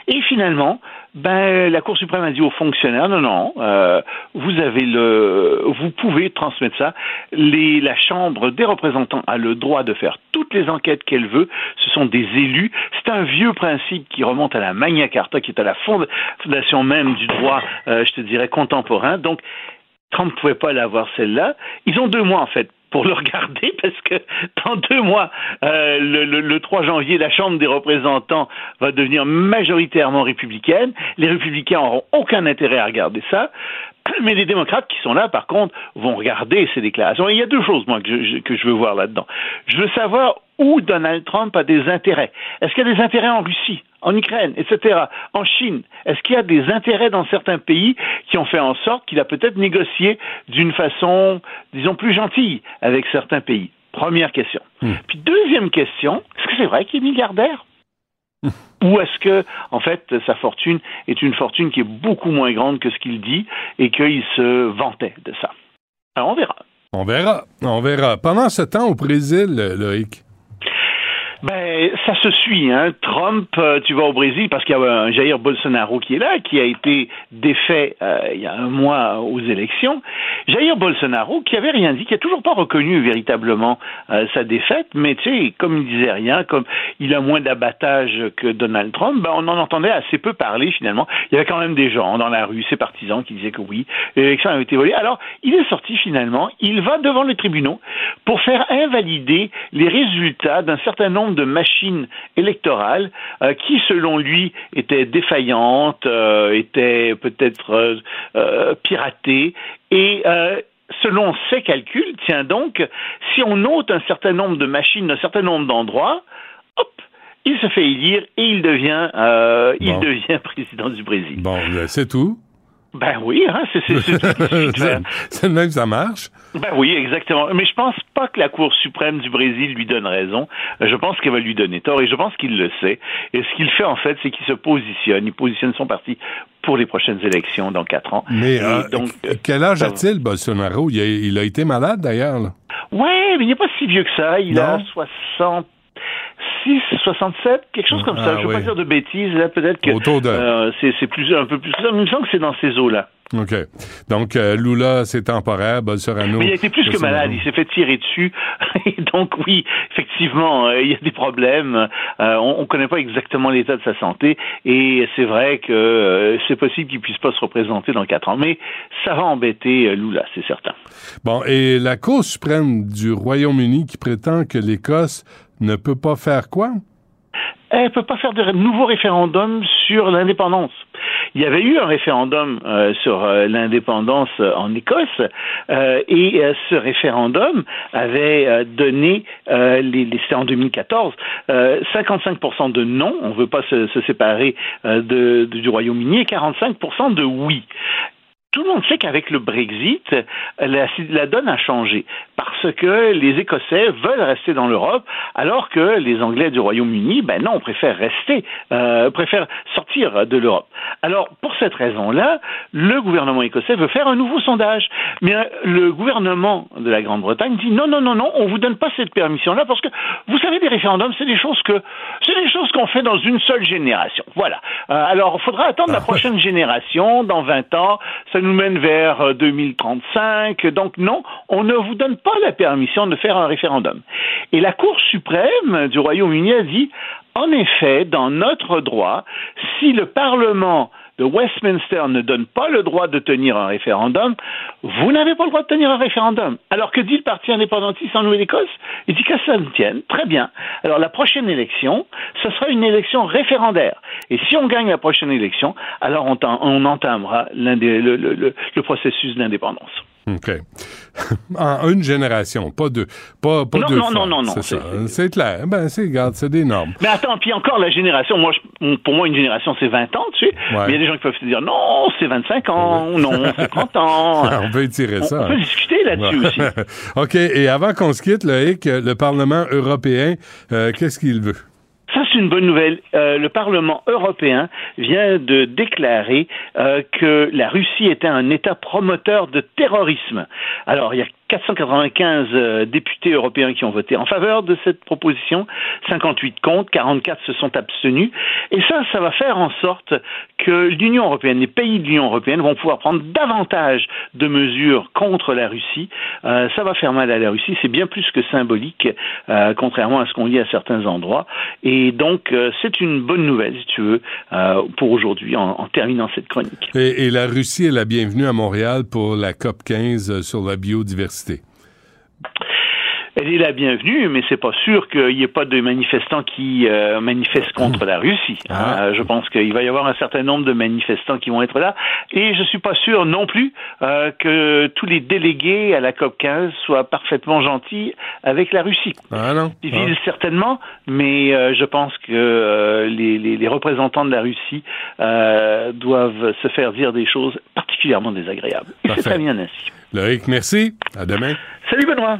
Et finalement, ben, la Cour suprême a dit aux fonctionnaires, non, non, euh, vous avez le, vous pouvez transmettre ça. Les, la Chambre des représentants a le droit de faire toutes les enquêtes qu'elle veut. Ce sont des élus. C'est un vieux principe qui remonte à la Magna Carta, qui est à la fond- fondation même du droit, euh, je te dirais, contemporain. Donc, Trump ne pouvait pas l'avoir celle-là. Ils ont deux mois en fait pour le regarder parce que dans deux mois, euh, le, le- le 3 janvier, la Chambre des représentants va devenir majoritairement républicaine. Les républicains n'auront aucun intérêt à regarder ça. Mais les démocrates qui sont là, par contre, vont regarder ces déclarations. Et il y a deux choses, moi, que je, que je veux voir là-dedans. Je veux savoir où Donald Trump a des intérêts. Est-ce qu'il y a des intérêts en Russie, en Ukraine, etc., en Chine? Est-ce qu'il y a des intérêts dans certains pays qui ont fait en sorte qu'il a peut-être négocié d'une façon, disons, plus gentille avec certains pays? Première question. Puis deuxième question, est-ce que c'est vrai qu'il est milliardaire? Ou est-ce que, en fait, sa fortune est une fortune qui est beaucoup moins grande que ce qu'il dit et qu'il se vantait de ça? Alors, on verra. On verra. On verra. Pendant ce temps, au Brésil, Loïc. Ben, ça se suit. Hein. Trump, euh, tu vas au Brésil parce qu'il y a un Jair Bolsonaro qui est là, qui a été défait euh, il y a un mois aux élections. Jair Bolsonaro, qui avait rien dit, qui a toujours pas reconnu véritablement euh, sa défaite, mais tu sais, comme il disait rien, comme il a moins d'abattage que Donald Trump, ben, on en entendait assez peu parler finalement. Il y avait quand même des gens dans la rue, ses partisans, qui disaient que oui, l'élection avait été volée. Alors, il est sorti finalement, il va devant les tribunaux pour faire invalider les résultats d'un certain nombre de machines électorales euh, qui, selon lui, étaient défaillantes, euh, étaient peut-être euh, piratées et Selon ses calculs, tiens donc, si on note un certain nombre de machines, un certain nombre d'endroits, hop, il se fait élire et il devient, il devient président du Brésil. Bon, c'est tout. Ben oui, hein, c'est c'est même ça marche. Ben oui, exactement. Mais je pense pas que la Cour suprême du Brésil lui donne raison. Euh, je pense qu'elle va lui donner tort et je pense qu'il le sait. Et ce qu'il fait en fait, c'est qu'il se positionne. Il positionne son parti pour les prochaines élections dans quatre ans. Mais euh, donc, euh, quel âge a-t-il, Bolsonaro? Il a, été malade d'ailleurs. Ouais, mais il n'est pas si vieux que ça. Il a 60 67, quelque chose comme ça. Ah, Je ne veux pas dire de bêtises. Là, peut-être que Autour de- euh, c'est plus un peu plus. ça. Il me semble que c'est dans ces eaux-là. OK. Donc, euh, Lula, c'est temporaire. Bolsonaro. Mais il a été plus que malade, il s'est fait tirer dessus. Et donc oui, effectivement, euh, il y a des problèmes. Euh, on ne connaît pas exactement l'état de sa santé. Et c'est vrai que c'est possible qu'il puisse pas se représenter dans quatre ans. Mais ça va embêter Lula, c'est certain. Bon, et la Cour suprême du Royaume-Uni qui prétend que l'Écosse ne peut pas faire quoi? Elle ne peut pas faire de nouveau référendum sur l'indépendance. Il y avait eu un référendum euh, sur euh, l'indépendance euh, en Écosse et ce référendum avait donné, c'était en 2014, euh, 55% de non, on ne veut pas se, séparer du Royaume-Uni et 45% de oui. Tout le monde sait qu'avec le Brexit, la, la donne a changé parce que les Écossais veulent rester dans l'Europe, alors que les Anglais du Royaume-Uni, ben non, préfèrent rester, euh, préfèrent sortir de l'Europe. Alors, pour cette raison-là, le gouvernement écossais veut faire un nouveau sondage, mais euh, le gouvernement de la Grande-Bretagne dit non, non, non, non, on vous donne pas cette permission-là parce que vous savez, des référendums, c'est des choses que c'est des choses qu'on fait dans une seule génération. Voilà. Euh, alors, il faudra attendre la prochaine génération, dans 20 ans, ça nous mène vers euh, 2035. Donc non, on ne vous donne pas la permission de faire un référendum. Et la Cour suprême du Royaume-Uni a dit, en effet, dans notre droit, si le Parlement de Westminster ne donne pas le droit de tenir un référendum, vous n'avez pas le droit de tenir un référendum. Alors que dit le Parti indépendantiste en Nouvelle-Écosse? Il dit que ça ne tienne. Très bien. Alors la prochaine élection, ce sera une élection référendaire. Et si on gagne la prochaine élection, alors on, entamera le processus d'indépendance. OK. en une génération, pas deux. Pas, pas non, deux non, fois. non, non, non, C'est c'est- ça. C'est clair. Ben, c'est, regarde, c'est des normes. Mais attends, puis encore la génération, moi, je- pour moi, une génération, c'est 20 ans, tu sais. Ouais. Mais il y a des gens qui peuvent se dire, non, c'est 25 ans, non, c'est 30 ans. on peut étirer On- ça. on peut hein. discuter là-dessus Ouais. aussi. OK. Et avant qu'on se quitte, Loïc, le Parlement européen, euh, qu'est-ce qu'il veut? Ça, c'est une bonne nouvelle. Euh, le Parlement européen vient de déclarer euh, que la Russie était un État promoteur de terrorisme. Alors, il y a 495 euh, députés européens qui ont voté en faveur de cette proposition, 58 contre, 44 se sont abstenus. Et ça, ça va faire en sorte que l'Union européenne, les pays de l'Union européenne vont pouvoir prendre davantage de mesures contre la Russie. Euh, ça va faire mal à la Russie, c'est bien plus que symbolique, euh, contrairement à ce qu'on lit à certains endroits. Et donc, c'est une bonne nouvelle, si tu veux, pour aujourd'hui, en, terminant cette chronique. Et, et la Russie est la bienvenue à Montréal pour la COP 15 sur la biodiversité d'université. Elle est la bienvenue, mais c'est pas sûr qu'il n'y ait pas de manifestants qui euh, manifestent contre la Russie. Euh, je pense qu'il va y avoir un certain nombre de manifestants qui vont être là, et je suis pas sûr non plus euh, que tous les délégués à la COP 15 soient parfaitement gentils avec la Russie. Ah non. Ils visent certainement, mais je pense que les, les- les représentants de la Russie doivent se faire dire des choses particulièrement désagréables. Et c'est très bien ainsi. Loïc, merci. À demain. Salut Benoît.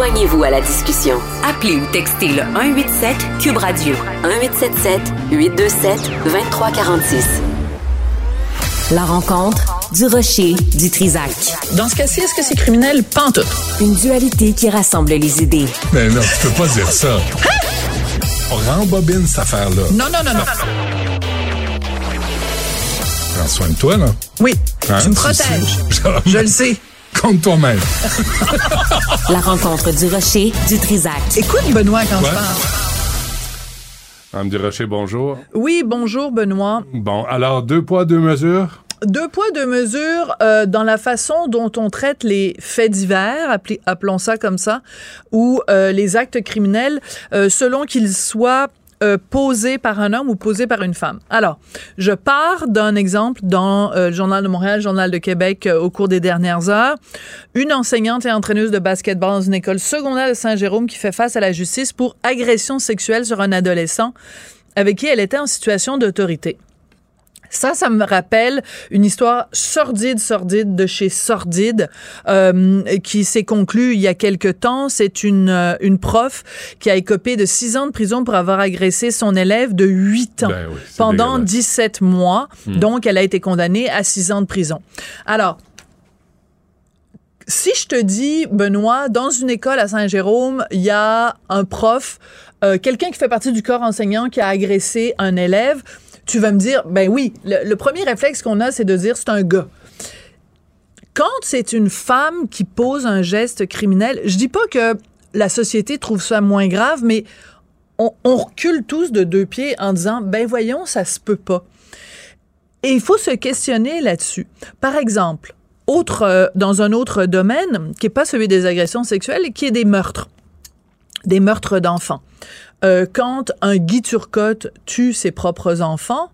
Joignez-vous à la discussion. Appelez ou textez le 187 Cube Radio 1877 827 2346. La rencontre du rocher du Trisac. Dans ce cas-ci, est-ce que c'est criminel? Pantoute. Une dualité qui rassemble les idées. Mais non, tu peux pas dire ça. On rembobine cette affaire-là. Non, non, non, non. Prends soin de toi, là. Oui, Hein, tu me protèges. Je le sais. Compte toi-même. La rencontre du rocher du Trisac. Écoute, Benoît, quand Ouais. je parle. Mme Durocher, bonjour. Oui, bonjour, Benoît. Bon, alors, deux poids, deux mesures? Deux poids, deux mesures euh, dans la façon dont on traite les faits divers, appelons ça comme ça, ou euh, les actes criminels, euh, selon qu'ils soient euh, posés par un homme ou posés par une femme. Alors, je pars d'un exemple dans euh, le Journal de Montréal, Journal de Québec euh, au cours des dernières heures. Une enseignante et entraîneuse de basketball dans une école secondaire de Saint-Jérôme qui fait face à la justice pour agression sexuelle sur un adolescent avec qui elle était en situation d'autorité. Ça, ça me rappelle une histoire sordide, sordide de chez Sordide, euh, qui s'est conclue il y a quelque temps. C'est une, euh, une prof qui a écopé de six ans de prison pour avoir agressé son élève de huit ans Ben oui, pendant dégueulasse. 17 mois. Hmm. Donc, elle a été condamnée à six ans de prison. Alors, si je te dis, Benoît, dans une école à Saint-Jérôme, il y a un prof, euh, quelqu'un qui fait partie du corps enseignant qui a agressé un élève, tu vas me dire, ben oui, le, premier réflexe qu'on a, c'est de dire c'est un gars. Quand c'est une femme qui pose un geste criminel, je dis pas que la société trouve ça moins grave, mais on, on recule tous de deux pieds en disant, ben voyons, ça se peut pas. Et il faut se questionner là-dessus. Par exemple, autre, euh, dans un autre domaine, qui n'est pas celui des agressions sexuelles, qui est des meurtres, des meurtres d'enfants. Euh, quand un Guy Turcotte tue ses propres enfants,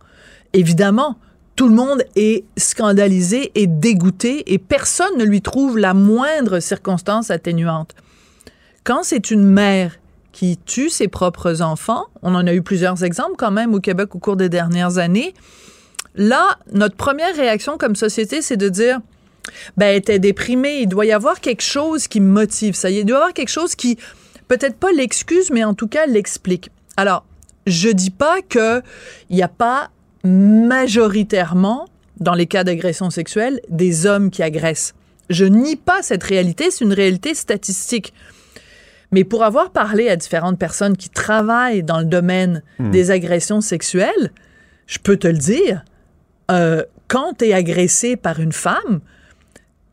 évidemment, tout le monde est scandalisé et dégoûté et personne ne lui trouve la moindre circonstance atténuante. Quand c'est une mère qui tue ses propres enfants, on en a eu plusieurs exemples quand même au Québec au cours des dernières années, là, notre première réaction comme société, c'est de dire, ben, était déprimée, il doit y avoir quelque chose qui motive ça, il doit y avoir quelque chose qui, peut-être pas l'excuse, mais en tout cas l'explique. Alors, je dis pas que il n'y a pas majoritairement, dans les cas d'agression sexuelle, des hommes qui agressent. Je nie pas cette réalité, c'est une réalité statistique. Mais pour avoir parlé à différentes personnes qui travaillent dans le domaine Hmm. des agressions sexuelles, je peux te le dire, euh, quand tu es agressé par une femme,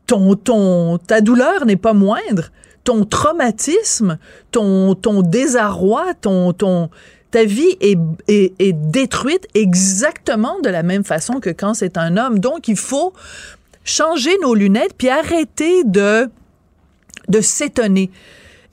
ton, ton, ta douleur n'est pas moindre. Ton traumatisme, ton, ton désarroi, ton, ton, ta vie est, est, est détruite exactement de la même façon que quand c'est un homme. Donc, il faut changer nos lunettes puis arrêter de, de s'étonner.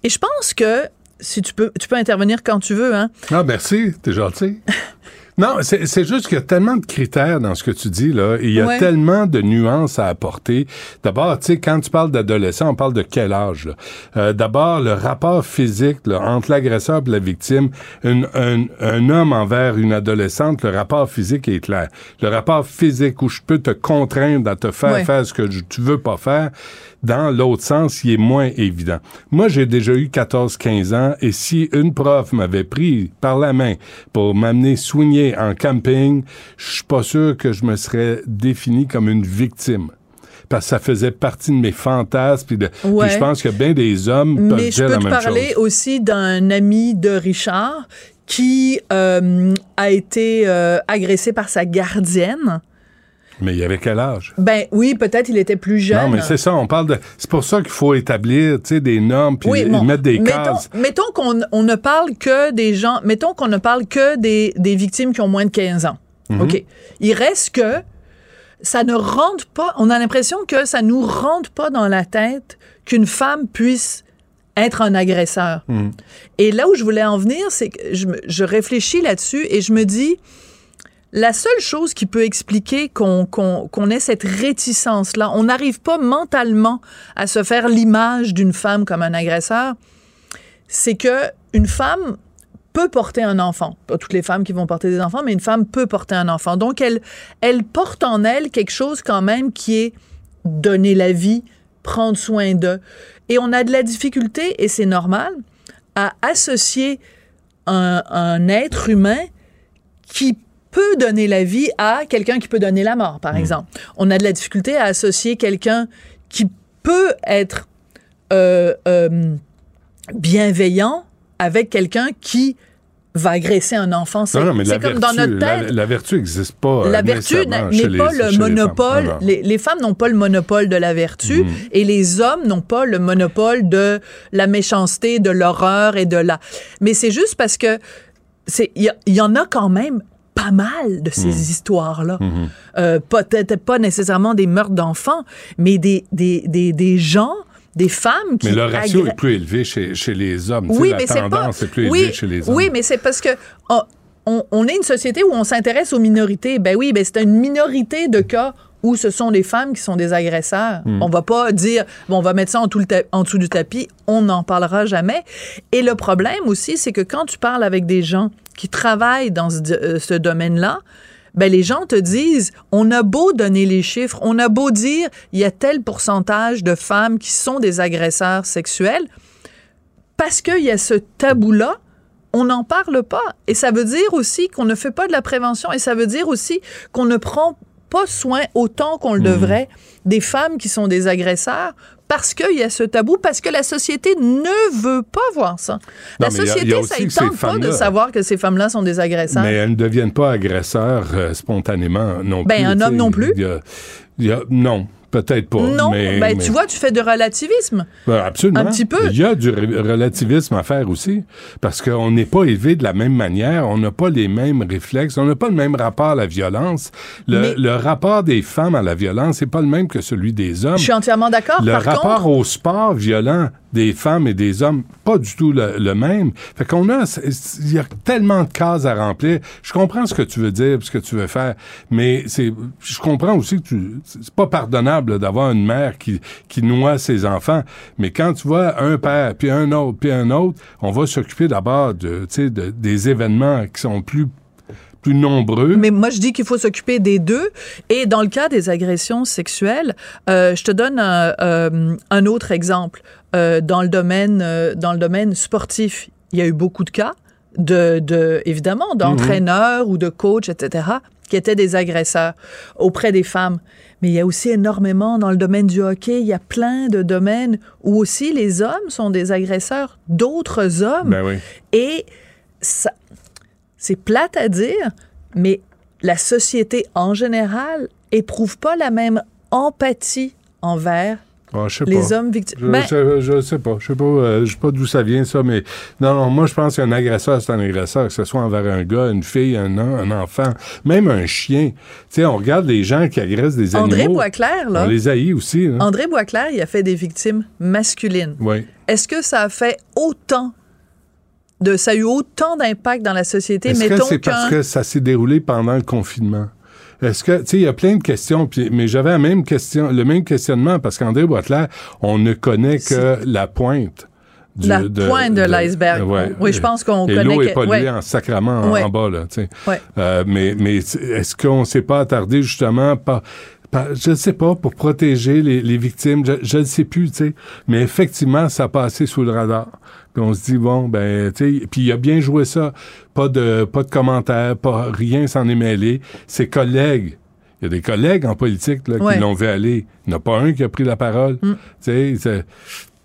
Et je pense que, si tu peux, tu peux intervenir quand tu veux, hein. Ah, merci, t'es gentil. Non, c'est juste qu'il y a tellement de critères dans ce que tu dis, là. et Il y a Ouais. tellement de nuances à apporter. D'abord, tu sais, quand tu parles d'adolescent, on parle de quel âge, là? Euh, D'abord, le rapport physique là, entre l'agresseur et la victime. Une- un, un homme envers une adolescente, le rapport physique est clair. Le rapport physique où je peux te contraindre à te faire Ouais. faire ce que tu veux pas faire, dans l'autre sens, il est moins évident. Moi, j'ai déjà eu 14-15 ans et si une prof m'avait pris par la main pour m'amener soigner en camping, je suis pas sûr que je me serais défini comme une victime. Parce que ça faisait partie de mes fantasmes. Puis, de, puis Ouais. je pense que bien des hommes peuvent Mais je dire peux la te parler aussi d'un ami de Richard qui euh, a été euh, agressé par sa gardienne. Mais il avait quel âge? Ben oui, peut-être il était plus jeune. Non, mais c'est ça, on parle de. C'est pour ça qu'il faut établir, tu sais, des normes puis Oui, bon, mettre des mettons, cases. mettons qu'on on ne parle que des gens, mettons qu'on ne parle que des, des victimes qui ont moins de 15 ans. Mhm. OK. Il reste que ça ne rentre pas, on a l'impression que ça nous rentre pas dans la tête qu'une femme puisse être un agresseur. Et là où je voulais en venir, c'est que je, je réfléchis là-dessus et je me dis, la seule chose qui peut expliquer qu'on ait cette réticence-là, on n'arrive pas mentalement à se faire l'image d'une femme comme un agresseur, c'est que une femme peut porter un enfant. Pas toutes les femmes qui vont porter des enfants, mais une femme peut porter un enfant. Donc, elle, elle porte en elle quelque chose quand même qui est donner la vie, prendre soin d'eux. Et on a de la difficulté, et c'est normal, à associer un, un être humain qui peut donner la vie à quelqu'un qui peut donner la mort, par exemple. On a de la difficulté à associer quelqu'un qui peut être euh, euh, bienveillant avec quelqu'un qui va agresser un enfant. C'est la comme vertu, dans notre la, tête. la vertu n'existe pas. La euh, vertu nécessairement n'est pas les- le chez les femmes. monopole. Les, les femmes n'ont pas le monopole de la vertu Mhm. et les hommes n'ont pas le monopole de la méchanceté, de l'horreur et de la. Mais c'est juste parce que y, il y en a quand même pas mal de ces Mhm. histoires-là. Euh, Peut-être pas nécessairement des meurtres d'enfants, mais des, des, des, des gens, des femmes qui. Mais le ratio est plus élevé chez, chez les hommes. Tu sais, oui, mais c'est pas. tendance est plus oui, élevée chez les hommes. Oui, mais c'est parce que oh, on, on est une société où on s'intéresse aux minorités. Ben oui, ben c'est une minorité de cas où ce sont les femmes qui sont des agresseurs. Mm. On va pas dire bon, on va mettre ça en, tout le en dessous du tapis. On n'en parlera jamais. Et le problème aussi, c'est que quand tu parles avec des gens qui travaillent dans ce, euh, ce domaine-là. Ben, les gens te disent, on a beau donner les chiffres, on a beau dire, il y a tel pourcentage de femmes qui sont des agresseurs sexuels, parce qu'il y a ce tabou-là, on n'en parle pas. Et ça veut dire aussi qu'on ne fait pas de la prévention et ça veut dire aussi qu'on ne prend pas soin autant qu'on le Mhm. devrait des femmes qui sont des agresseurs parce qu'il y a ce tabou, parce que la société ne veut pas voir ça. la Non, y a- y société, a ça ne tente pas de savoir que ces femmes-là sont des agresseurs. Mais elles ne deviennent pas agresseurs euh, spontanément non Ben, plus. un homme non plus. Y y a- non. Peut-être pas. Non, mais, ben, mais- tu vois, tu fais de relativisme. Ben, absolument. Un petit peu. Il y a du relativisme à faire aussi, parce qu'on n'est pas élevé de la même manière, on n'a pas les mêmes réflexes, on n'a pas le même rapport à la violence. Le, Mais- le rapport des femmes à la violence n'est pas le même que celui des hommes. Je suis entièrement d'accord. Le Par rapport contre, au sport violent des femmes et des hommes, pas du tout le, le même. Fait qu'on a, il y a tellement de cases à remplir. Je comprends ce que tu veux dire, ce que tu veux faire, mais c'est, je comprends aussi que tu, c'est pas pardonnable d'avoir une mère qui, qui noie ses enfants. Mais quand tu vois un père, puis un autre, puis un autre, on va s'occuper d'abord de, de- des événements qui sont plus, plus nombreux. Mais moi, je dis qu'il faut s'occuper des deux. Et dans le cas des agressions sexuelles, euh, je te donne un, euh, un autre exemple. Euh, dans, le domaine, dans le domaine sportif, il y a eu beaucoup de cas, de, de, évidemment, d'entraîneurs ou de coachs, etc., qui étaient des agresseurs auprès des femmes. Mais il y a aussi énormément dans le domaine du hockey, il y a plein de domaines où aussi les hommes sont des agresseurs d'autres hommes. Ben oui. Et ça, c'est plate à dire, mais la société en général éprouve pas la même empathie envers Ah, je sais les pas. hommes victimes. Je, Ben, je, je sais pas. Je sais pas, euh, je sais pas d'où ça vient, ça, mais non, non, moi, je pense qu'un agresseur, c'est un agresseur, que ce soit envers un gars, une fille, un, un enfant, même un chien. Tu sais, on regarde les gens qui agressent des André animaux. Boisclair, là. On les haït aussi. André Boisclair, il a fait des victimes masculines. Oui. Est-ce que ça a fait autant de, ça a eu autant d'impact dans la société, Est-ce que c'est parce que ça s'est déroulé pendant le confinement? Est-ce que, tu sais, il y a plein de questions, puis- mais j'avais la même question, le même questionnement, parce qu'André Boitler, on ne connaît que la pointe. du- La pointe de l'iceberg. ouais. Oui, je pense qu'on connaît l'eau est polluée ouais. en sacrament en, Ouais. en bas, là, tu sais. Ouais. Euh, mais mais est-ce qu'on s'est pas attardé justement par, par- je ne sais pas, pour protéger les, les victimes, je ne sais plus, tu sais. Mais effectivement, ça a passé sous le radar. Puis on se dit, bon, ben, tu sais, puis il a bien joué ça. Pas de, pas de commentaires, pas rien s'en est mêlé. Ses collègues, il y a des collègues en politique là, Ouais. qui l'ont vu aller. Il n'y en a pas un qui a pris la parole. Mm. Tu sais, c'est-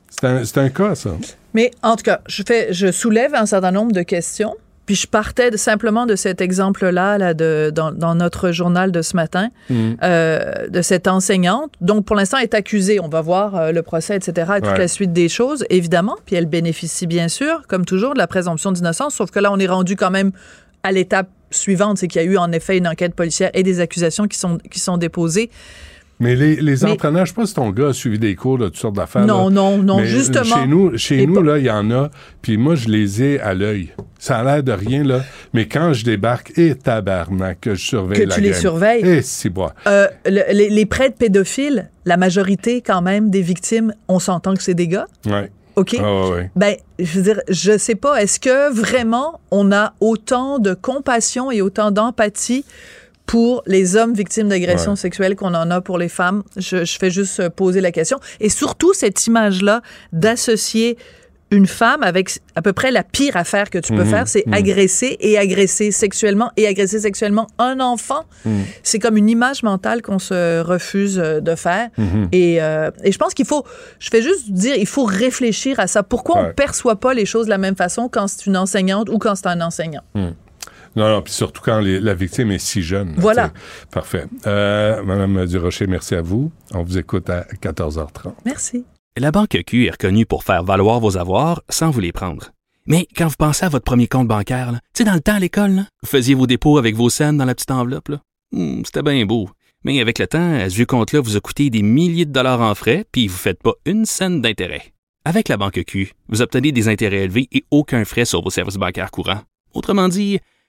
c'est un, c'est un cas, ça. Mais en tout cas, je, fais, je soulève un certain nombre de questions. Puis je partais de- simplement de cet exemple-là là, de, dans, dans notre journal de ce matin, Mm. euh, de cette enseignante. Donc, pour l'instant, elle est accusée. On va voir euh, le procès, etc., et toute Ouais. la suite des choses, évidemment. Puis elle bénéficie, bien sûr, comme toujours, de la présomption d'innocence. Sauf que là, on est rendu quand même à l'étape suivante. C'est qu'il y a eu, en effet, une enquête policière et des accusations qui sont, qui sont déposées. Mais les, les Mais- entraîneurs, je sais pas si ton gars a suivi des cours de toutes sortes d'affaires. Non, là. non, non, Mais justement. Chez nous, chez nous pas- là, il y en a, puis moi, je les ai à l'œil. Ça a l'air de rien, là. Mais quand je débarque, et tabarnak, que je surveille Que la tu les surveilles? Et si, bois. Euh, le- les, les prêtres pédophiles, la majorité, quand même, des victimes, on s'entend que c'est des gars? Ouais. OK? Ah, ouais, ouais. Ben, je veux dire, je sais pas, est-ce que vraiment on a autant de compassion et autant d'empathie pour les hommes victimes d'agressions Ouais. sexuelles qu'on en a pour les femmes? Je, je fais juste euh, poser la question. Et surtout, cette image-là d'associer une femme avec à peu près la pire affaire que tu peux Mhm, faire, c'est mhm. agresser et agresser sexuellement et agresser sexuellement un enfant. Mm. C'est comme une image mentale qu'on se refuse euh, de faire. Mhm. Et, euh, et je pense qu'il faut, je fais juste dire, il faut réfléchir à ça. Pourquoi on Ouais. perçoit pas les choses de la même façon quand c'est une enseignante ou quand c'est un enseignant? Non, non, puis surtout quand les- la victime est si jeune. là, Voilà. Parfait. Euh, Madame Durocher, merci à vous. On vous écoute à 14h30. Merci. La Banque Q est reconnue pour faire valoir vos avoirs sans vous les prendre. Mais quand vous pensez à votre premier compte bancaire, là, tu sais, dans le temps à l'école, là, vous faisiez vos dépôts avec vos scènes dans la petite enveloppe. là. Hmm, C'était bien beau. Mais avec le temps, ce vieux compte-là vous a coûté des milliers de dollars en frais, puis vous ne faites pas une scène d'intérêt. Avec la Banque Q, vous obtenez des intérêts élevés et aucun frais sur vos services bancaires courants. Autrement dit,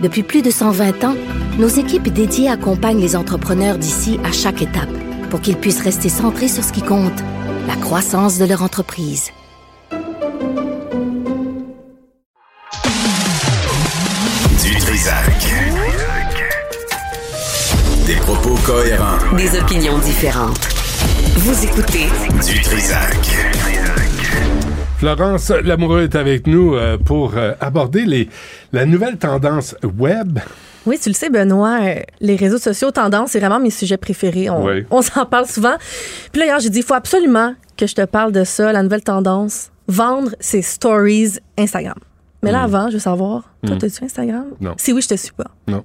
Depuis plus de 120 ans, nos équipes dédiées accompagnent les entrepreneurs d'ici à chaque étape pour qu'ils puissent rester centrés sur ce qui compte, la croissance de leur entreprise. Du Trisac. Des propos cohérents. Des opinions différentes. Vous écoutez Du Trisac. Florence Lamoureux est avec nous euh, pour euh, aborder les, la nouvelle tendance web. Oui, tu le sais, Benoît, euh, les réseaux sociaux, tendance, c'est vraiment mes sujets préférés. On, Oui. on s'en parle souvent. Puis là, hier, j'ai dit, il faut absolument que je te parle de ça, la nouvelle tendance, vendre ses stories Instagram. Mais là, Mm. avant, je veux savoir, toi, Mm. t'as-tu Instagram? Non. Si oui, je te suis pas. Non.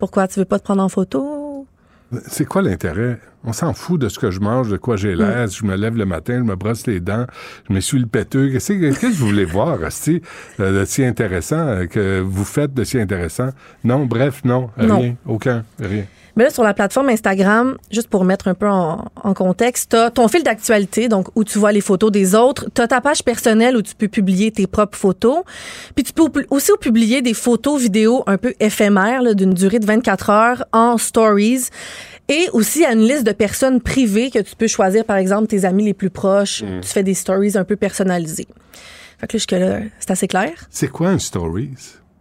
Pourquoi? Tu veux pas te prendre en photo? C'est quoi l'intérêt? On s'en fout de ce que je mange, de quoi j'ai l'air. Je me lève le matin, je me brosse les dents, je me suis le péteux. Qu'est-ce que vous voulez voir, Asti, de, de si intéressant, euh, que vous faites de si intéressant? Non, bref, non, Non. rien, aucun, rien. Mais là, sur la plateforme Instagram, juste pour mettre un peu en, en contexte, t'as ton fil d'actualité, donc où tu vois les photos des autres. T'as ta page personnelle où tu peux publier tes propres photos. Puis tu peux aussi publier des photos, vidéos un peu éphémères, là, d'une durée de 24 heures en stories. Et aussi à une liste de personnes privées que tu peux choisir, par exemple, tes amis les plus proches. Mm. Tu fais des stories un peu personnalisées. Fait que là, jusque-là, c'est assez clair. C'est quoi un stories?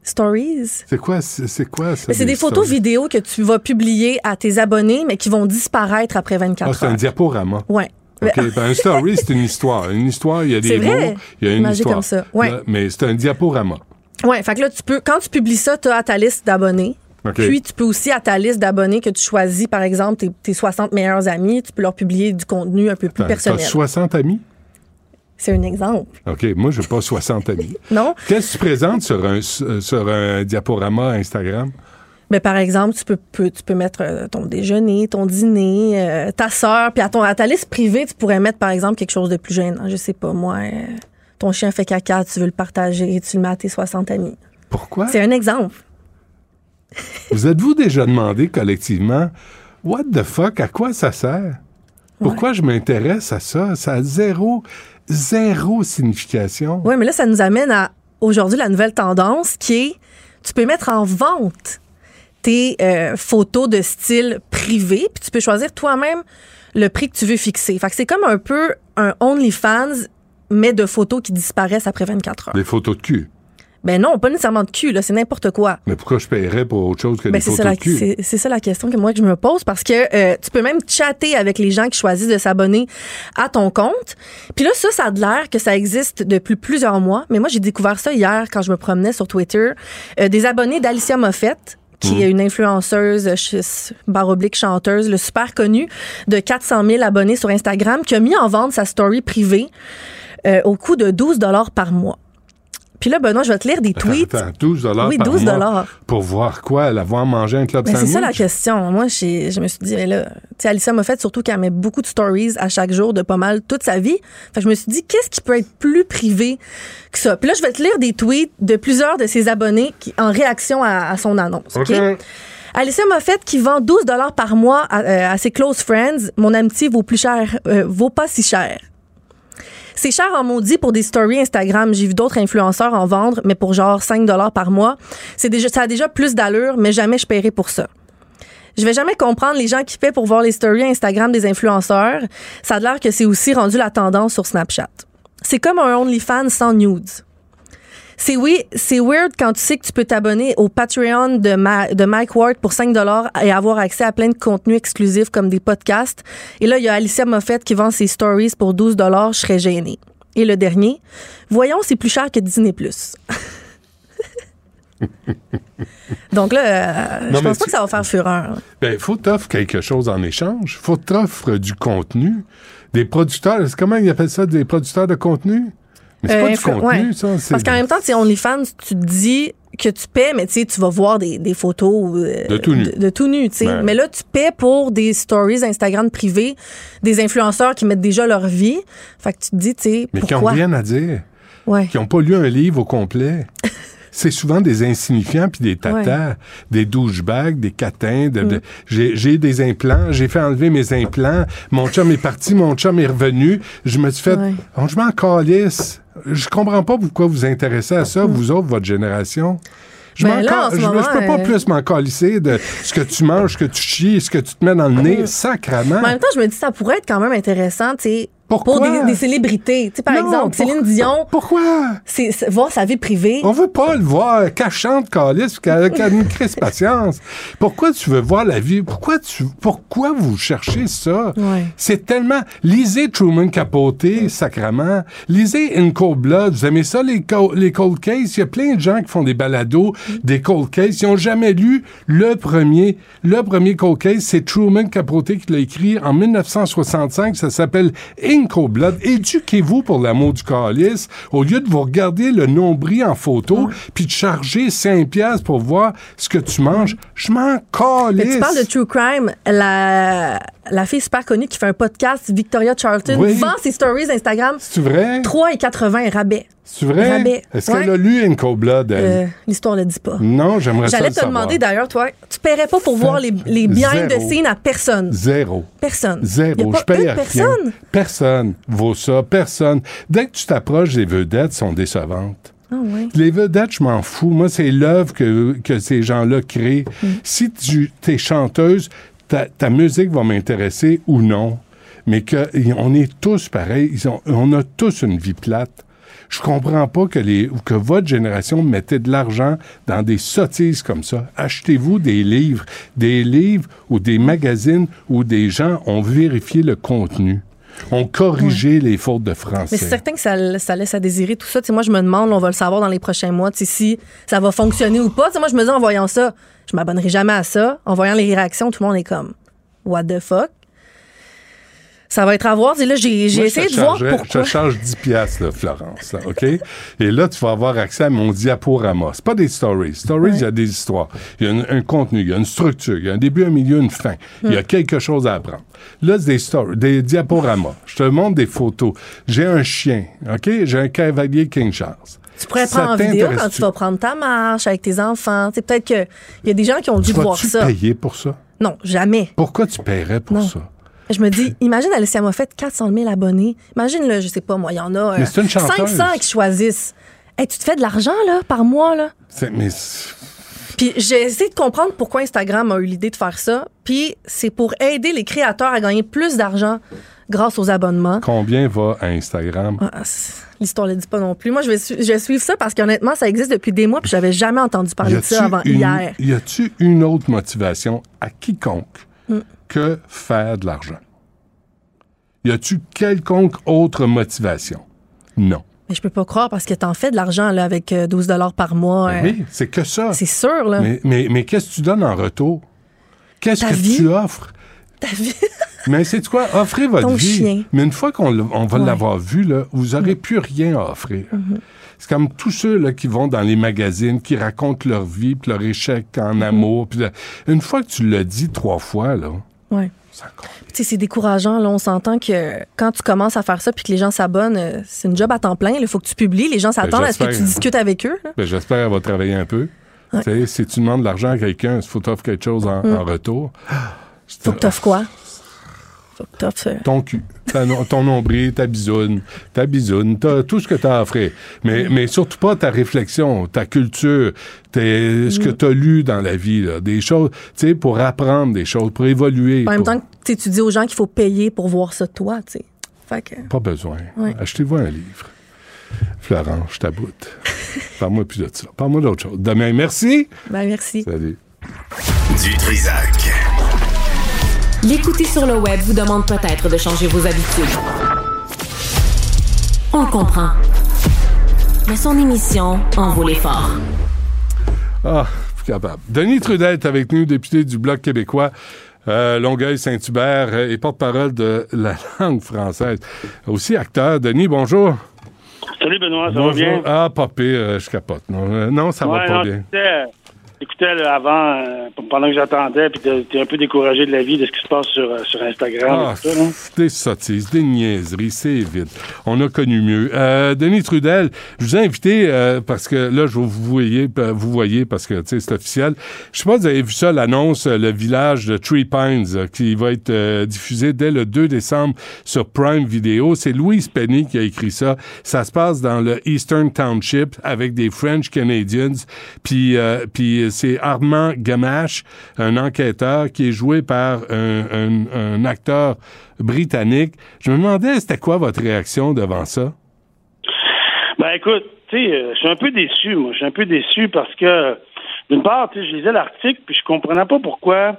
Stories. C'est quoi, c'est quoi ça? C'est des photos vidéos que tu vas publier à tes abonnés, mais qui vont disparaître après 24 Ah, c'est un diaporama. Ouais. OK, ben, un story, c'est une histoire. Une histoire, il y a des vrai. mots, il y a une Imagine histoire. comme ça. Ouais. Là, mais c'est un diaporama. Ouais, fait que là, tu peux, quand tu publies ça, tu as ta liste d'abonnés. Puis, tu peux aussi, à ta liste d'abonnés que tu choisis, par exemple, tes, tes 60 meilleurs amis, tu peux leur publier du contenu un peu plus personnel. 60 amis? C'est un exemple. OK, moi, j'ai pas 60 amis. Non? Qu'est-ce que tu présentes sur un, sur un diaporama Instagram? Mais par exemple, tu peux, peux- tu peux mettre euh, ton déjeuner, ton dîner, euh, ta sœur, puis à, ton, à ta liste privée, tu pourrais mettre, par exemple, quelque chose de plus gênant. Je sais pas, moi, euh, ton chien fait caca, tu veux le partager, tu le mets à tes 60 amis. Pourquoi? C'est un exemple. Vous êtes-vous déjà demandé collectivement, what the fuck, à quoi ça sert? Pourquoi je m'intéresse à ça? Ça a zéro, zéro signification. Oui, mais là, ça nous amène à aujourd'hui la nouvelle tendance qui est tu peux mettre en vente tes euh, photos de style privé, puis tu peux choisir toi-même le prix que tu veux fixer. Fait que c'est comme un peu un OnlyFans, mais de photos qui disparaissent après 24 heures. Des photos de cul. Ben non, pas nécessairement de cul, là, c'est n'importe quoi. Mais pourquoi je paierais pour autre chose que Ben, des photos ça, de cul? c'est, c'est ça la question que moi que je me pose parce que euh, tu peux même chatter avec les gens qui choisissent de s'abonner à ton compte. Puis là, ça, ça a de l'air que ça existe depuis plusieurs mois. Mais moi, j'ai découvert ça hier quand je me promenais sur Twitter. Euh, des abonnés d'Alicia Moffett qui Mm. est une influenceuse, euh, barre oblique chanteuse, le super connue, de 400 000 abonnés sur Instagram, qui a mis en vente sa story privée euh, au coût de 12 dollars par mois. Puis là, Benoît, je vais te lire des tweets. Attends, 12 dollars Oui, par 12 mois dollars. Pour voir quoi? La voir manger un club Ben, c'est ça la question. Moi, je me suis dit, mais là, tu sais, Alicia m'a fait surtout qu'elle met beaucoup de stories à chaque jour de pas mal toute sa vie. Fait que je me suis dit, qu'est-ce qui peut être plus privé que ça? Puis là, je vais te lire des tweets de plusieurs de ses abonnés qui, en réaction à, à son annonce. OK? OK. Alicia Moffett qui vend 12 dollars par mois à, euh, à ses close friends. Mon amitié vaut plus cher, euh, vaut pas si cher. C'est cher en maudit pour des stories Instagram. J'ai vu d'autres influenceurs en vendre, mais pour genre 5 dollars par mois. C'est déjà, ça a déjà plus d'allure, mais jamais je paierai pour ça. Je vais jamais comprendre les gens qui paient pour voir les stories Instagram des influenceurs. Ça a l'air que c'est aussi rendu la tendance sur Snapchat. C'est comme un OnlyFans sans nudes. C'est oui, c'est weird quand tu sais que tu peux t'abonner au Patreon de, Ma- de Mike Ward pour 5 dollars et avoir accès à plein de contenus exclusifs comme des podcasts. Et là, il y a Alicia Moffett qui vend ses stories pour 12 dollars, je serais gênée. Et le dernier, voyons, c'est plus cher que Disney+. Donc là, euh, Non, je pense pas tu- que ça va faire fureur. Ben, faut t'offrir quelque chose en échange. Faut t'offrir du contenu. Des producteurs, comment ils appellent ça? Des producteurs de contenu? Mais c'est Euh, pas du influ- contenu, ouais. ça. Parce qu'en même temps, tu OnlyFans, tu te dis que tu paies, mais tu sais, tu vas voir des, des photos euh, De tout nu. De, de tout nu, tu sais. Ben. Mais là, tu paies pour des stories Instagram privées, des influenceurs qui mettent déjà leur vie. Fait que tu te dis, tu sais, Mais qui ont pourquoi? rien à dire. Ouais. Qui n'ont pas lu un livre au complet. C'est souvent des insignifiants puis des tatas, des douchebags, des catins. De, Mm. de- j'ai, j'ai des implants, j'ai fait enlever mes implants. Mon chum est parti, mon chum est revenu. Je me suis fait, Ouais. oh, je m'en calisse. Je comprends pas pourquoi vous vous intéressez à ça, vous autres, votre génération. Je, Mm. Ben m'en là, cal- en ce je, moment, je peux pas euh, plus m'en calisser de ce que tu manges, ce que tu chies, ce que tu te mets dans le nez, sacrament. Mais en même temps, je me dis, ça pourrait être quand même intéressant, tu sais, Pourquoi? Pour des, des célébrités. Tu sais, par Non, exemple, pour- Céline Dion. Pourquoi? C'est voir sa vie privée. On veut pas le voir cachante, calice, qu'elle qu'elle nous crisse patience. Pourquoi tu veux voir la vie? Pourquoi tu, pourquoi vous cherchez ça? Ouais. C'est tellement, lisez Truman Capote, sacrament. Lisez In Cold Blood. Vous aimez ça, les, co- les cold cases? Il y a plein de gens qui font des balados, des cold cases. Ils ont jamais lu le premier. Le premier cold case, c'est Truman Capote qui l'a écrit en 1965. Ça s'appelle In Cold Blood. Éduquez-vous pour l'amour du calice au lieu de vous regarder le nombril en photo puis de charger 5 piastres pour voir ce que tu manges. Je m'en Mais calisse. tu parles de True Crime, la, la fille super connue qui fait un podcast, Victoria Charlton, Oui. vend ses stories Instagram. C'est vrai? 3,80 rabais. C'est vrai? Rabais. Est-ce Ouais. qu'elle a lu In Cold Blood? Euh, L'histoire le dit pas. Non, j'aimerais ça J'allais te savoir. demander d'ailleurs, toi, tu paierais pas pour voir les, the Zéro. scenes à personne. Zéro. Personne. Zéro. Je paye à rien. personne. Personne vaut ça. Personne. Dès que tu t'approches des vedettes, sont décevantes. Ouais. Les vedettes, je m'en fous. Moi, c'est l'œuvre que, que ces gens-là créent. Mm. Si tu es chanteuse, ta, ta musique va m'intéresser ou non. Mais que on est tous pareils. Ils ont- on a tous une vie plate. Je comprends pas que, les, que votre génération mettait de l'argent dans des sottises comme ça. Achetez-vous des livres. Des livres ou des magazines où des gens ont vérifié le contenu. Ont corrigé les fautes de français. Mais c'est certain que ça, ça laisse à désirer tout ça. Moi, je me demande, on va le savoir dans les prochains mois, si ça va fonctionner ou pas. Moi, je me dis en voyant ça, je m'abonnerai jamais à ça. En voyant les réactions, tout le monde est comme, what the fuck? Ça va être à voir. Et là, j'ai essayé de voir pourquoi. Je te charge 10 piastres, là, Florence, là, OK? Et là, tu vas avoir accès à mon diaporama. C'est pas des stories. Stories, il y a des histoires. Il y a un, un contenu, il y a une structure, il y a un début, un milieu, une fin. Il y a Hmm. quelque chose à apprendre. Là, c'est des stories, des diaporamas. Je te montre des photos. J'ai un chien, OK? J'ai un cavalier King Charles. Tu pourrais Ça prendre en vidéo quand tu vas prendre ta marche avec tes enfants. Tu peut-être qu'il y a des gens qui ont dû Tu voir ça. payer pour ça? Non, jamais. Pourquoi tu paierais pour Non. ça? Je me dis, imagine Alicia Moffett, 400 000 abonnés. Imagine, là, je sais pas, moi, il y en a euh, Mais c'est une chanteuse. 500 qui choisissent. Hey, tu te fais de l'argent, là, par mois, là? C'est- mais Puis j'ai essayé de comprendre pourquoi Instagram a eu l'idée de faire ça. Puis c'est pour aider les créateurs à gagner plus d'argent grâce aux abonnements. combien va à Instagram? Ah, c'est- L'histoire ne le dit pas non plus. Moi, je vais, su- je vais suivre ça parce qu'honnêtement, ça existe depuis des mois puis j'avais jamais entendu parler de ça avant une- hier. Y a-tu une autre motivation à quiconque. Que faire de l'argent? Y a-tu quelconque autre motivation? Non. Mais je peux pas croire parce que t'en fais de l'argent là, avec euh, 12 dollars par mois. Ben euh, oui, c'est que ça. C'est sûr, là. Mais, mais, mais qu'est-ce que tu donnes en retour? Qu'est-ce que vie. tu offres? Ta vie. Mais c'est quoi? Offrez votre Ton vie. chien. Mais une fois qu'on on va Ouais. l'avoir vu, là, vous n'aurez plus rien à offrir. Mhm. C'est comme tous ceux là, qui vont dans les magazines, qui racontent leur vie, puis leur échec en amour. puis là, une fois que tu l'as dit trois fois, là, Ouais. C'est décourageant. Là, on s'entend que quand tu commences à faire ça puis que les gens s'abonnent, euh, c'est une job à temps plein. Il faut que tu publies. Les gens s'attendent à ce que tu discutes avec eux. ben, j'espère qu'elle va travailler un peu. Ouais. Si tu demandes de l'argent à quelqu'un, il faut t'offrir quelque chose en, Mm. en retour. Faut que t'offres quoi? Ton cul, ton nombril, ta bisoune, ta bisoune, tout ce que tu as à offrir. Mais, mais surtout pas ta réflexion, ta culture, tes- ce que Mm. tu as lu dans la vie, là, des choses, tu sais, pour apprendre des choses, pour évoluer. En même pour- temps, que tu dis aux gens qu'il faut payer pour voir ça toi. tu sais. Que. Pas besoin. Ouais. Achetez-vous un livre. Florence, je t'aboute. Parle-moi plus de ça. Parle-moi d'autre chose. Demain, merci. Ben, merci. Salut. Du Trisac. L'écouter sur le web vous demande peut-être de changer vos habitudes. On le comprend. Mais son émission en vaut l'effort. Ah, plus capable. Denis Trudel est avec nous, député du Bloc québécois. euh, Longueuil-Saint-Hubert euh, et porte-parole de la langue française. Aussi acteur. Denis, bonjour. Salut Benoît, ça bonjour. va bien? Ah, pas pire, euh, je capote. Non, euh, non ça va pas non, bien. J'écoutais là, avant, euh, pendant que j'attendais, puis t'es- un peu découragé de la vie, de ce qui se passe sur, euh, sur Instagram. Ah, et tout ça, des sottises, des niaiseries, c'est vite. On a connu mieux. Euh, Denis Trudel, je vous ai invité euh, parce que là, je vous voyez, vous voyez parce que c'est officiel. Je sais pas si vous avez vu ça, l'annonce, le village de Three Pines, qui va être diffusé dès le 2 décembre sur Prime Video. C'est Louise Penny qui a écrit ça. Ça se passe dans le Eastern Township avec des French Canadians. Puis, euh, puis c'est Armand Gamache, un enquêteur qui est joué par un acteur britannique. Je me demandais, c'était quoi votre réaction devant ça? Ben écoute, tu sais, euh, je suis un peu déçu, moi. Je suis un peu déçu parce que, d'une part, tu sais, je lisais l'article, puis je comprenais pas pourquoi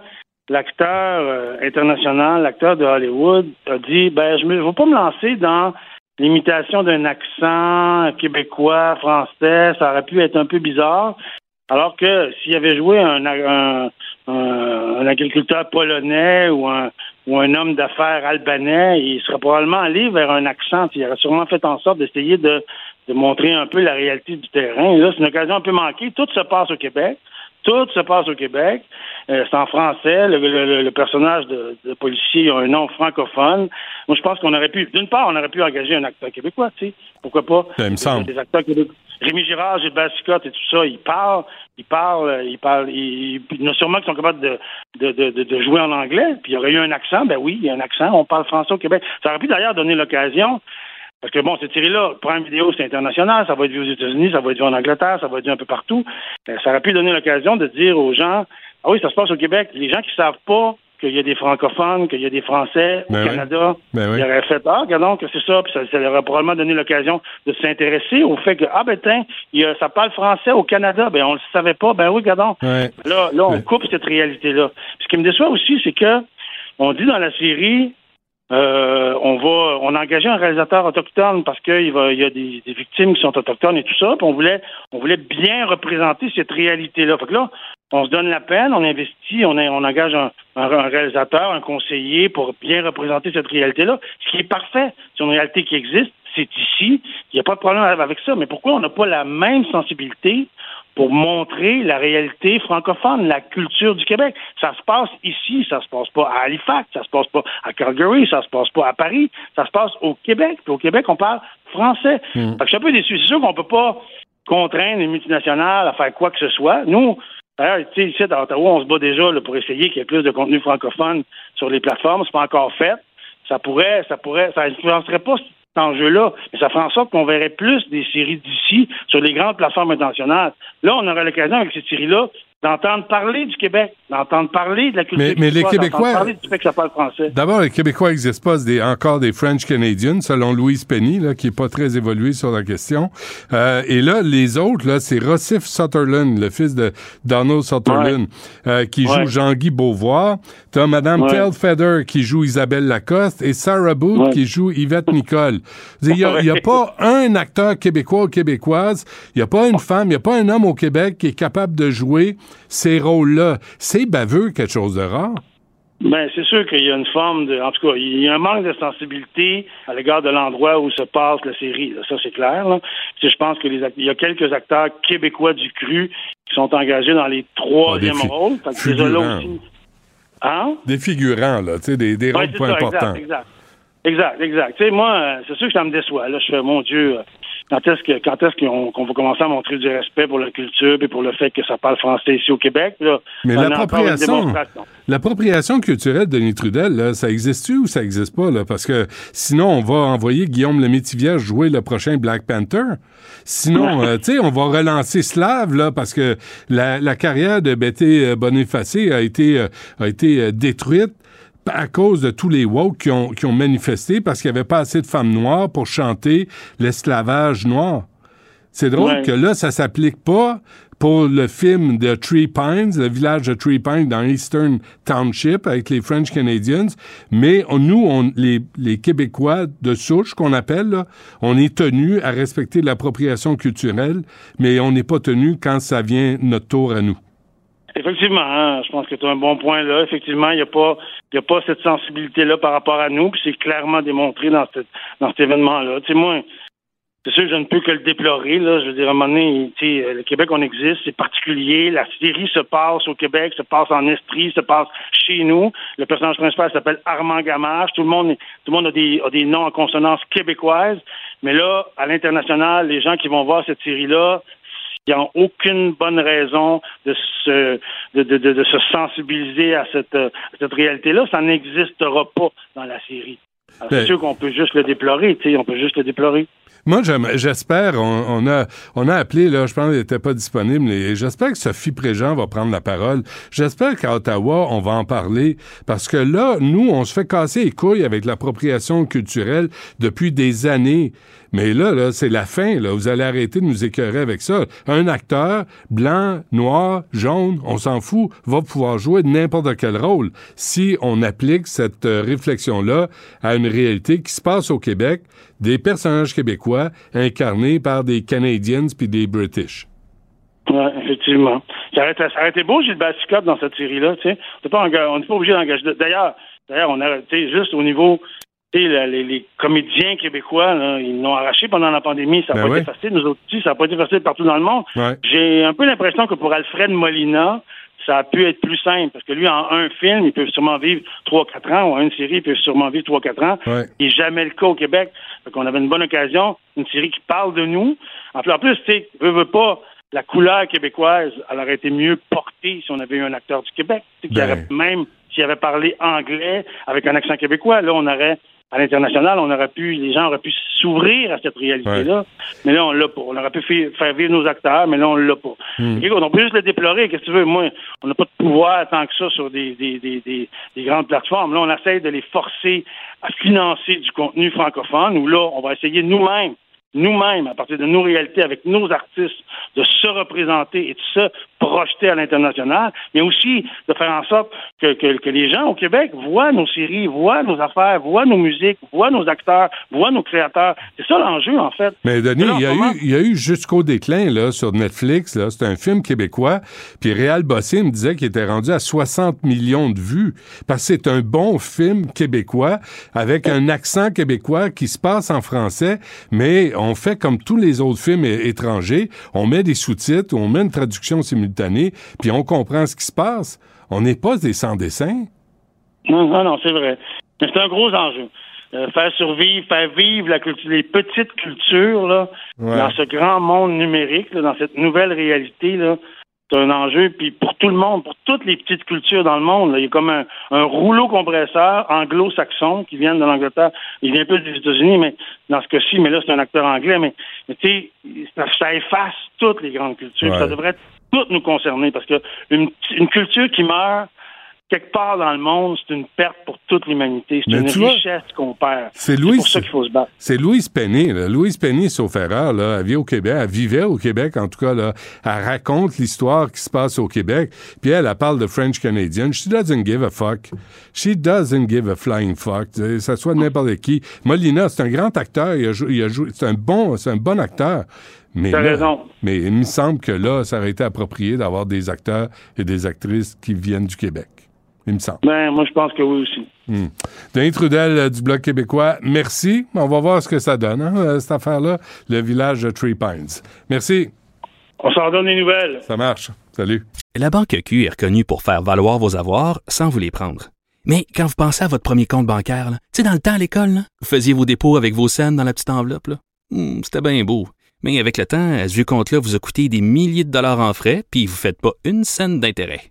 l'acteur euh, international, l'acteur de Hollywood, a dit ben je ne vais pas me lancer dans l'imitation d'un accent québécois, français, ça aurait pu être un peu bizarre. Alors que s'il avait joué un, un, un- un agriculteur polonais ou un, ou un homme d'affaires albanais, il serait probablement allé vers un accent. Il aurait sûrement fait en sorte d'essayer de, de montrer un peu la réalité du terrain. Là, c'est une occasion un peu manquée. Tout se passe au Québec. Tout se passe au Québec. Euh, c'est en français. Le, le- le- le personnage de, de policier a un nom francophone. Moi, je pense qu'on aurait pu, d'une part, on aurait pu engager un acteur québécois, tu sais. Pourquoi pas? Ça Ben, me semble. Des acteurs québécois. Rémi Girard, Gilbert Sicotte et tout ça, ils parlent, ils parlent, ils parlent, ils, ils- sûrement qui sont capables de, de, de, jouer en anglais. Puis il y aurait eu un accent, ben oui, il y a un accent, on parle français au Québec. Ça aurait pu d'ailleurs donner l'occasion parce que bon, cette série-là, Prime Vidéo, c'est international, ça va être vu aux États-Unis, ça va être vu en Angleterre, ça va être vu un peu partout. Euh, Ça aurait pu donner l'occasion de dire aux gens Ah oui, ça se passe au Québec. Les gens qui savent pas qu'il y a des francophones, qu'il y a des Français Ben au oui. Canada, Ben oui. ils auraient fait Ah, regardons que c'est ça, puis ça, ça leur aurait probablement donné l'occasion de s'intéresser au fait que Ah ben tiens, a- ça parle français au Canada, ben on le savait pas, ben oui, regardons. Ouais. Là, là, on Ouais. coupe cette réalité-là. Ce qui me déçoit aussi, c'est que on dit dans la série, euh, on va, on a engagé un réalisateur autochtone parce qu'il va, il y a des, des victimes qui sont autochtones et tout ça. Puis on voulait, on voulait bien représenter cette réalité-là. Fait que là, on se donne la peine, on investit, on, on engage un, réalisateur, un conseiller pour bien représenter cette réalité-là, ce qui est parfait. C'est une réalité qui existe, c'est ici, il n'y a pas de problème avec ça. Mais pourquoi on n'a pas la même sensibilité pour montrer la réalité francophone, la culture du Québec? Ça se passe ici, ça se passe pas à Halifax, ça se passe pas à Calgary, ça se passe pas à Paris, ça se passe au Québec. Puis au Québec, on parle français. Mm. Fait que je suis un peu déçu. C'est sûr qu'on peut pas contraindre les multinationales à faire quoi que ce soit. Nous, d'ailleurs, ici, à Ottawa, on se bat déjà pour essayer qu'il y ait plus de contenu francophone sur les plateformes. C'est pas encore fait. Ça pourrait, ça pourrait, ça influencerait pas cet enjeu-là, mais ça ferait en sorte qu'on verrait plus des séries d'ici sur les grandes plateformes internationales. Là, on aurait l'occasion avec ces séries-là d'entendre parler du Québec, d'entendre parler de la culture Mais- mais les Québécois- d'entendre parler du fait que ça parle français. D'abord, les Québécois n'existent pas, des, encore des French Canadians, selon Louise Penny, là, qui est pas très évolué sur la question. Euh, et là, les autres, là, c'est Rossif Sutherland, le fils de Donald Sutherland, euh, qui joue. Jean-Guy Beauvoir. T'as Madame Ouais. Telfeder qui joue Isabelle Lacoste et Sarah Booth qui joue Yvette Nicole. Il n'y a, a pas un acteur québécois ou québécoise, il n'y a pas une femme, il n'y a pas un homme au Québec qui est capable de jouer ces rôles-là. C'est baveux, quelque chose de rare. Ben, c'est sûr qu'il y a une forme de. En tout cas, il y a un manque de sensibilité à l'égard de l'endroit où se passe la série. Ça, c'est clair. Là. Je pense que les il y a quelques acteurs québécois du cru qui sont engagés dans les troisième Ah, rôles. Fait que. Hein? Des figurants, là, tu sais, des, des Ouais, rôles pas ça, importants. Exact, exact. Exact, exact. Tu sais, moi, euh, c'est sûr que ça me déçoit. Là, je fais, mon Dieu, euh, quand est-ce que quand est-ce qu'on va commencer à montrer du respect pour la culture et pour le fait que ça parle français ici au Québec? Là, Mais l'appropriation, l'appropriation culturelle de Denis Trudel, là, ça existe-tu ou ça existe pas, là? Parce que sinon, on va envoyer Guillaume Lemaitre jouer le prochain Black Panther. Sinon, euh, tu sais, on va relancer Slav, là, parce que la, la carrière de Betty euh, Bonifacé a été, euh, a été détruite à cause de tous les woke qui ont, qui ont manifesté parce qu'il n'y avait pas assez de femmes noires pour chanter l'esclavage noir. C'est drôle Ouais. que là, ça s'applique pas pour le film de Three Pines, le village de Three Pines dans Eastern Township avec les French Canadians, mais on- nous, on, les, les Québécois de souche qu'on appelle, là, on est tenus à respecter l'appropriation culturelle, mais on n'est pas tenus quand ça vient notre tour à nous. Effectivement, hein, je pense que tu un bon point là. Effectivement, il n'y a pas il a pas cette sensibilité-là par rapport à nous, puis c'est clairement démontré dans, cette, dans cet événement-là. Tu sais, moi, c'est sûr que je ne peux que le déplorer. Là. Je veux dire, à un moment donné, tu sais, le Québec, on existe, c'est particulier. La série se passe au Québec, se passe en Estrie, se passe chez nous. Le personnage principal s'appelle Armand Gamache. Tout le monde, tout le monde a, des, a des noms en consonance québécoise. Mais là, à l'international, les gens qui vont voir cette série-là, n'ont aucune bonne raison de se, de, de, de, de se sensibiliser à cette, euh, à cette réalité-là. Ça n'existera pas dans la série. Alors, Ben- C'est sûr qu'on peut juste le déplorer, tu sais, on peut juste le déplorer. Moi, j'espère, on, on a, on a appelé, là, je pense qu'elle n'était pas disponible, et j'espère que Sophie Préjean va prendre la parole. J'espère qu'à Ottawa, on va en parler, parce que là, nous, on se fait casser les couilles avec l'appropriation culturelle depuis des années. Mais là, là, c'est la fin, là. Vous allez arrêter de nous écœurer avec ça. Un acteur, blanc, noir, jaune, on s'en fout, va pouvoir jouer n'importe quel rôle si on applique cette euh, réflexion-là à une réalité qui se passe au Québec, des personnages québécois incarnés par des Canadiens puis des British. Oui, effectivement. Ça aurait, été, beau, Gilbert Scott, dans cette série-là. On n'est pas, obligé d'engager. D'ailleurs, d'ailleurs, on a, juste au niveau, la- les, les comédiens québécois, là, ils l'ont arraché pendant la pandémie. Ça n'a Ben pas été facile. Nous autres aussi, ça n'a pas été facile partout dans le monde. Ouais. J'ai un peu l'impression que pour Alfred Molina, ça a pu être plus simple parce que lui, en un film, il peut sûrement vivre 3-4 ans ou en une série, il peut sûrement vivre 3-4 ans. Ouais. Et jamais le cas au Québec. Donc, on avait une bonne occasion, une série qui parle de nous. En plus, en plus tu sais, veut, veut pas, la couleur québécoise, elle aurait été mieux portée si on avait eu un acteur du Québec. Qui Ben. aurait même, s'il avait parlé anglais avec un accent québécois, là, on aurait, à l'international, on aurait pu, les gens auraient pu s'ouvrir à cette réalité-là. Mais là, on l'a pas. On aurait pu faire vivre nos acteurs, mais là, on l'a pas. Hmm. Écoute, on peut juste le déplorer. Qu'est-ce que tu veux? Moi, on n'a pas de pouvoir tant que ça sur des, des, des, des, des grandes plateformes. Là, on essaie de les forcer à financer du contenu francophone, où là, on va essayer nous-mêmes, nous-mêmes, à partir de nos réalités, avec nos artistes, de se représenter et de se projeter à l'international, mais aussi de faire en sorte que, que, que les gens au Québec voient nos séries, voient nos affaires, voient nos musiques, voient nos acteurs, voient nos créateurs. C'est ça l'enjeu, en fait. Mais Denis, il y a eu, il y a eu jusqu'au déclin là sur Netflix là, c'est un film québécois, puis Réal Bossé me disait qu'il était rendu à 60 millions de vues. Parce que c'est un bon film québécois avec un accent québécois qui se passe en français, mais on fait comme tous les autres films étrangers, on met des sous-titres, on met une traduction simultanée, puis on comprend ce qui se passe. On n'est pas des sans-dessins. Non, non, non, c'est vrai. C'est un gros enjeu. Euh, faire survivre, faire vivre la culture, les petites cultures là, Ouais. dans ce grand monde numérique, là, dans cette nouvelle réalité, là, c'est un enjeu. Puis pour tout le monde, pour toutes les petites cultures dans le monde, là, il y a comme un, un rouleau compresseur anglo-saxon qui vient de l'Angleterre. Il vient un peu des États-Unis, mais dans ce cas-ci, mais là, c'est un acteur anglais. Mais, mais tu sais, ça, ça efface toutes les grandes cultures. Ouais. Ça devrait toutes nous concerner parce que une, une culture qui meurt quelque part dans le monde, c'est une perte pour toute l'humanité. C'est une richesse qu'on perd. C'est pour ça qu'il faut se battre. C'est Louise Penny. Là. Louise Penny, sauf erreur, là, elle vit au Québec. Elle vivait au Québec, en tout cas. Là. Elle raconte l'histoire qui se passe au Québec. Puis elle, elle parle de French Canadian. She doesn't give a fuck. She doesn't give a flying fuck. Ça soit n'importe qui. Molina, c'est un grand acteur. Il a joué, il a c'est un bon, c'est un bon acteur. Mais, là- raison. mais il me semble que là, ça aurait été approprié d'avoir des acteurs et des actrices qui viennent du Québec. Il me semble. Ben, moi, je pense que oui aussi. Hmm. Denis Trudel euh, du Bloc québécois, merci. On va voir ce que ça donne, hein, euh, cette affaire-là, le village de Three Pines. Merci. On s'en donne des nouvelles. Ça marche. Salut. La Banque Q est reconnue pour faire valoir vos avoirs sans vous les prendre. Mais quand vous pensez à votre premier compte bancaire, là, tu sais, dans le temps à l'école, là, vous faisiez vos dépôts avec vos scènes dans la petite enveloppe. là. Hmm, C'était bien beau. Mais avec le temps, à ce compte-là vous a coûté des milliers de dollars en frais, puis vous ne faites pas une scène d'intérêt.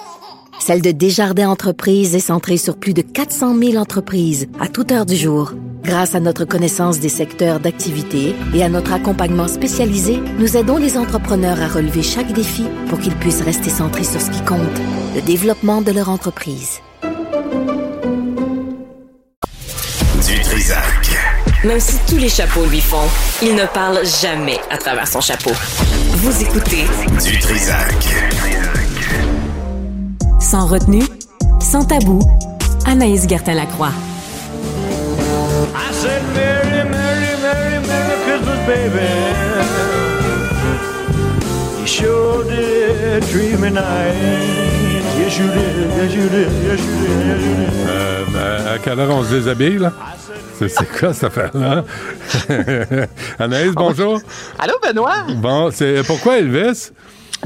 celle de Desjardins Entreprises est centrée sur plus de 400 000 entreprises à toute heure du jour. Grâce à notre connaissance des secteurs d'activité et à notre accompagnement spécialisé, nous aidons les entrepreneurs à relever chaque défi pour qu'ils puissent rester centrés sur ce qui compte, le développement de leur entreprise. Du Trisac. Même si tous les chapeaux lui font, il ne parle jamais à travers son chapeau. Vous écoutez Du Trisac. Sans retenue, sans tabou, Anaïs Gertin-Lacroix. I said, Merry, Merry, Merry, Merry Christmas, baby. You sure did treat me nice. Yes, you did, yes, you did, yes, you did, yes, you did. Euh, ben, à quelle heure on se déshabille, là? C'est, c'est quoi cette affaire-là? Anaïs, bonjour. Allô, Benoît? Bon, c'est pourquoi Elvis?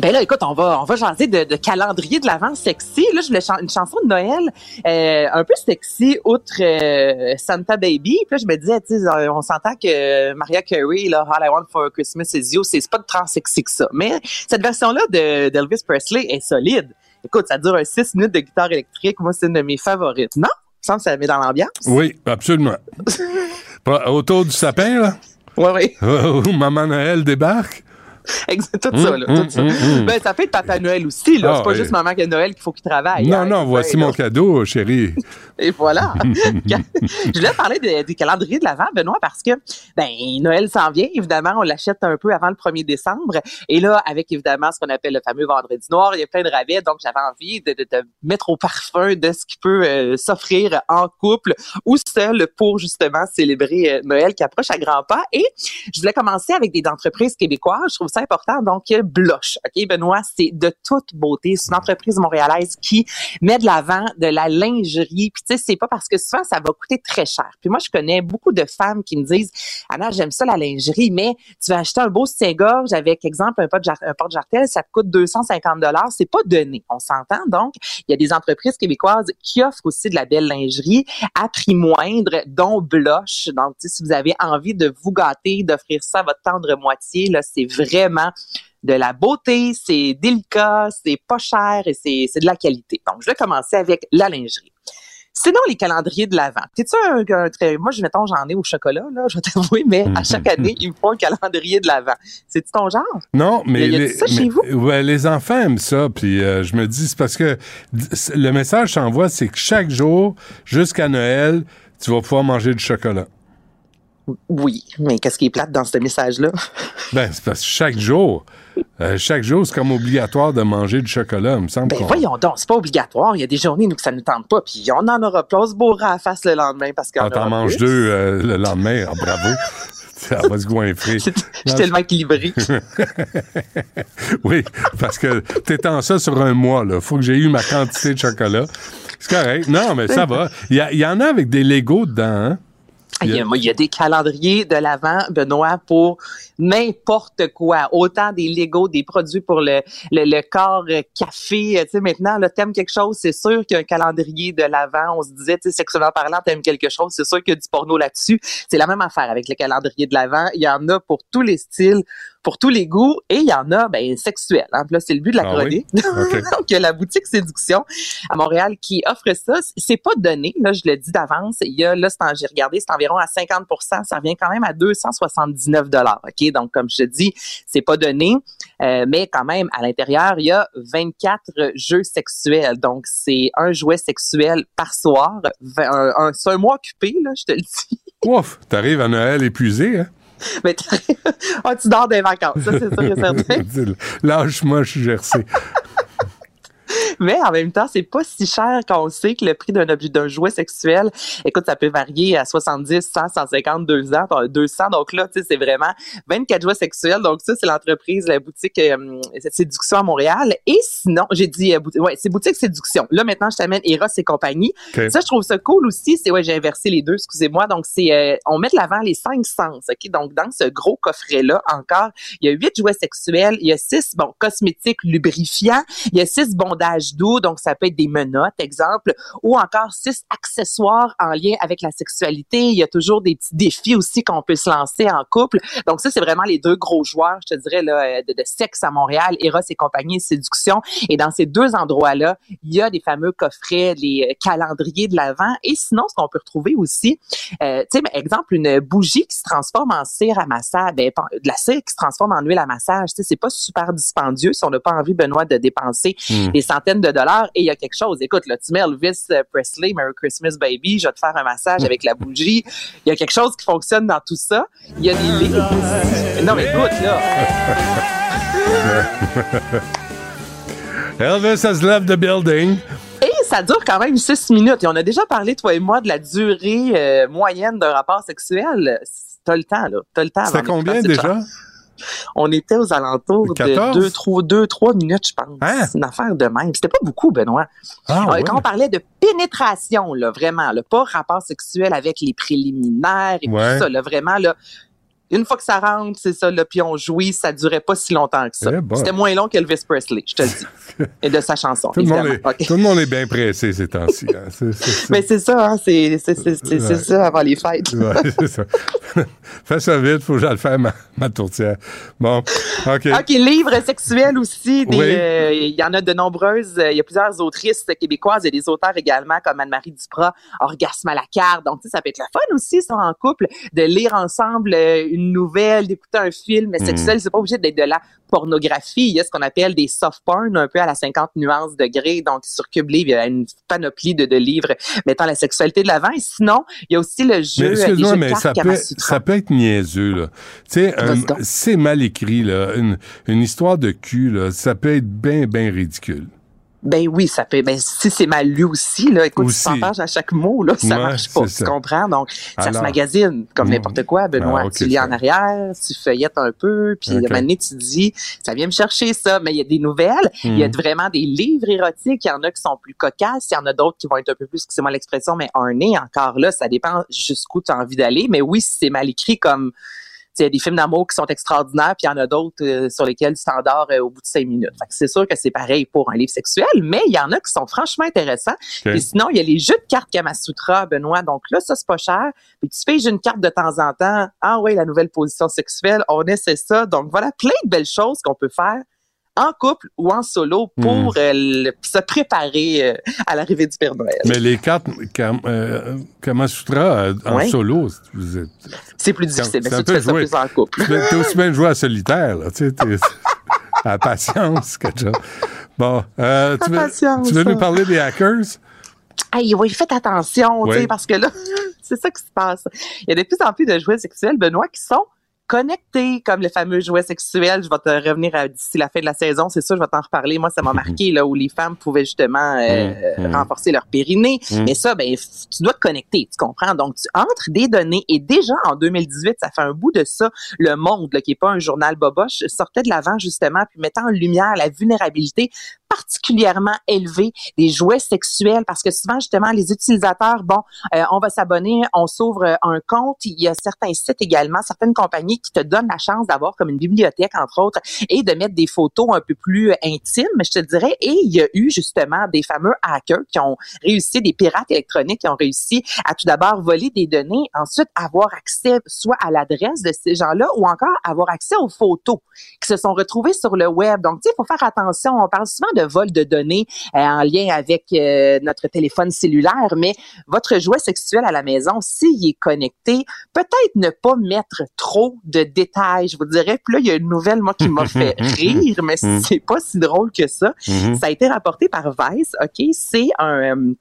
Ben là, écoute, on va, on va jaser de, de calendrier de l'avant sexy. Là, je voulais chan- une chanson de Noël euh, un peu sexy, outre euh, Santa Baby. Puis là, je me disais, tu sais, on s'entend que Mariah Carey, là, All I Want for Christmas is You, c'est pas tant sexy que ça. Mais cette version-là de d'Elvis Presley est solide. Écoute, ça dure un 6 minutes de guitare électrique. Moi, c'est une de mes favorites. Non? Il me semble que ça met dans l'ambiance. Oui, absolument. Autour du sapin, là? Oui, oui. Où Maman Noël débarque? Tout Hum, ça, là, hum, tout ça. hum, hum. Ben, ça peut être Papa Noël aussi, là. Ah, c'est pas oui. juste Maman que Noël qu'il faut qu'il travaille. Non, hein. non, voici Ben, mon cadeau, chérie. Et voilà. je voulais parler de- des calendriers de l'Avent, Benoît, parce que ben Noël s'en vient. Évidemment, on l'achète un peu avant le 1er décembre. Et là, avec évidemment ce qu'on appelle le fameux vendredi noir, il y a plein de rabais. Donc, j'avais envie de, de, de mettre au parfum de ce qui peut euh, s'offrir en couple ou seul pour justement célébrer euh, Noël qui approche à grands pas. Et je voulais commencer avec des entreprises québécoises. Je trouve important. Donc, Bloche. OK, Benoît, c'est de toute beauté. C'est une entreprise montréalaise qui met de l'avant de la lingerie. Puis, tu sais, c'est pas parce que souvent, ça va coûter très cher. Puis moi, je connais beaucoup de femmes qui me disent, Anna, j'aime ça, la lingerie, mais tu vas acheter un beau soutien-gorge avec, exemple, un porte- un porte-jartel, ça te coûte 250 dollars. C'est pas donné. On s'entend? Donc, il y a des entreprises québécoises qui offrent aussi de la belle lingerie à prix moindre, dont Bloche. Donc, si vous avez envie de vous gâter, d'offrir ça à votre tendre moitié, là, c'est vraiment de la beauté, c'est délicat, c'est pas cher et c'est c'est de la qualité. Donc, je vais commencer avec la lingerie. Sinon, les calendriers de l'Avent. T'es-tu un, un très... Moi, je mettons, j'en ai au chocolat, là, je vais t'avouer, mais à chaque année, il me faut un calendrier de l'Avent. C'est-tu ton genre? Non, mais, Y a- les, ça chez vous? ouais, les enfants aiment ça. Puis euh, je me dis, c'est parce que le message que j'envoie, c'est que chaque jour, jusqu'à Noël, tu vas pouvoir manger du chocolat. Oui, mais qu'est-ce qui est plate dans ce message-là? Ben, c'est parce que chaque jour, euh, chaque jour, c'est comme obligatoire de manger du chocolat, il me semble. Ben voyons donc, c'est pas obligatoire. Il y a des journées, nous, que ça nous tente pas, puis on en aura pas. On se bourra à la face le lendemain parce qu'on Quand t'en manges deux euh, le lendemain, ah, bravo. Ça va se goinfrer. Je suis tellement équilibré. oui, parce que t'étends ça sur un mois, là. Faut que j'ai eu ma quantité de chocolat. C'est correct. Non, mais ça va. Il y, y en a avec des Legos dedans, hein? Il y, a, des calendriers de l'avant, Benoît, pour n'importe quoi. Autant des Legos, des produits pour le, le, le corps euh, café. Euh, Tu sais, maintenant, là, t'aimes quelque chose, c'est sûr qu'il y a un calendrier de l'avant. On se disait, tu sais, sexuellement parlant, t'aimes quelque chose, c'est sûr qu'il y a du porno là-dessus. C'est la même affaire avec le calendrier de l'avant. Il y en a pour tous les styles, pour tous les goûts, et il y en a, ben, sexuels. Hein. Là, c'est le but de la Ah oui? chronique. Donc, il y a la boutique Séduction à Montréal qui offre ça. C'est pas donné, là, je le dis d'avance. Il y a, là, j'ai regardé, c'est environ à 50% Ça revient quand même à 279 OK? Donc, comme je te dis, c'est pas donné. Euh, mais quand même, à l'intérieur, il y a 24 jeux sexuels. Donc, c'est un jouet sexuel par soir. Un, un- c'est un mois occupé, là, je te le dis. Ouf, t'arrives à Noël épuisé, hein? Ah, tu dors des vacances, ça, c'est sûr et certain. Lâche-moi, je suis gercé. Mais en même temps, c'est pas si cher quand on sait que le prix d'un objet d'un jouet sexuel, écoute, ça peut varier à 70, 100, 150, 200, 200. Donc là, tu sais, c'est vraiment 24 jouets sexuels. Donc ça, c'est l'entreprise, la boutique euh, séduction à Montréal. Et sinon, j'ai dit, euh, ouais, c'est boutique séduction. Là, maintenant, je t'amène Eros et compagnie. Ça, je trouve ça cool aussi. C'est ouais, j'ai inversé les deux, excusez-moi. Donc c'est, euh, on met de l'avant les cinq sens. Ok, donc dans ce gros coffret là, encore, il y a huit jouets sexuels, il y a six bon cosmétiques lubrifiants, il y a six doux, donc ça peut être des menottes, exemple, ou encore six accessoires en lien avec la sexualité. Il y a toujours des petits défis aussi qu'on peut se lancer en couple. Donc ça, c'est vraiment les deux gros joueurs, je te dirais, là, de, de sexe à Montréal, Eros et compagnie, séduction. Et dans ces deux endroits-là, il y a des fameux coffrets, les euh, calendriers de l'avant. Et sinon, ce qu'on peut retrouver aussi, euh, tu sais, exemple, une bougie qui se transforme en cire à massage, ben, de la cire qui se transforme en huile à massage, tu sais, c'est pas super dispendieux si on n'a pas envie, Benoît, de dépenser Hmm. des centaines de dollars. Et il y a quelque chose, écoute, là, tu mets Elvis euh, Presley, Merry Christmas Baby, je vais te faire un massage avec la bougie. Il y a quelque chose qui fonctionne dans tout ça. Il y a des livres aussi. Non, mais écoute, là. Elvis has left the building. Et ça dure quand même six minutes. Et on a déjà parlé, toi et moi, de la durée euh, moyenne d'un rapport sexuel. T'as le temps, là. T'as le temps. C'était combien déjà? On était aux alentours 14? de 2, 3, deux, trois minutes, je pense. C'est une affaire de même. C'était pas beaucoup, Benoît. Ah, Euh. Quand on parlait de pénétration, là, vraiment, là, pas rapport sexuel avec les préliminaires et Ouais. tout ça, là, vraiment, là, Une fois que ça rentre, c'est ça, là, puis on jouit, ça durait pas si longtemps que ça. Eh bon. C'était moins long qu'Elvis Presley, je te le dis. Et de sa chanson, Tout le, monde est, tout le monde est bien pressé ces temps-ci. hein. Mais c'est ça, hein, c'est Ouais. ça avant les fêtes. Ouais, c'est ça. Fais ça vite, faut que j'aille faire ma, ma tourtière. Bon, OK. OK, livres sexuels aussi. Oui. euh, Il y en a de nombreuses. euh, Il y a plusieurs autrices québécoises. Il y a des auteurs également comme Anne-Marie Duprat, Orgasme à la carte. Donc, ça peut être le fun aussi, ça, en couple, de lire ensemble euh, une nouvelle, d'écouter un film Mm. sexuel. C'est pas obligé d'être de la pornographie. Il y a ce qu'on appelle des soft porn, un peu à la 50 nuances degrés. Donc, sur Cube Livre, il y a une panoplie de, de livres mettant la sexualité de l'avant. Et sinon, il y a aussi le jeu, Mais euh, les excuse-moi, jeux de mais ça peut, ça peut être niaiseux, là. Tu sais, c'est mal écrit, là. Une, une histoire de cul, là, ça peut être bien, bien ridicule. Ben oui, ça peut. Ben si c'est mal lu aussi, là, écoute, Aussi. tu pages à chaque mot, là, ça Ouais, marche pas. Tu ça. comprends? Donc, ça se magasine comme Mm. n'importe quoi, Benoît. Ah, ok, tu lis ça. en arrière, tu feuillettes un peu, puis Ok. à un moment donné, tu dis, ça vient me chercher ça. Mais il y a des nouvelles, il y a Mm. vraiment des livres érotiques, il y en a qui sont plus cocasses, il y en a d'autres qui vont être un peu plus, excusez-moi l'expression, mais un nez encore là, ça dépend jusqu'où tu as envie d'aller. Mais oui, si c'est mal écrit comme il y a des films d'amour qui sont extraordinaires, puis il y en a d'autres euh, sur lesquels tu t'endors euh, au bout de cinq minutes. Fait que c'est sûr que c'est pareil pour un livre sexuel, mais il y en a qui sont franchement intéressants. Et sinon, il y a les jeux de cartes Kamasutra, Benoît. Donc là, ça, c'est pas cher. Puis tu fais une carte de temps en temps. Ah oui, la nouvelle position sexuelle, on essaie ça. Donc voilà, plein de belles choses qu'on peut faire en couple ou en solo pour Hmm. euh, se préparer euh, à l'arrivée du Père Noël. Mais les cartes Kam, euh, Kamasutra euh, en Ouais. solo, c'est- plus difficile, mais si tu fais ça joué. plus en couple. Tu peux- T'es aussi bien jouer à solitaire, là. Tu sais, à patience, quelque chose. Bon, tu, veux, patience, tu veux nous ça. parler des hackers? Hey, oui, faites attention, Oui. parce que là, c'est ça qui se passe. Il y a de plus en plus de jouets sexuels, Benoît, qui sont connectés, comme le fameux jouet sexuel. Je vais te revenir à- d'ici la fin de la saison, c'est ça, je vais t'en reparler. Moi, ça m'a marqué, là, où les femmes pouvaient justement euh, Mhm. Mhm. renforcer leur périnée. Mhm. Mais ça, ben, tu dois te connecter, tu comprends? Donc, tu entres des données et déjà en 2018, ça fait un bout de ça, le Monde, là, qui est pas un journal boboche, sortait de l'avant, justement, puis mettant en lumière la vulnérabilité particulièrement élevée des jouets sexuels parce que souvent justement les utilisateurs bon euh, on va s'abonner on s'ouvre un compte. Il y a certains sites également certaines compagnies qui te donnent la chance d'avoir comme une bibliothèque entre autres et de mettre des photos un peu plus euh, intimes je te dirais. Et il y a eu justement des fameux hackers qui ont réussi des pirates électroniques qui ont réussi à tout d'abord voler des données ensuite avoir accès soit à l'adresse de ces gens-là ou encore avoir accès aux photos qui se sont retrouvées sur le web. Donc tu sais il faut faire attention. On parle souvent de vol de données euh, en lien avec euh, notre téléphone cellulaire, mais votre jouet sexuel à la maison, s'il est connecté, peut-être ne pas mettre trop de détails, je vous dirais. Puis là, il y a une nouvelle, moi, qui m'a fait rire, mais Mm. c'est pas si drôle que ça. Mhm. Ça a été rapporté par Vice, OK? C'est un...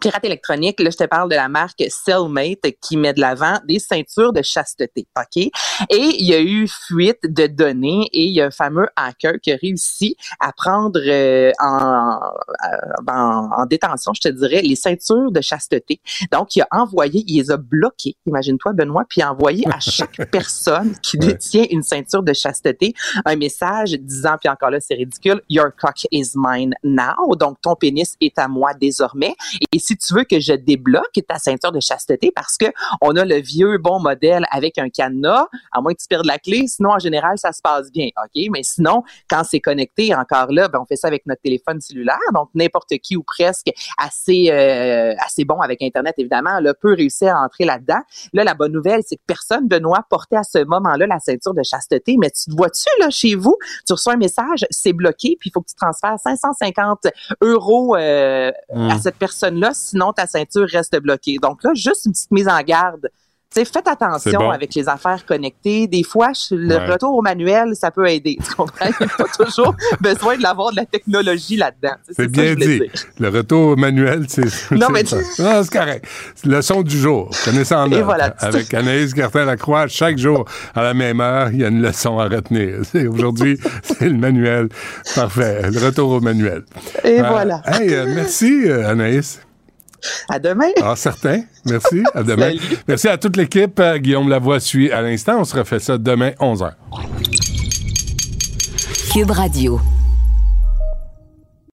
pirate électronique, là, je te parle de la marque Cellmate qui met de l'avant des ceintures de chasteté, OK? Et il y a eu fuite de données et il y a un fameux hacker qui a réussi à prendre euh, en, euh, en, en détention, je te dirais, les ceintures de chasteté. Donc, il a envoyé, il les a bloquées, imagine-toi, Benoît, puis il a envoyé à chaque personne qui détient une ceinture de chasteté un message disant, puis encore là, c'est ridicule, Your cock is mine now. Donc, ton pénis est à moi désormais. Et si tu veux que je débloque ta ceinture de chasteté, parce que on a le vieux bon modèle avec un cadenas, à moins que tu perdes la clé, sinon, en général, ça se passe bien, OK? Mais sinon, quand c'est connecté, encore là, ben, on fait ça avec notre téléphone cellulaire, donc n'importe qui ou presque assez, euh, assez bon avec Internet, évidemment, là, peut réussir à entrer là-dedans. Là, la bonne nouvelle, c'est que personne, Benoît, portait à ce moment-là la ceinture de chasteté, mais tu te vois-tu, là, chez vous, tu reçois un message, c'est bloqué, puis il faut que tu transfères 550 euros euh, à cette personne-là, sinon ta ceinture reste bloquée. Donc là, juste une petite mise en garde. Tu sais, faites attention bon. avec les affaires connectées. Des fois, le Ouais. retour au manuel, ça peut aider. Tu comprends? Il n'y a pas toujours besoin de l'avoir de la technologie là-dedans. Tu C'est bien dit. Le retour manuel, c'est. Non, mais- ça. Non, c'est correct. Leçon du jour. Connaissez en Et voilà. Avec Anaïs Cartel-Lacroix, chaque jour, à la même heure, il y a une leçon à retenir. Aujourd'hui, c'est le manuel. Parfait. Le retour au manuel. Et Euh, voilà. Hey, euh, merci, euh, Anaïs. À demain. Ah, certain. Merci. À demain. Merci à toute l'équipe. Euh, Guillaume Lavoie suit à l'instant. On se refait ça demain, 11h. Cube Radio.